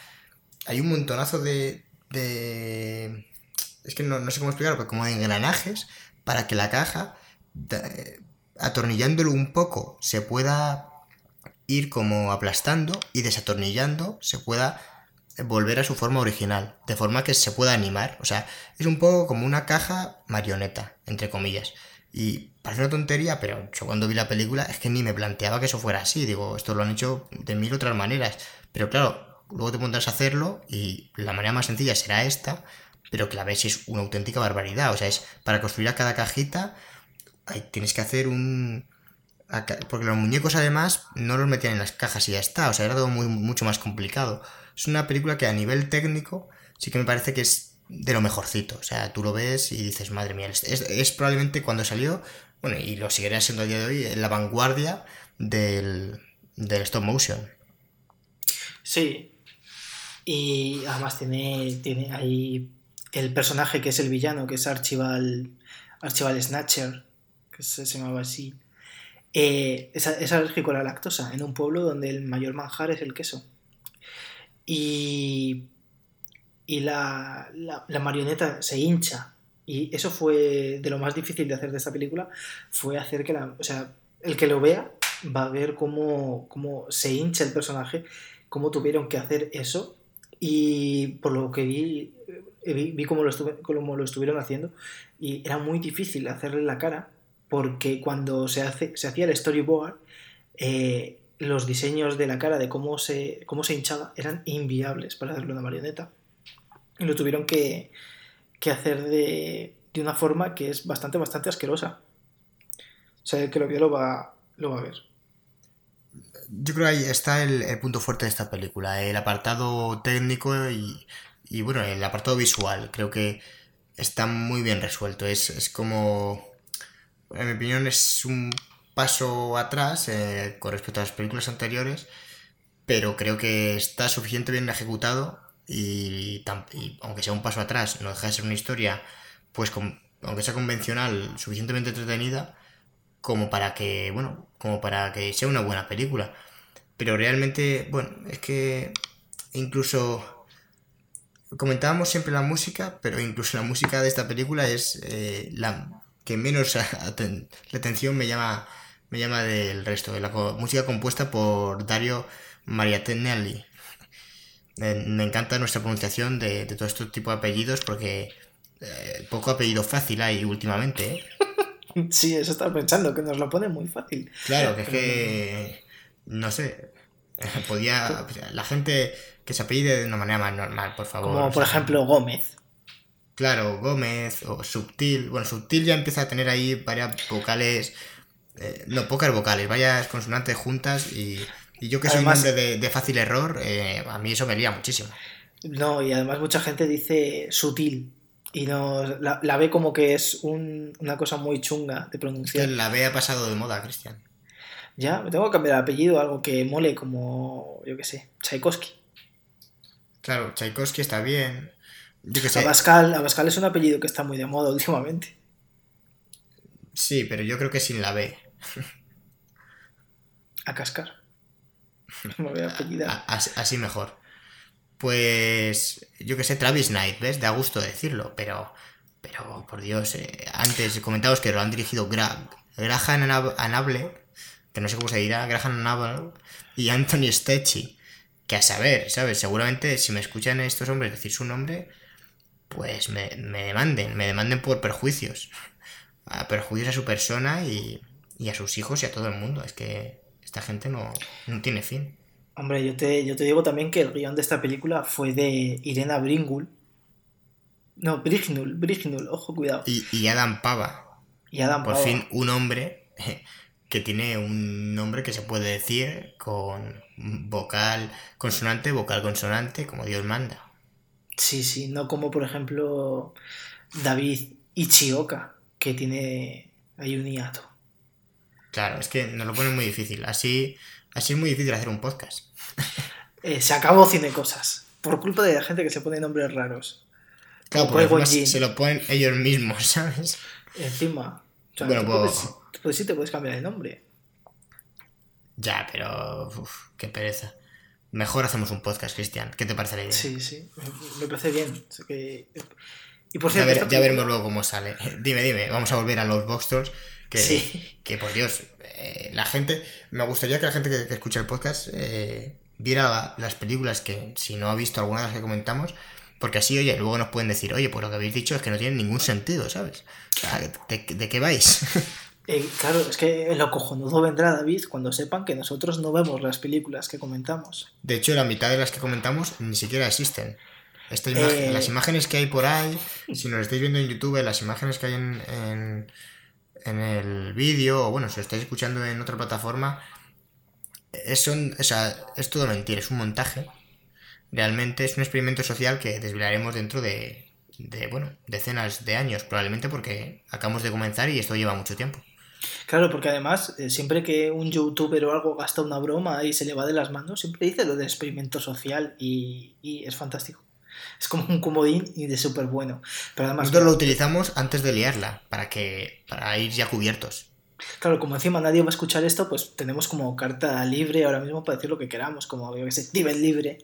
hay un montonazo de. de es que no, no sé cómo explicarlo, pero como de engranajes para que la caja, eh, atornillándolo un poco, se pueda ir como aplastando y desatornillando, se pueda volver a su forma original, de forma que se pueda animar. O sea, es un poco como una caja marioneta, entre comillas. Y parece una tontería, pero yo cuando vi la película es que ni me planteaba que eso fuera así. Digo, esto lo han hecho de mil otras maneras. Pero claro, luego te pondrás a hacerlo y la manera más sencilla será esta, pero que la ves es una auténtica barbaridad. O sea, es para construir a cada cajita, tienes que hacer un... Porque los muñecos además no los metían en las cajas y ya está. O sea, era todo mucho más complicado. Es una película que a nivel técnico sí que me parece que es de lo mejorcito. O sea, tú lo ves y dices, madre mía, es, es- probablemente cuando salió, bueno, y lo seguirá siendo a día de hoy, en la vanguardia del, del stop motion. Sí. Y además tiene, tiene ahí el personaje que es el villano, que es Archival, Archival Snatcher, que se, se llamaba así. Eh, es, es alérgico a la lactosa en un pueblo donde el mayor manjar es el queso. Y, y la, la- la marioneta se hincha. Y eso fue de lo más difícil de hacer de esta película, fue hacer que la... O sea, el que lo vea va a ver cómo, cómo se hincha el personaje, cómo tuvieron que hacer eso. Y por lo que vi, eh, vi, vi cómo, lo estuve- cómo lo estuvieron haciendo. Y era muy difícil hacerle la cara, porque cuando se, hace, se hacía el storyboard, eh, los diseños de la cara, de cómo se, cómo se hinchaba, eran inviables para hacerlo una marioneta. Y lo tuvieron que, que hacer de, de una forma que es bastante, bastante asquerosa. O sea, el que lo va, lo va a ver. Yo creo que ahí está el, el punto fuerte de esta película, el apartado técnico y, y, bueno, el apartado visual. Creo que está muy bien resuelto. Es, es como, en mi opinión, es un paso atrás eh, con respecto a las películas anteriores, pero creo que está suficientemente bien ejecutado y, aunque sea un paso atrás, no deja de ser una historia, pues con- aunque sea convencional, suficientemente entretenida como para que, bueno, como para que sea una buena película. Pero realmente, bueno, es que incluso comentábamos siempre la música, pero incluso la música de esta película es eh, la que menos la atención me llama me llama del resto. La co- música compuesta por Dario Mariatelli. Me encanta nuestra pronunciación de, de todo este tipo de apellidos porque eh, poco apellido fácil hay últimamente, ¿eh? Sí, eso estaba pensando, que nos lo pone muy fácil. Claro, que es que. No sé. Podía. La gente que se apellide de una manera más normal, por favor. Como o por sea, ejemplo Gómez. Claro, Gómez o Subtil. Bueno, Subtil ya empieza a tener ahí varias vocales. eh, no, pocas vocales, varias consonantes juntas y. Y yo que soy un hombre de, de fácil error, eh, a mí eso me lía muchísimo. No, y además mucha gente dice sutil. Y no la, la ve como que es un- una cosa muy chunga de Que pronunciar. la B ha pasado de moda, Cristian. Ya, me tengo que cambiar el apellido, algo que mole como, yo qué sé, Tchaikovsky. Claro, Tchaikovsky está bien. Yo que sé. Abascal, Abascal es un apellido que está muy de moda últimamente. Sí, pero yo creo que sin la B. A cascar. Me voy a apellidar. A- Así, mejor. Pues yo que sé, Travis Knight, ¿ves? Da gusto decirlo, pero, pero por Dios, eh, antes comentaos que lo han dirigido Gra Graham Anab- Anable, que no sé cómo se dirá, Graham Anable, y Anthony Stecchi, que a saber, ¿sabes? Seguramente si me escuchan estos hombres decir su nombre, pues me, me demanden, me demanden por perjuicios. A perjuicios a su persona y, y a sus hijos y a todo el mundo. Es que esta gente no, no tiene fin. Hombre, yo te, yo te digo también que el guion de esta película fue de Irena Bringul. No, Brignul, Brignul, ojo, cuidado. Y, y Adam Pava. Y Adam Por Pava. fin un hombre que tiene un nombre que se puede decir con vocal consonante, vocal consonante, como Dios manda. Sí, sí, no como por ejemplo David Ichioka, que tiene ahí un hiato. Claro, es que nos lo pone muy difícil. Así, así es muy difícil hacer un podcast. Eh, se acabó Cine Cosas, por culpa de la gente que se pone nombres raros. Claro, porque se lo ponen ellos mismos, ¿sabes? Encima, o sea, Bueno, tú pues- puedes- pues sí te puedes cambiar el nombre. Ya, pero uf, qué pereza. Mejor hacemos un podcast, Cristian. ¿Qué te parece la idea? Sí, sí, me, parece bien. O sea que- Y por Ya, ver- ya veremos luego cómo sale. Dime, dime, vamos a volver a los box Que, Sí. que por Dios, eh, la gente. Me gustaría que la gente que, que escucha el podcast eh, viera las películas que, si no ha visto alguna de las que comentamos, porque así, oye, luego nos pueden decir, oye, pues lo que habéis dicho es que no tiene ningún sentido, ¿sabes? O sea, ¿de, de qué vais? Eh, claro, es que lo cojonudo vendrá David cuando sepan que nosotros no vemos las películas que comentamos. De hecho, la mitad de las que comentamos ni siquiera existen. Esta imagen- Eh. Las imágenes que hay por ahí, si nos estáis viendo en YouTube, las imágenes que hay en, en, en el vídeo, o bueno, si lo estáis escuchando en otra plataforma, es, son- o sea, es todo mentira, es un montaje. Realmente es un experimento social que desvelaremos dentro de, de, bueno, decenas de años, probablemente porque acabamos de comenzar y esto lleva mucho tiempo. Claro, porque además, eh, siempre que un youtuber o algo gasta una broma y se le va de las manos, siempre dice lo de experimento social y, y es fantástico. Es como un comodín y de súper bueno. Pero además, Nosotros lo utilizamos antes de liarla, para que para ir ya cubiertos. claro, como encima nadie va a escuchar esto, pues tenemos como carta libre ahora mismo para decir lo que queramos, como yo que sé, nivel libre.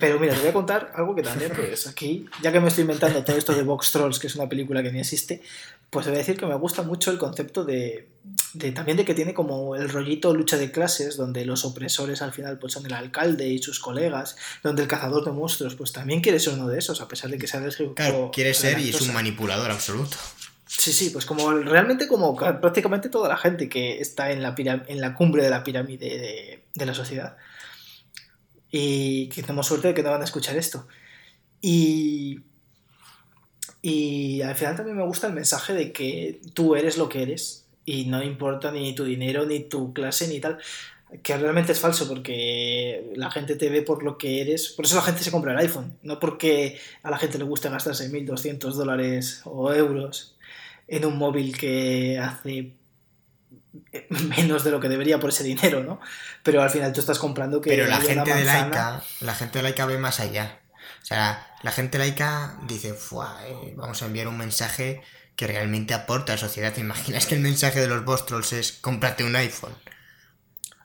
Pero mira, te voy a contar algo que también, pues aquí, ya que me estoy inventando todo esto de Box Trolls, que es una película que ni existe, pues voy a decir que me gusta mucho el concepto de, de también de que tiene como el rollito lucha de clases, donde los opresores al final pues son el alcalde y sus colegas, donde el cazador de monstruos pues también quiere ser uno de esos, a pesar de que sea alérgico Claro, quiere ser y es un manipulador absoluto. Sí, sí, pues como realmente como ca- prácticamente toda la gente que está en la, piram- en la cumbre de la pirámide de, de la sociedad. Y que tenemos suerte de que no van a escuchar esto. Y, y al final también me gusta el mensaje de que tú eres lo que eres y no importa ni tu dinero, ni tu clase, ni tal. Que realmente es falso porque la gente te ve por lo que eres. Por eso la gente se compra el iPhone. No porque a la gente le guste gastarse 1.200 dólares o euros en un móvil que hace menos de lo que debería por ese dinero, ¿no? Pero al final tú estás comprando que Pero la gente de Laika, la gente de Laika ve más allá. O sea, la gente de Laika dice, "Fua, eh, vamos a enviar un mensaje que realmente aporta a la sociedad. ¿Te imaginas que el mensaje de los boss trolls es cómprate un iPhone?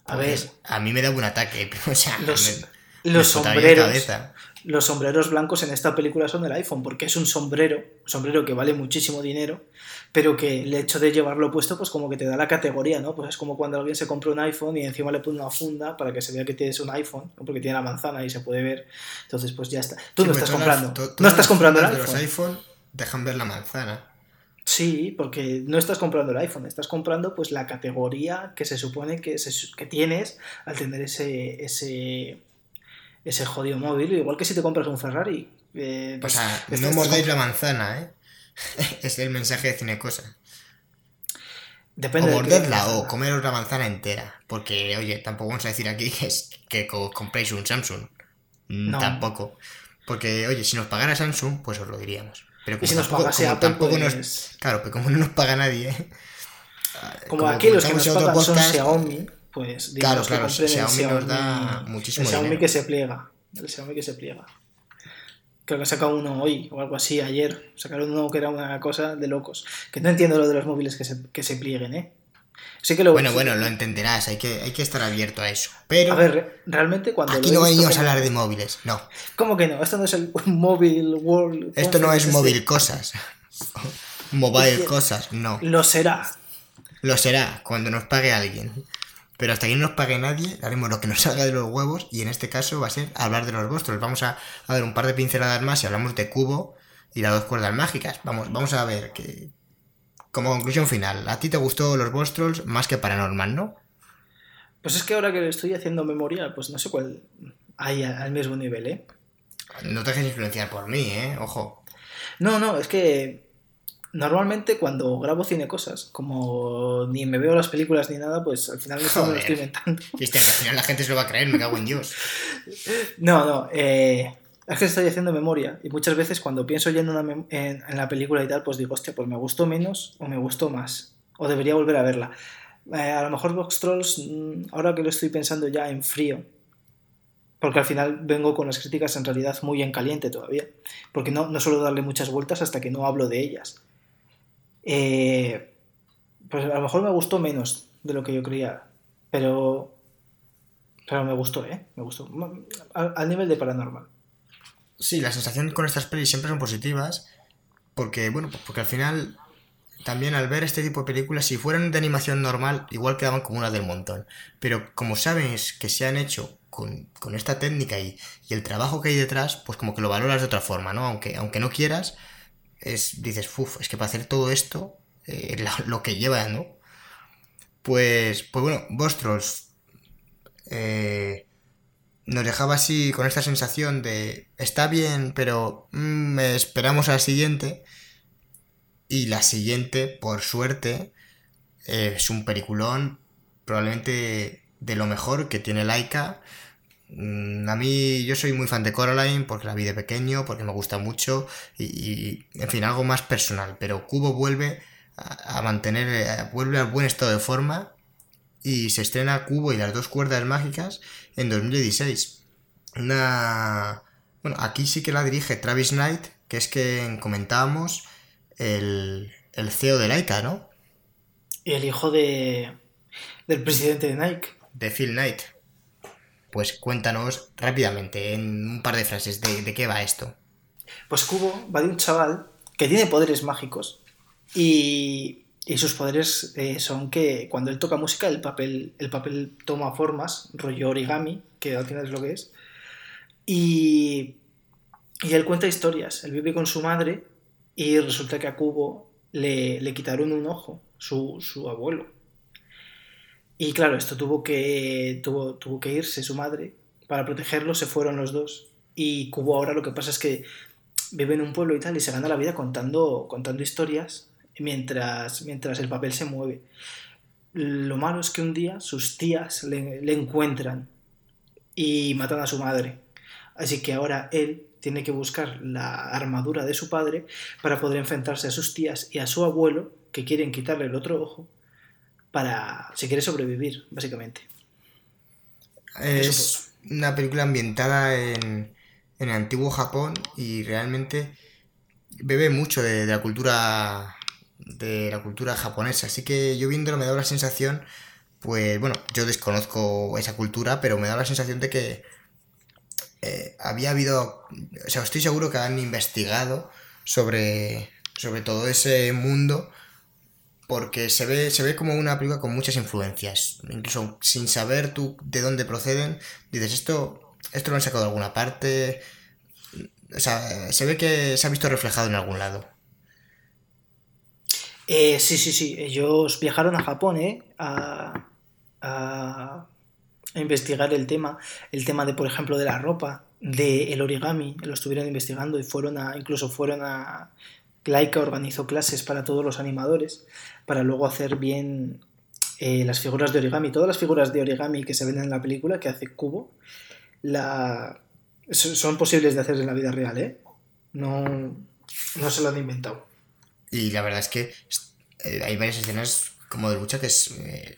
A Pues, ver, a mí me da un ataque, pero, o sea, los, me- sombreros, cabeza. Los sombreros blancos en esta película son del iPhone, porque es un sombrero, un sombrero que vale muchísimo dinero, pero que el hecho de llevarlo puesto, pues como que te da la categoría, ¿no? Pues es como cuando alguien se compra un iPhone y encima le pone una funda para que se vea que tienes un iPhone, ¿no? porque tiene la manzana y se puede ver. Entonces, pues ya está. Tú Sí, no estás las- comprando. no estás comprando el iPhone. los iPhone dejan ver la manzana. Sí, porque no estás comprando el iPhone, estás comprando pues la categoría que se supone que, se- que tienes al tener ese, ese, ese jodido móvil, igual que si te compras un Ferrari. eh, O pues, sea, estás- no mordáis la manzana, ¿eh? es el mensaje de Cinecosa. Depende o de mordedla manzana. o comeros la manzana entera. Porque, oye, tampoco vamos a decir aquí que, es, que co- compréis un Samsung. Mm, No. Tampoco. Porque, oye, si nos pagara Samsung, pues os lo diríamos. Pero como si nos tampoco, como Apple, tampoco nos- pues, Claro, pero como no nos paga nadie. como, aquí los que nos pagan son podcast, Xiaomi, pues digamos Claro, que claro, el Xiaomi nos da muchísimo el Xiaomi dinero. que se pliega. El Xiaomi que se pliega. Creo que saca uno hoy o algo así ayer. Sacaron uno que era una cosa de locos. Que no entiendo lo de los móviles que se, que se plieguen, ¿eh? Sí que lo Bueno, bueno, lo entenderás, hay que, hay que estar abierto a eso. Pero A ver, re- realmente cuando. aquí no venimos a hablar de móviles, no. ¿Cómo que no? Esto no es el Mobile World. Esto no es Conference, móvil este. cosas. Mobile cosas, no. Lo será. Lo será cuando nos pague alguien. Pero hasta que no nos pague nadie, haremos lo que nos salga de los huevos y en este caso va a ser hablar de los vuestros. Vamos a, a ver un par de pinceladas más y hablamos de Cubo y las dos cuerdas mágicas. Vamos, vamos a ver que... Como conclusión final, ¿a ti te gustó los Trolls más que Paranormal, no? Pues es que ahora que estoy haciendo memoria, pues no sé cuál hay al mismo nivel, ¿eh? No te dejes influenciar por mí, ¿eh? Ojo. No, no, es que Normalmente cuando grabo cine cosas, como ni me veo las películas ni nada, pues al final me lo estoy inventando. Al final la gente se lo va a creer, me cago en Dios. No, no, eh, es que estoy haciendo memoria y muchas veces cuando pienso ya en, en, la película y tal, pues digo, hostia, pues me gustó menos o me gustó más, o debería volver a verla. Eh, a lo mejor Box Trolls, mm, ahora que lo estoy pensando ya en frío, porque al final vengo con las críticas en realidad muy en caliente todavía, porque no, no suelo darle muchas vueltas hasta que no hablo de ellas. Eh, pues a lo mejor me gustó menos de lo que yo creía, pero, pero me gustó, ¿eh? Me gustó. Al, nivel de paranormal. Sí, la sensación con estas pelis siempre son positivas, porque, bueno, porque al final también al ver este tipo de películas, si fueran de animación normal, igual quedaban como una del montón. Pero como sabes que se han hecho con, esta técnica y, y, el trabajo que hay detrás, pues como que lo valoras de otra forma, ¿no? Aunque, aunque no quieras, es, dices, uff, es que para hacer todo esto, eh, lo, que lleva, ¿no? Pues, pues bueno, Vostros eh, nos dejaba así con esta sensación de, está bien, pero mm, esperamos a la siguiente. Y la siguiente, por suerte, es un peliculón probablemente de lo mejor que tiene Laika a mí yo soy muy fan de Coraline porque la vi de pequeño, porque me gusta mucho y, en fin, algo más personal. Pero Cubo vuelve a, mantener, eh, vuelve al buen estado de forma y se estrena Cubo y las dos cuerdas mágicas en 2016. Una... Bueno, aquí sí que la dirige Travis Knight, que es que comentábamos el, el CEO de Laika, ¿no? Y el hijo de, del presidente de Nike. De Phil Knight. Pues cuéntanos rápidamente, en un par de frases, de, qué va esto. Pues Cubo va de un chaval que tiene poderes mágicos y, sus poderes eh, son que cuando él toca música el papel, el papel toma formas, rollo origami, que al final es lo que es, y, y él cuenta historias. Él vive con su madre y resulta que a Cubo le, le quitaron un ojo, su, su abuelo. Y claro, esto tuvo que, tuvo, tuvo que irse su madre. Para protegerlo se fueron los dos. Y Cubo ahora lo que pasa es que vive en un pueblo y tal y se gana la vida contando, contando historias mientras, mientras el papel se mueve. Lo malo es que un día sus tías le, le encuentran y matan a su madre. Así que ahora él tiene que buscar la armadura de su padre para poder enfrentarse a sus tías y a su abuelo, que quieren quitarle el otro ojo, para si quiere sobrevivir, básicamente. Es una película ambientada en, en el antiguo Japón y realmente bebe mucho de, la cultura de la cultura japonesa. Así que yo viéndolo me da la sensación, pues bueno, yo desconozco esa cultura, pero me da la sensación de que eh, había habido, o sea, estoy seguro que han investigado sobre, sobre todo ese mundo porque se ve, se ve como una película con muchas influencias. Incluso sin saber tú de dónde proceden, dices, esto, esto lo han sacado de alguna parte. O sea, se ve que se ha visto reflejado en algún lado. Eh, sí, sí, sí. Ellos viajaron a Japón, ¿eh? A, a, investigar el tema. El tema de, por ejemplo, de la ropa, del el origami. Lo estuvieron investigando y fueron a. incluso fueron a Laika organizó clases para todos los animadores para luego hacer bien eh, las figuras de origami. Todas las figuras de origami que se ven en la película, que hace Cubo, son posibles de hacer en la vida real, ¿eh? No, no se lo han inventado. Y la verdad es que eh, hay varias escenas como de lucha que es, eh,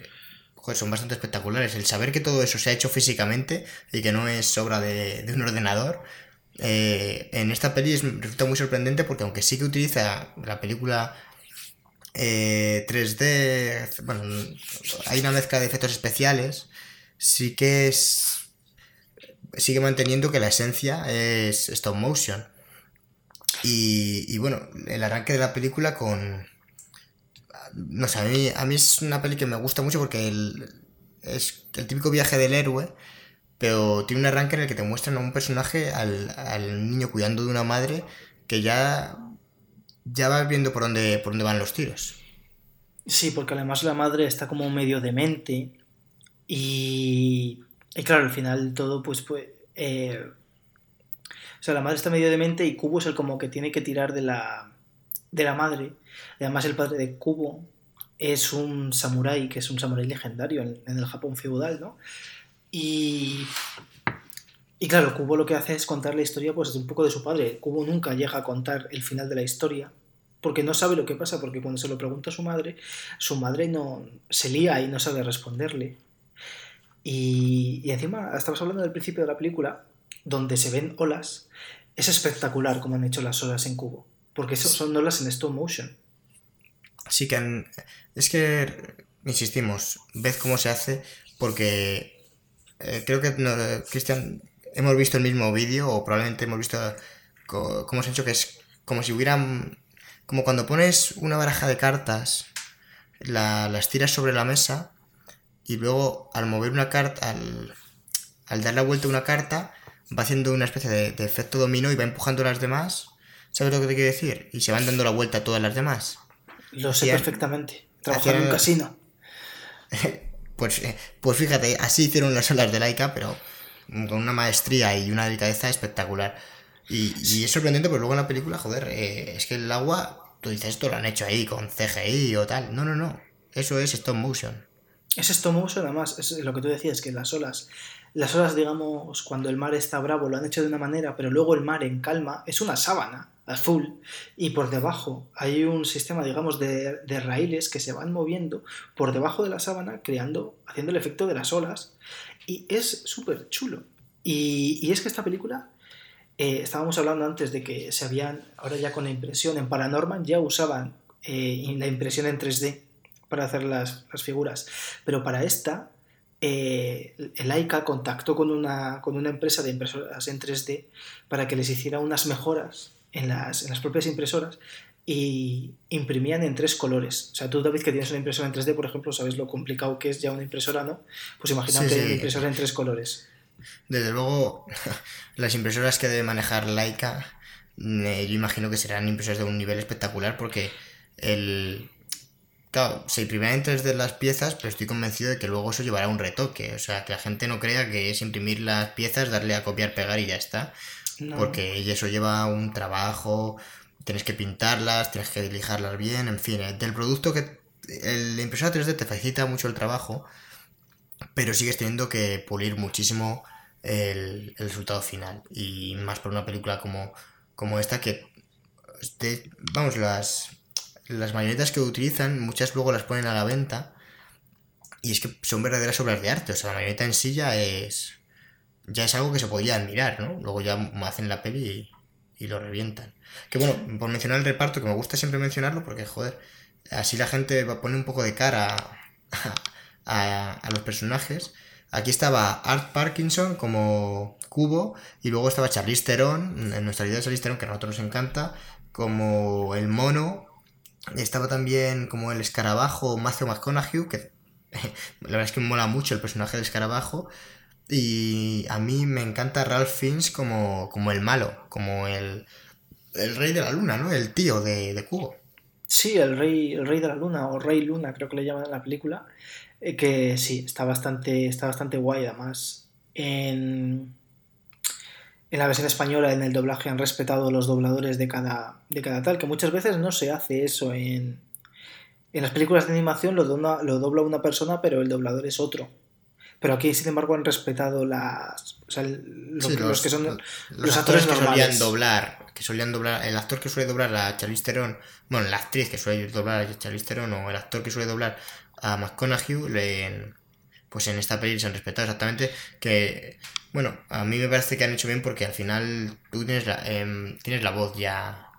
son bastante espectaculares. El saber que todo eso se ha hecho físicamente y que no es obra de, un ordenador, en esta peli resulta muy sorprendente porque aunque sí que utiliza la película 3D, eh, bueno, hay una mezcla de efectos especiales, sí que es... sigue manteniendo que la esencia es stop motion. Y, bueno, el arranque de la película con... No sé, a mí, a mí es una peli que me gusta mucho porque es el típico viaje del héroe pero tiene un arranque en el que te muestran a un personaje, al, niño cuidando de una madre, que ya, ya vas viendo por dónde, por dónde van los tiros. Sí, porque además la madre está como medio demente y, y claro, al final todo pues, pues eh, o sea, la madre está medio demente y Cubo es el como que tiene que tirar de la de la madre. Además, el padre de Kubo es un samurái, que es un samurái legendario en, el Japón feudal, ¿no? Y, y claro, Kubo lo que hace es contar la historia pues un poco de su padre. Kubo nunca llega a contar el final de la historia, porque no sabe lo que pasa, porque cuando se lo pregunta a su madre, su madre no se lía y no sabe responderle. Y, y encima, estamos hablando del principio de la película, donde se ven olas, es espectacular como han hecho las olas en Cubo, porque son olas en stop motion. Sí que es que insistimos, ved cómo se hace, porque eh, creo que Cristian hemos visto el mismo vídeo o probablemente hemos visto cómo se ha hecho que es como si hubieran como cuando pones una baraja de cartas la, las tiras sobre la mesa y luego al mover una carta al, al dar la vuelta a una carta va haciendo una especie de, efecto dominó y va empujando a las demás. ¿Sabes lo que te quiero decir? Y se van dando la vuelta a todas las demás. Lo sé perfectamente. Trabajar en un casino. pues, eh, pues fíjate, así hicieron las olas de Laika, pero con una maestría y una delicadeza espectacular. Y, es sorprendente, pues luego en la película, joder, eh, es que el agua, tú dices, esto lo han hecho ahí con CGI o tal. No, no, no. Eso es stop motion. Es stop motion, además, es lo que tú decías, que las olas las olas, digamos, cuando el mar está bravo lo han hecho de una manera, pero luego el mar en calma es una sábana azul y por debajo hay un sistema, digamos, de, raíles que se van moviendo por debajo de la sábana, creando, haciendo el efecto de las olas y es súper chulo. Y, es que esta película, eh, estábamos hablando antes de que se habían, ahora ya con la impresión en Paranorman ya usaban eh, la impresión en 3D para hacer las, las figuras, pero para esta eh, el contactó con una, con una empresa de impresoras en 3D para que les hiciera unas mejoras en las, en las propias impresoras y imprimían en tres colores. O sea, tú, David, que tienes una impresora en 3D, por ejemplo, sabes lo complicado que es ya una impresora, ¿no? Pues imagínate una impresora en tres colores. Desde luego, las impresoras que debe manejar Laika, eh, yo imagino que serán impresoras de un nivel espectacular porque el, Claro, se imprimirán en 3D las piezas, pero estoy convencido de que luego eso llevará un retoque. O sea, que la gente no crea que es imprimir las piezas, darle a copiar, pegar y ya está. Porque eso lleva un trabajo, tienes que pintarlas, tienes que lijarlas bien, en fin. Eh, del producto que. El, la impresora 3D te facilita mucho el trabajo, pero sigues teniendo que pulir muchísimo el, resultado final. Y más por una película como, como esta que. vamos, las las marionetas que utilizan, muchas luego las ponen a la venta. Y es que son verdaderas obras de arte. O sea, la marioneta en sí ya es. Ya es algo que se podía admirar, ¿no? Luego ya hacen la peli y, lo revientan. Que bueno, por mencionar el reparto, que me gusta siempre mencionarlo, porque joder, así la gente poner un poco de cara a, los personajes. Aquí estaba Art Parkinson como Cubo y luego estaba Charlize Theron, en nuestra vida de Charlize Theron, que a nosotros nos encanta, como el mono estaba también como el escarabajo Matthew McConaughey, que la verdad es que me mola mucho el personaje del escarabajo. Y a mí me encanta Ralph Fiennes como, como el malo, como el, el rey de la luna, ¿no? El tío de, de Cubo. Sí, el rey, el rey de la luna, o rey luna, creo que le llaman en la película. Eh, que sí, está bastante, está bastante guay. Además, en, en la versión española, en el doblaje, han respetado los dobladores de cada, de cada tal, que muchas veces no se hace eso en, en las películas de animación, lo, lo dobla una persona, pero el doblador es otro. Pero aquí, sin embargo, han respetado las. O sea, los, que son los, actores, que solían doblar. Que solían doblar. El actor que suele doblar a Charlize Theron. Bueno, la actriz que suele doblar a Charlize Theron o el actor que suele doblar a McConaughey. Le, pues en esta peli se han respetado exactamente. Que bueno, a mí me parece que han hecho bien porque al final tú tienes la, em, tienes la voz ya.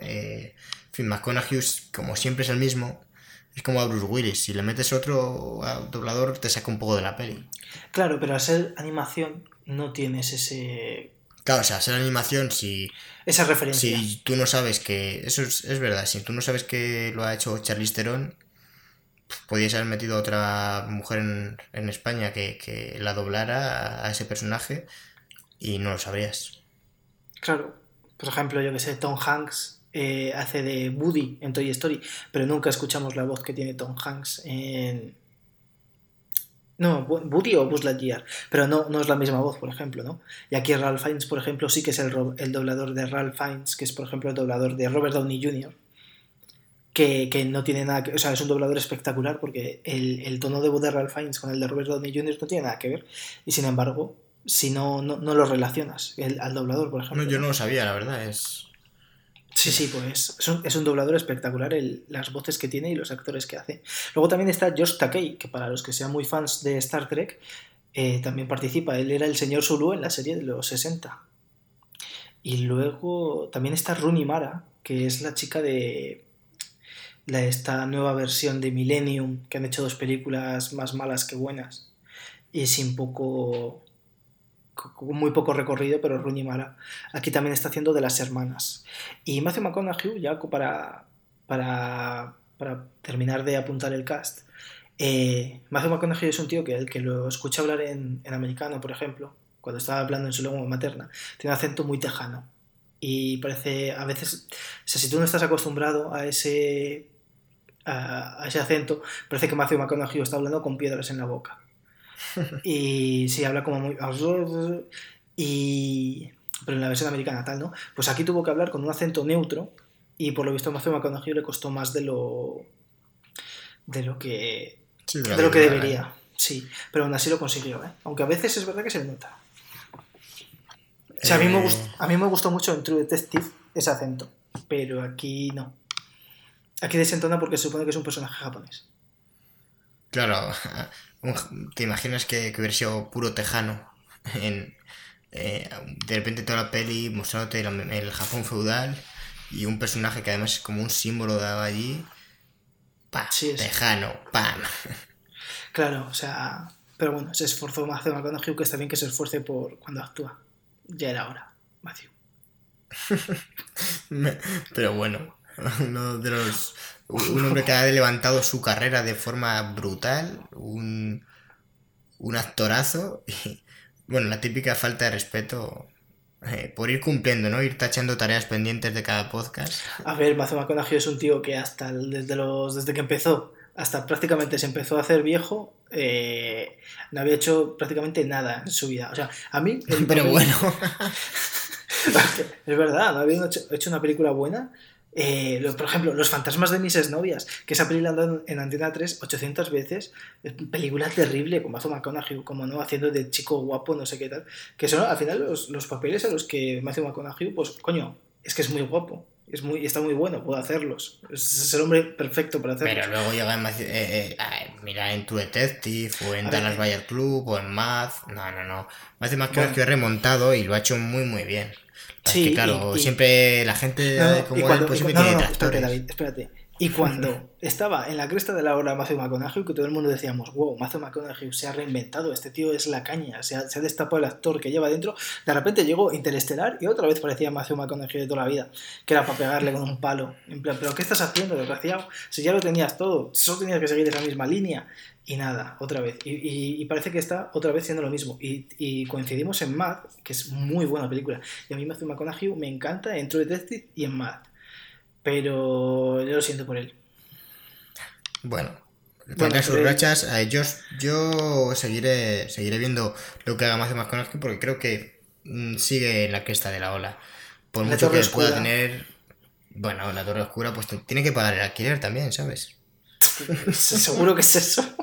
Eh, en fin, McConaughey, como siempre es el mismo, es como a Bruce Willis. Si le metes otro doblador, te saca un poco de la peli. Claro, pero al ser animación no tienes ese. Claro, o sea, ser animación, si. Esa referencia. Si tú no sabes que. Eso es, es verdad, si tú no sabes que lo ha hecho Charlize Theron, podías haber metido a otra mujer en, España que, la doblara a, ese personaje y no lo sabrías. Claro, por ejemplo, yo que sé, Tom Hanks eh, hace de Woody en Toy Story, pero nunca escuchamos la voz que tiene Tom Hanks en... No, Woody o Buzz Lightyear, pero no, no es la misma voz, por ejemplo, ¿no? Y aquí Ralph Fiennes, por ejemplo, sí que es el, el doblador de Ralph Fiennes, que es, por ejemplo, el doblador de Robert Downey Jr., que, que, no tiene nada que O sea, es un doblador espectacular porque el, el tono de voz de Ralph Fiennes con el de Robert Downey Jr. no tiene nada que ver. Y sin embargo, si no, no, no lo relacionas el, al doblador, por ejemplo. No, yo no lo sabía, la verdad, es... Sí, sí, pues es un, es un doblador espectacular el, las voces que tiene y los actores que hace. Luego también está Josh Takei, que para los que sean muy fans de Star Trek, eh, también participa. Él era el señor Sulu en la serie de los 60. Y luego también está Rooney Mara, que es la chica de la, esta nueva versión de Millennium, que han hecho dos películas más malas que buenas. Y sin poco con muy poco recorrido, pero Rooney Mara aquí también está haciendo de las hermanas. Y Matthew McConaughey, ya para, para, para terminar de apuntar el cast, eh, Matthew McConaughey es un tío que el que lo escucha hablar en, en, americano, por ejemplo, cuando estaba hablando en su lengua materna, tiene un acento muy tejano. Y parece, a veces, si tú no estás acostumbrado a ese, a, a ese acento, parece que Matthew McConaughey está hablando con piedras en la boca. Y sí, habla como muy... Y... Pero en la versión americana tal, ¿no? Pues aquí tuvo que hablar con un acento neutro y por lo visto a Matthew McConaughey le costó más de lo... de lo que... Sí, de, de lo que debería. ¿eh? Sí, pero aún así lo consiguió, ¿eh? Aunque a veces es verdad que se le nota. O sea, a, mí me gustó, a mí me gustó mucho en True Detective ese acento, pero aquí no. Aquí desentona porque se supone que es un personaje japonés. Claro, ¿te imaginas que, que hubiera sido puro tejano? En, eh, de repente toda la peli mostrándote el, el, Japón feudal y un personaje que además es como un símbolo de allí. Pa, sí, tejano, pam. Claro, o sea, pero bueno, se esforzó más de McConaughey que está bien que se esfuerce por cuando actúa. Ya era hora, Matthew. pero bueno, uno de los un hombre que ha levantado su carrera de forma brutal, un, un actorazo y, bueno, la típica falta de respeto eh, por ir cumpliendo, ¿no? Ir tachando tareas pendientes de cada podcast. A ver, Matthew McConaughey es un tío que hasta desde, los, desde que empezó, hasta prácticamente se empezó a hacer viejo, eh, no había hecho prácticamente nada en su vida. O sea, a mí... El Pero bueno. es verdad, no había hecho, hecho una película buena eh, por ejemplo, Los fantasmas de mis exnovias, que esa película andado en Antena 3 800 veces, película terrible, con Matthew McConaughey, como no, haciendo de chico guapo, no sé qué tal, que son al final los, los papeles a los que Matthew McConaughey, pues coño, es que es muy guapo, es muy, está muy bueno, puede hacerlos, es, es el hombre perfecto para hacerlos. Pero luego llega en, eh, eh, mira en True Detective, o en Dallas Bayer Club, o en Math, no, no, no, Matthew McConaughey bueno. ha remontado y lo ha hecho muy, muy bien. Sí, que, claro, y, y, siempre la gente no, como cuando, él, pues siempre no, no, espérate, David, espérate. Y cuando estaba en la cresta de la hora Matthew McConaughey, que todo el mundo decíamos, wow, Matthew McConaughey se ha reinventado, este tío es la caña, se ha, se ha destapado el actor que lleva dentro, de repente llegó Interestelar y otra vez parecía Matthew McConaughey de toda la vida, que era para pegarle con un palo. En plan, ¿pero qué estás haciendo, desgraciado? Si ya lo tenías todo, solo tenías que seguir esa misma línea. Y nada, otra vez. Y, y, y, parece que está otra vez siendo lo mismo. Y, y, coincidimos en Mad, que es muy buena película. Y a mí Matthew McConaughey me encanta en True Detective y en Mad. Pero yo lo siento por él. Bueno, tendrá bueno, sus pero... rachas. Yo, yo seguiré, seguiré viendo lo que haga Matthew McConaughey porque creo que mmm, sigue en la cresta de la ola. Por la mucho que oscura. pueda tener. Bueno, la torre oscura, pues tiene que pagar el alquiler también, ¿sabes? Seguro que es eso.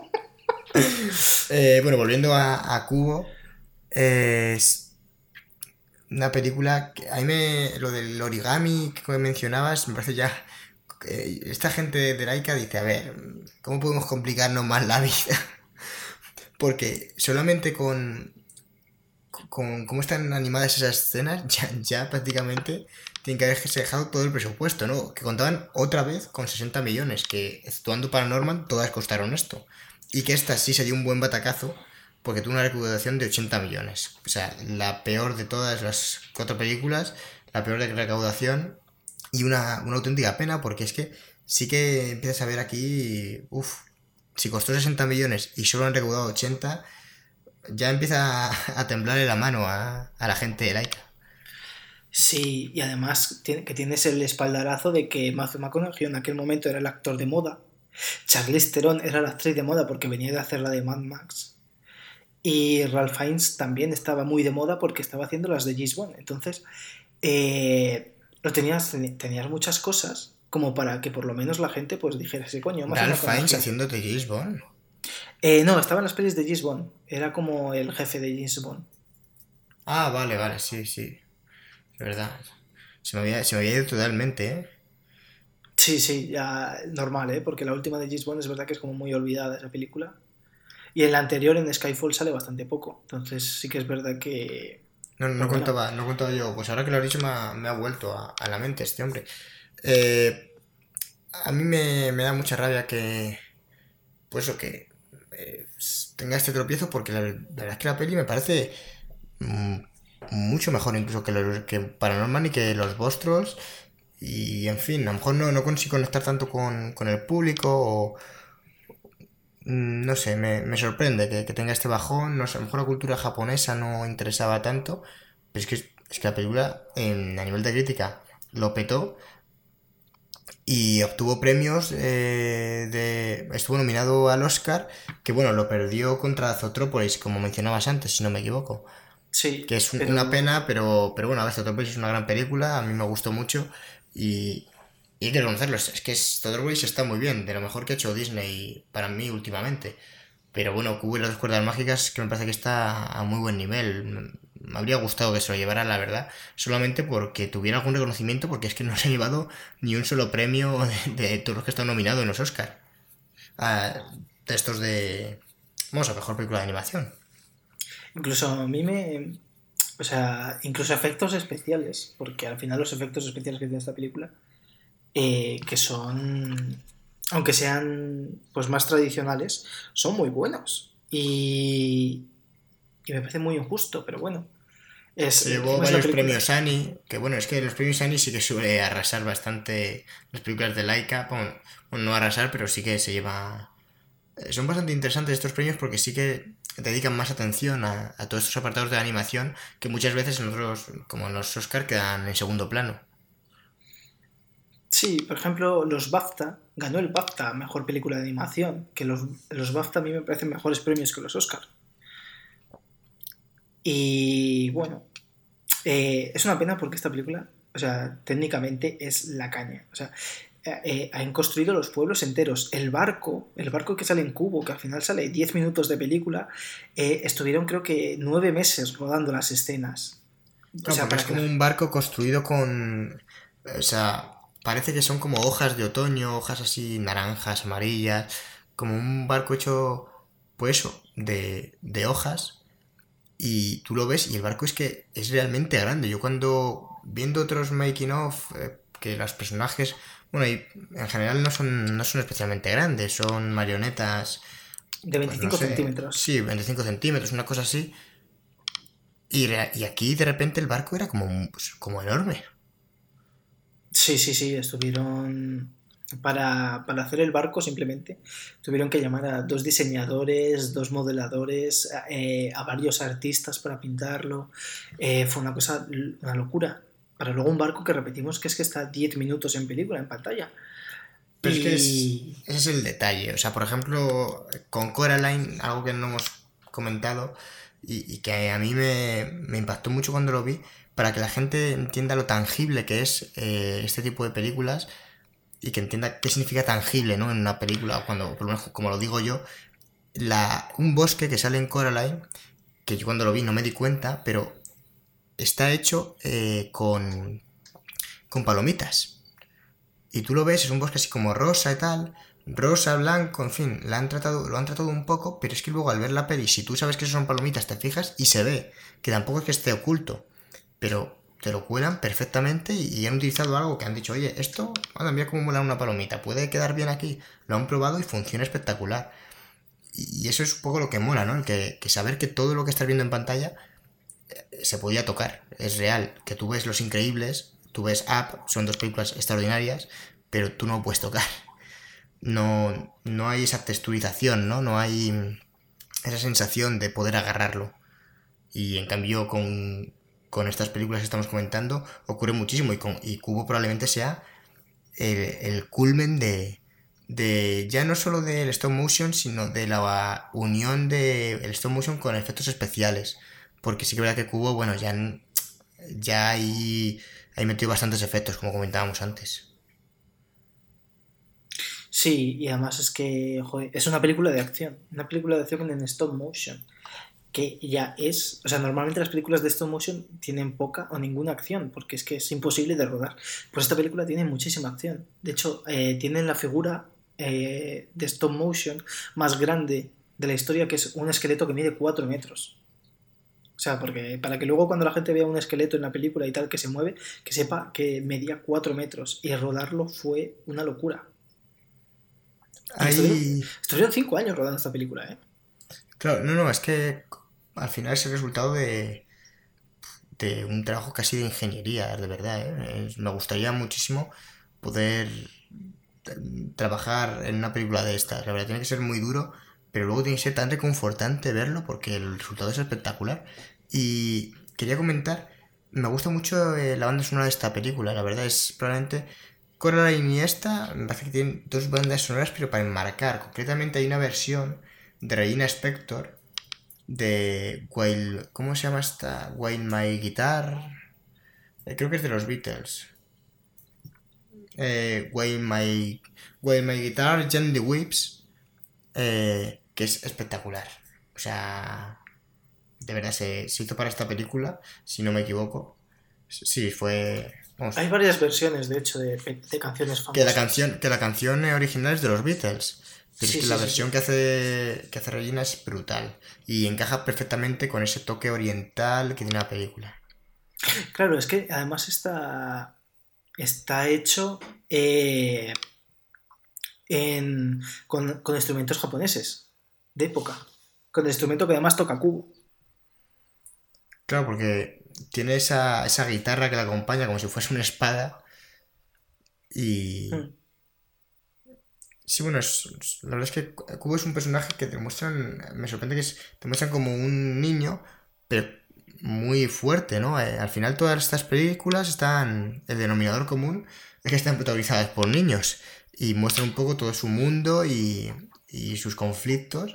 eh, bueno, volviendo a, a Cubo, eh, es una película que a me, lo del origami que mencionabas me parece ya eh, esta gente de Laika dice a ver cómo podemos complicarnos más la vida porque solamente con con cómo están animadas esas escenas ya, ya prácticamente tienen que haberse dejado todo el presupuesto, ¿no? Que contaban otra vez con 60 millones, que actuando para Norman todas costaron esto. Y que esta sí se dio un buen batacazo porque tuvo una recaudación de 80 millones. O sea, la peor de todas las cuatro películas, la peor de recaudación y una, una auténtica pena porque es que sí que empiezas a ver aquí, uff, si costó 60 millones y solo han recaudado 80, ya empieza a, temblarle la mano a, a la gente de Laika. Sí, y además que tienes el espaldarazo de que Matthew McConaughey en aquel momento era el actor de moda. Charlize Theron era la actriz de moda porque venía de hacer la de Mad Max. Y Ralph Fiennes también estaba muy de moda porque estaba haciendo las de James Bond. Entonces, eh, lo tenías, tenías muchas cosas como para que por lo menos la gente pues dijera, sí, coño, más Ralph Fiennes haciendo de James Bond. Eh, no, estaba en las pelis de James Bond. Era como el jefe de James Bond. Ah, vale, vale, sí, sí. De verdad. Se me había, se me había ido totalmente, ¿eh? Sí, sí, ya normal, ¿eh? Porque la última de James Bond es verdad que es como muy olvidada esa película. Y en la anterior, en Skyfall, sale bastante poco. Entonces sí que es verdad que... No, no, contaba, no contaba yo. Pues ahora que lo has dicho me ha, me ha vuelto a, a la mente este hombre. Eh, a mí me, me da mucha rabia que... Pues eso, que eh, tenga este tropiezo porque la, la verdad es que la peli me parece mm, mucho mejor incluso que, los, que Paranormal y que los Vostros. Y en fin, a lo mejor no, no consigo conectar tanto con, con el público o... mm, No sé, me, me sorprende que, que tenga este bajón. No sé, a lo mejor la cultura japonesa no interesaba tanto. Pero es que, es que la película, en- a nivel de crítica, lo petó y obtuvo premios eh, de... Estuvo nominado al Oscar, que bueno, lo perdió contra Zotrópolis, como mencionabas antes, si no me equivoco. Sí. Que es un- pero- una pena, pero, pero bueno, a ver, Zotrópolis es una gran película, a mí me gustó mucho y, y hay que reconocerlo, es que Zotrópolis está muy bien, de lo mejor que ha hecho Disney para mí últimamente. Pero bueno, Cubo y las dos cuerdas mágicas que me parece que está a muy buen nivel. Me habría gustado que se lo llevara, la verdad, solamente porque tuviera algún reconocimiento, porque es que no se ha llevado ni un solo premio de, de todos los que están nominados en los Oscar. De estos de... Vamos a mejor película de animación. Incluso a mí me... O sea, incluso efectos especiales, porque al final los efectos especiales que tiene esta película, eh, que son, aunque sean pues más tradicionales, son muy buenos. Y, y me parece muy injusto, pero bueno. Es, Se llevó la varios premios Annie, que bueno, es que los premios Annie sí que suele arrasar bastante las películas de Laika, bueno, no arrasar, pero sí que se lleva... eh, Son bastante interesantes estos premios porque sí que dedican más atención a, a todos estos apartados de la animación que muchas veces en otros, como en los Oscar, quedan en segundo plano. Sí, por ejemplo, los BAFTA, ganó el BAFTA Mejor Película de Animación, que los, los BAFTA a mí me parecen mejores premios que los Oscar. Y bueno, eh, es una pena porque esta película, o sea, técnicamente es la caña. O sea, eh, eh, han construido los pueblos enteros. El barco, el barco que sale en Cubo, que al final sale 10 minutos de película, estuvieron creo que 9 meses rodando las escenas. O Claro, sea, para es como un barco construido con... O sea, parece que son como hojas de otoño, hojas así naranjas, amarillas, como un barco hecho, pues eso, de, de hojas. Y tú lo ves y el barco es que es realmente grande. Yo cuando viendo otros making of, eh, que los personajes, bueno, y en general no son, no son especialmente grandes, son marionetas de pues 25 no sé, centímetros. Sí, 25 centímetros, una cosa así. Y, aquí de repente el barco era como, pues, como enorme. Sí, sí, sí, estuvieron para, para hacer el barco simplemente tuvieron que llamar a dos diseñadores, dos modeladores, eh, a varios artistas para pintarlo. Eh, fue una cosa, una locura. Para luego un barco que repetimos que es que está 10 minutos en película, en pantalla. Pero es que es- Y- ese es el detalle. O sea, por ejemplo, con Coraline, algo que no hemos comentado y, y que a mí me, me impactó mucho cuando lo vi, para que la gente entienda lo tangible que es eh, este tipo de películas y que entienda qué significa tangible, ¿no? En una película, cuando, por lo menos, como lo digo yo, un bosque que sale en Coraline, que yo cuando lo vi no me di cuenta, pero está hecho eh, con, con palomitas. Y tú lo ves, es un bosque así como rosa y tal, rosa, blanco, en fin, lo han tratado un poco, pero es que luego al ver la peli, si tú sabes que son palomitas, te fijas y se ve, que tampoco es que esté oculto, pero te lo cuelan perfectamente y, han utilizado algo que han dicho, oye, esto, anda, mira cómo mola una palomita, puede quedar bien aquí, lo han probado y funciona espectacular. Y, eso es un poco lo que mola, ¿no? El que, saber que todo lo que estás viendo en pantalla eh, se podía tocar, es real, que tú ves Los Increíbles, tú ves Up, son dos películas extraordinarias, pero tú no lo puedes tocar. No, no hay esa texturización, ¿no? No hay esa sensación de poder agarrarlo. Y en cambio con, con estas películas que estamos comentando ocurre muchísimo y, con, Cubo probablemente sea el, culmen de, de ya no solo del stop motion, sino de la unión del stop motion con efectos especiales. Porque sí que es verdad que Cubo, bueno, ya, ya hay, hay metido bastantes efectos, como comentábamos antes. Sí, y además es que es una película de acción, una película de acción en stop motion, que ya es, o sea, normalmente las películas de stop motion tienen poca o ninguna acción, porque es que es imposible de rodar. Pues esta película tiene muchísima acción. De hecho, eh, tienen la figura eh, de stop motion más grande de la historia, que es un esqueleto que mide 4 metros. O sea, porque para que luego cuando la gente vea un esqueleto en la película y tal que se mueve, que sepa que medía 4 metros. Y rodarlo fue una locura. Ahí... Estuvieron 5 años rodando esta película, ¿eh? Claro, no, no, es que al final es el resultado de, de un trabajo casi de ingeniería, de verdad. ¿eh? Me gustaría muchísimo poder trabajar en una película de estas. La verdad, tiene que ser muy duro, pero luego tiene que ser tan reconfortante verlo porque el resultado es espectacular. Y quería comentar, me gusta mucho eh, la banda sonora de esta película, la verdad es probablemente Coraline y esta, me parece que tienen dos bandas sonoras, pero para enmarcar. Concretamente hay una versión de Regina Spector de While, ¿cómo se llama esta? While My Guitar. Eh, creo que es de los Beatles. Eh, While My, While My Guitar Gently Whips. Eh, que es espectacular. O sea, de verdad se, se, hizo para esta película, si no me equivoco. Sí, fue. Vamos, Hay varias versiones, de hecho, de, de, canciones famosas. Que la canción, que la canción original es de los Beatles. Pero sí, es que sí, la versión que hace que hace Regina es brutal. Y encaja perfectamente con ese toque oriental que tiene la película. Claro, es que además está. está hecho. Eh, en, con, con instrumentos japoneses de época. Con el instrumento que además toca cubo. Claro, porque tiene esa, esa guitarra que la acompaña como si fuese una espada. Y. Hmm. Sí, bueno, es, la verdad es que Cubo es un personaje que te muestran. Me sorprende que es, te muestran como un niño, pero muy fuerte, ¿no? Eh, al final, todas estas películas están. El denominador común es que están protagonizadas por niños y muestran un poco todo su mundo y, y sus conflictos.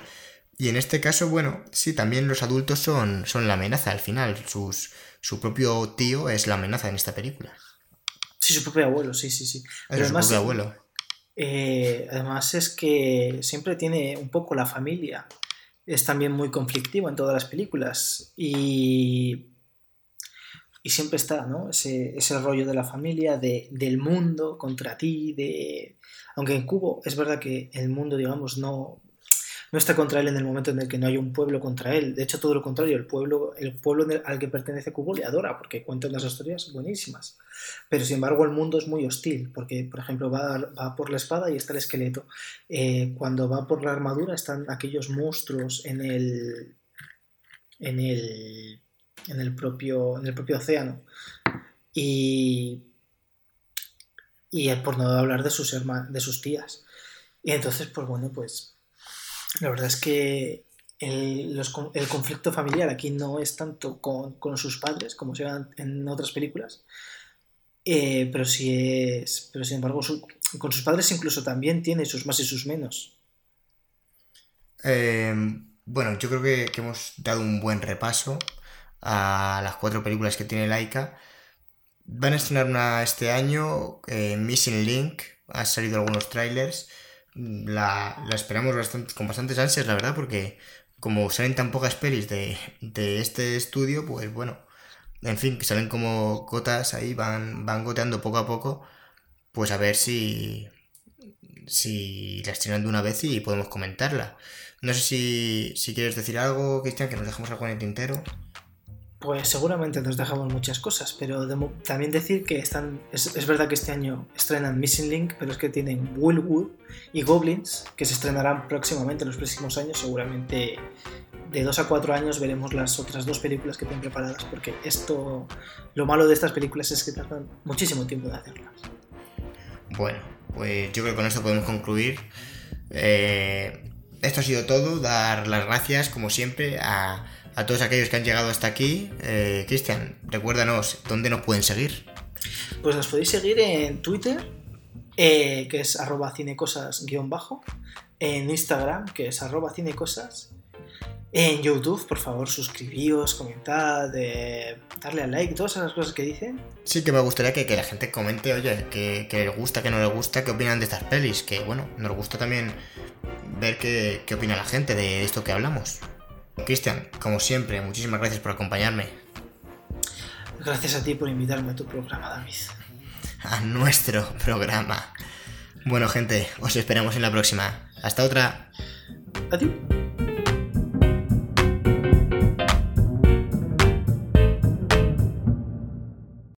Y en este caso, bueno, sí, también los adultos son, son la amenaza al final. Sus, su propio tío es la amenaza en esta película. Sí, su propio abuelo, sí, sí, sí. Pero su además, propio abuelo. Eh, además es que siempre tiene un poco la familia. Es también muy conflictivo en todas las películas. Y, y siempre está, ¿no? Ese, ese rollo de la familia, de, del mundo contra ti, de... Aunque en Cubo es verdad que el mundo, digamos, no, no está contra él en el momento en el que no hay un pueblo contra él. De hecho, todo lo contrario, el pueblo, el pueblo al que pertenece Cubo le adora porque cuenta unas historias buenísimas. Pero sin embargo, el mundo es muy hostil porque, por ejemplo, va, va por la espada y está el esqueleto. Eh, cuando va por la armadura están aquellos monstruos en el. en el. en el propio. en el propio océano. Y. Y por no hablar de sus, de sus tías. Y entonces, pues bueno, pues la verdad es que el, el, conflicto familiar aquí no es tanto con, con sus padres como se ve en otras películas, eh, pero sí es. Pero sin embargo, con sus padres incluso también tiene sus más y sus menos. Eh, bueno, yo creo que, que, hemos dado un buen repaso a las cuatro películas que tiene Laika. Van a estrenar una este año, eh, Missing Link, ha salido algunos trailers la, la esperamos bastante, con bastantes ansias, la verdad, porque como salen tan pocas pelis de, de este estudio, pues bueno, en fin, que salen como gotas ahí, van, van goteando poco a poco, pues a ver si, si la estrenan de una vez y podemos comentarla. No sé si, si quieres decir algo, Cristian, que nos dejamos algo en el tintero. Pues seguramente nos dejamos muchas cosas, pero también decir que están. Es, es, verdad que este año estrenan Missing Link, pero es que tienen Willwood y Goblins, que se estrenarán próximamente en los próximos años. Seguramente de dos a cuatro años veremos las otras dos películas que tienen preparadas, porque esto. Lo malo de estas películas es que tardan muchísimo tiempo de hacerlas. Bueno, pues yo creo que con esto podemos concluir. Eh, esto ha sido todo. Dar las gracias, como siempre, a a todos aquellos que han llegado hasta aquí. Eh, Cristian, recuérdanos dónde nos pueden seguir. Pues nos podéis seguir en Twitter, eh, que es arroba cinecosas-bajo, en Instagram, que es arroba cinecosas, En YouTube, por favor, suscribíos, comentad, eh, darle al like, todas esas cosas que dicen. Sí, que me gustaría que, que la gente comente, oye, que, que les gusta, que no les gusta, qué opinan de estas pelis. Que bueno, nos gusta también ver qué, qué opina la gente de esto que hablamos. Cristian, como siempre, muchísimas gracias por acompañarme. Gracias a ti por invitarme a tu programa, David. A nuestro programa. Bueno, gente, os esperamos en la próxima. Hasta otra. Adiós.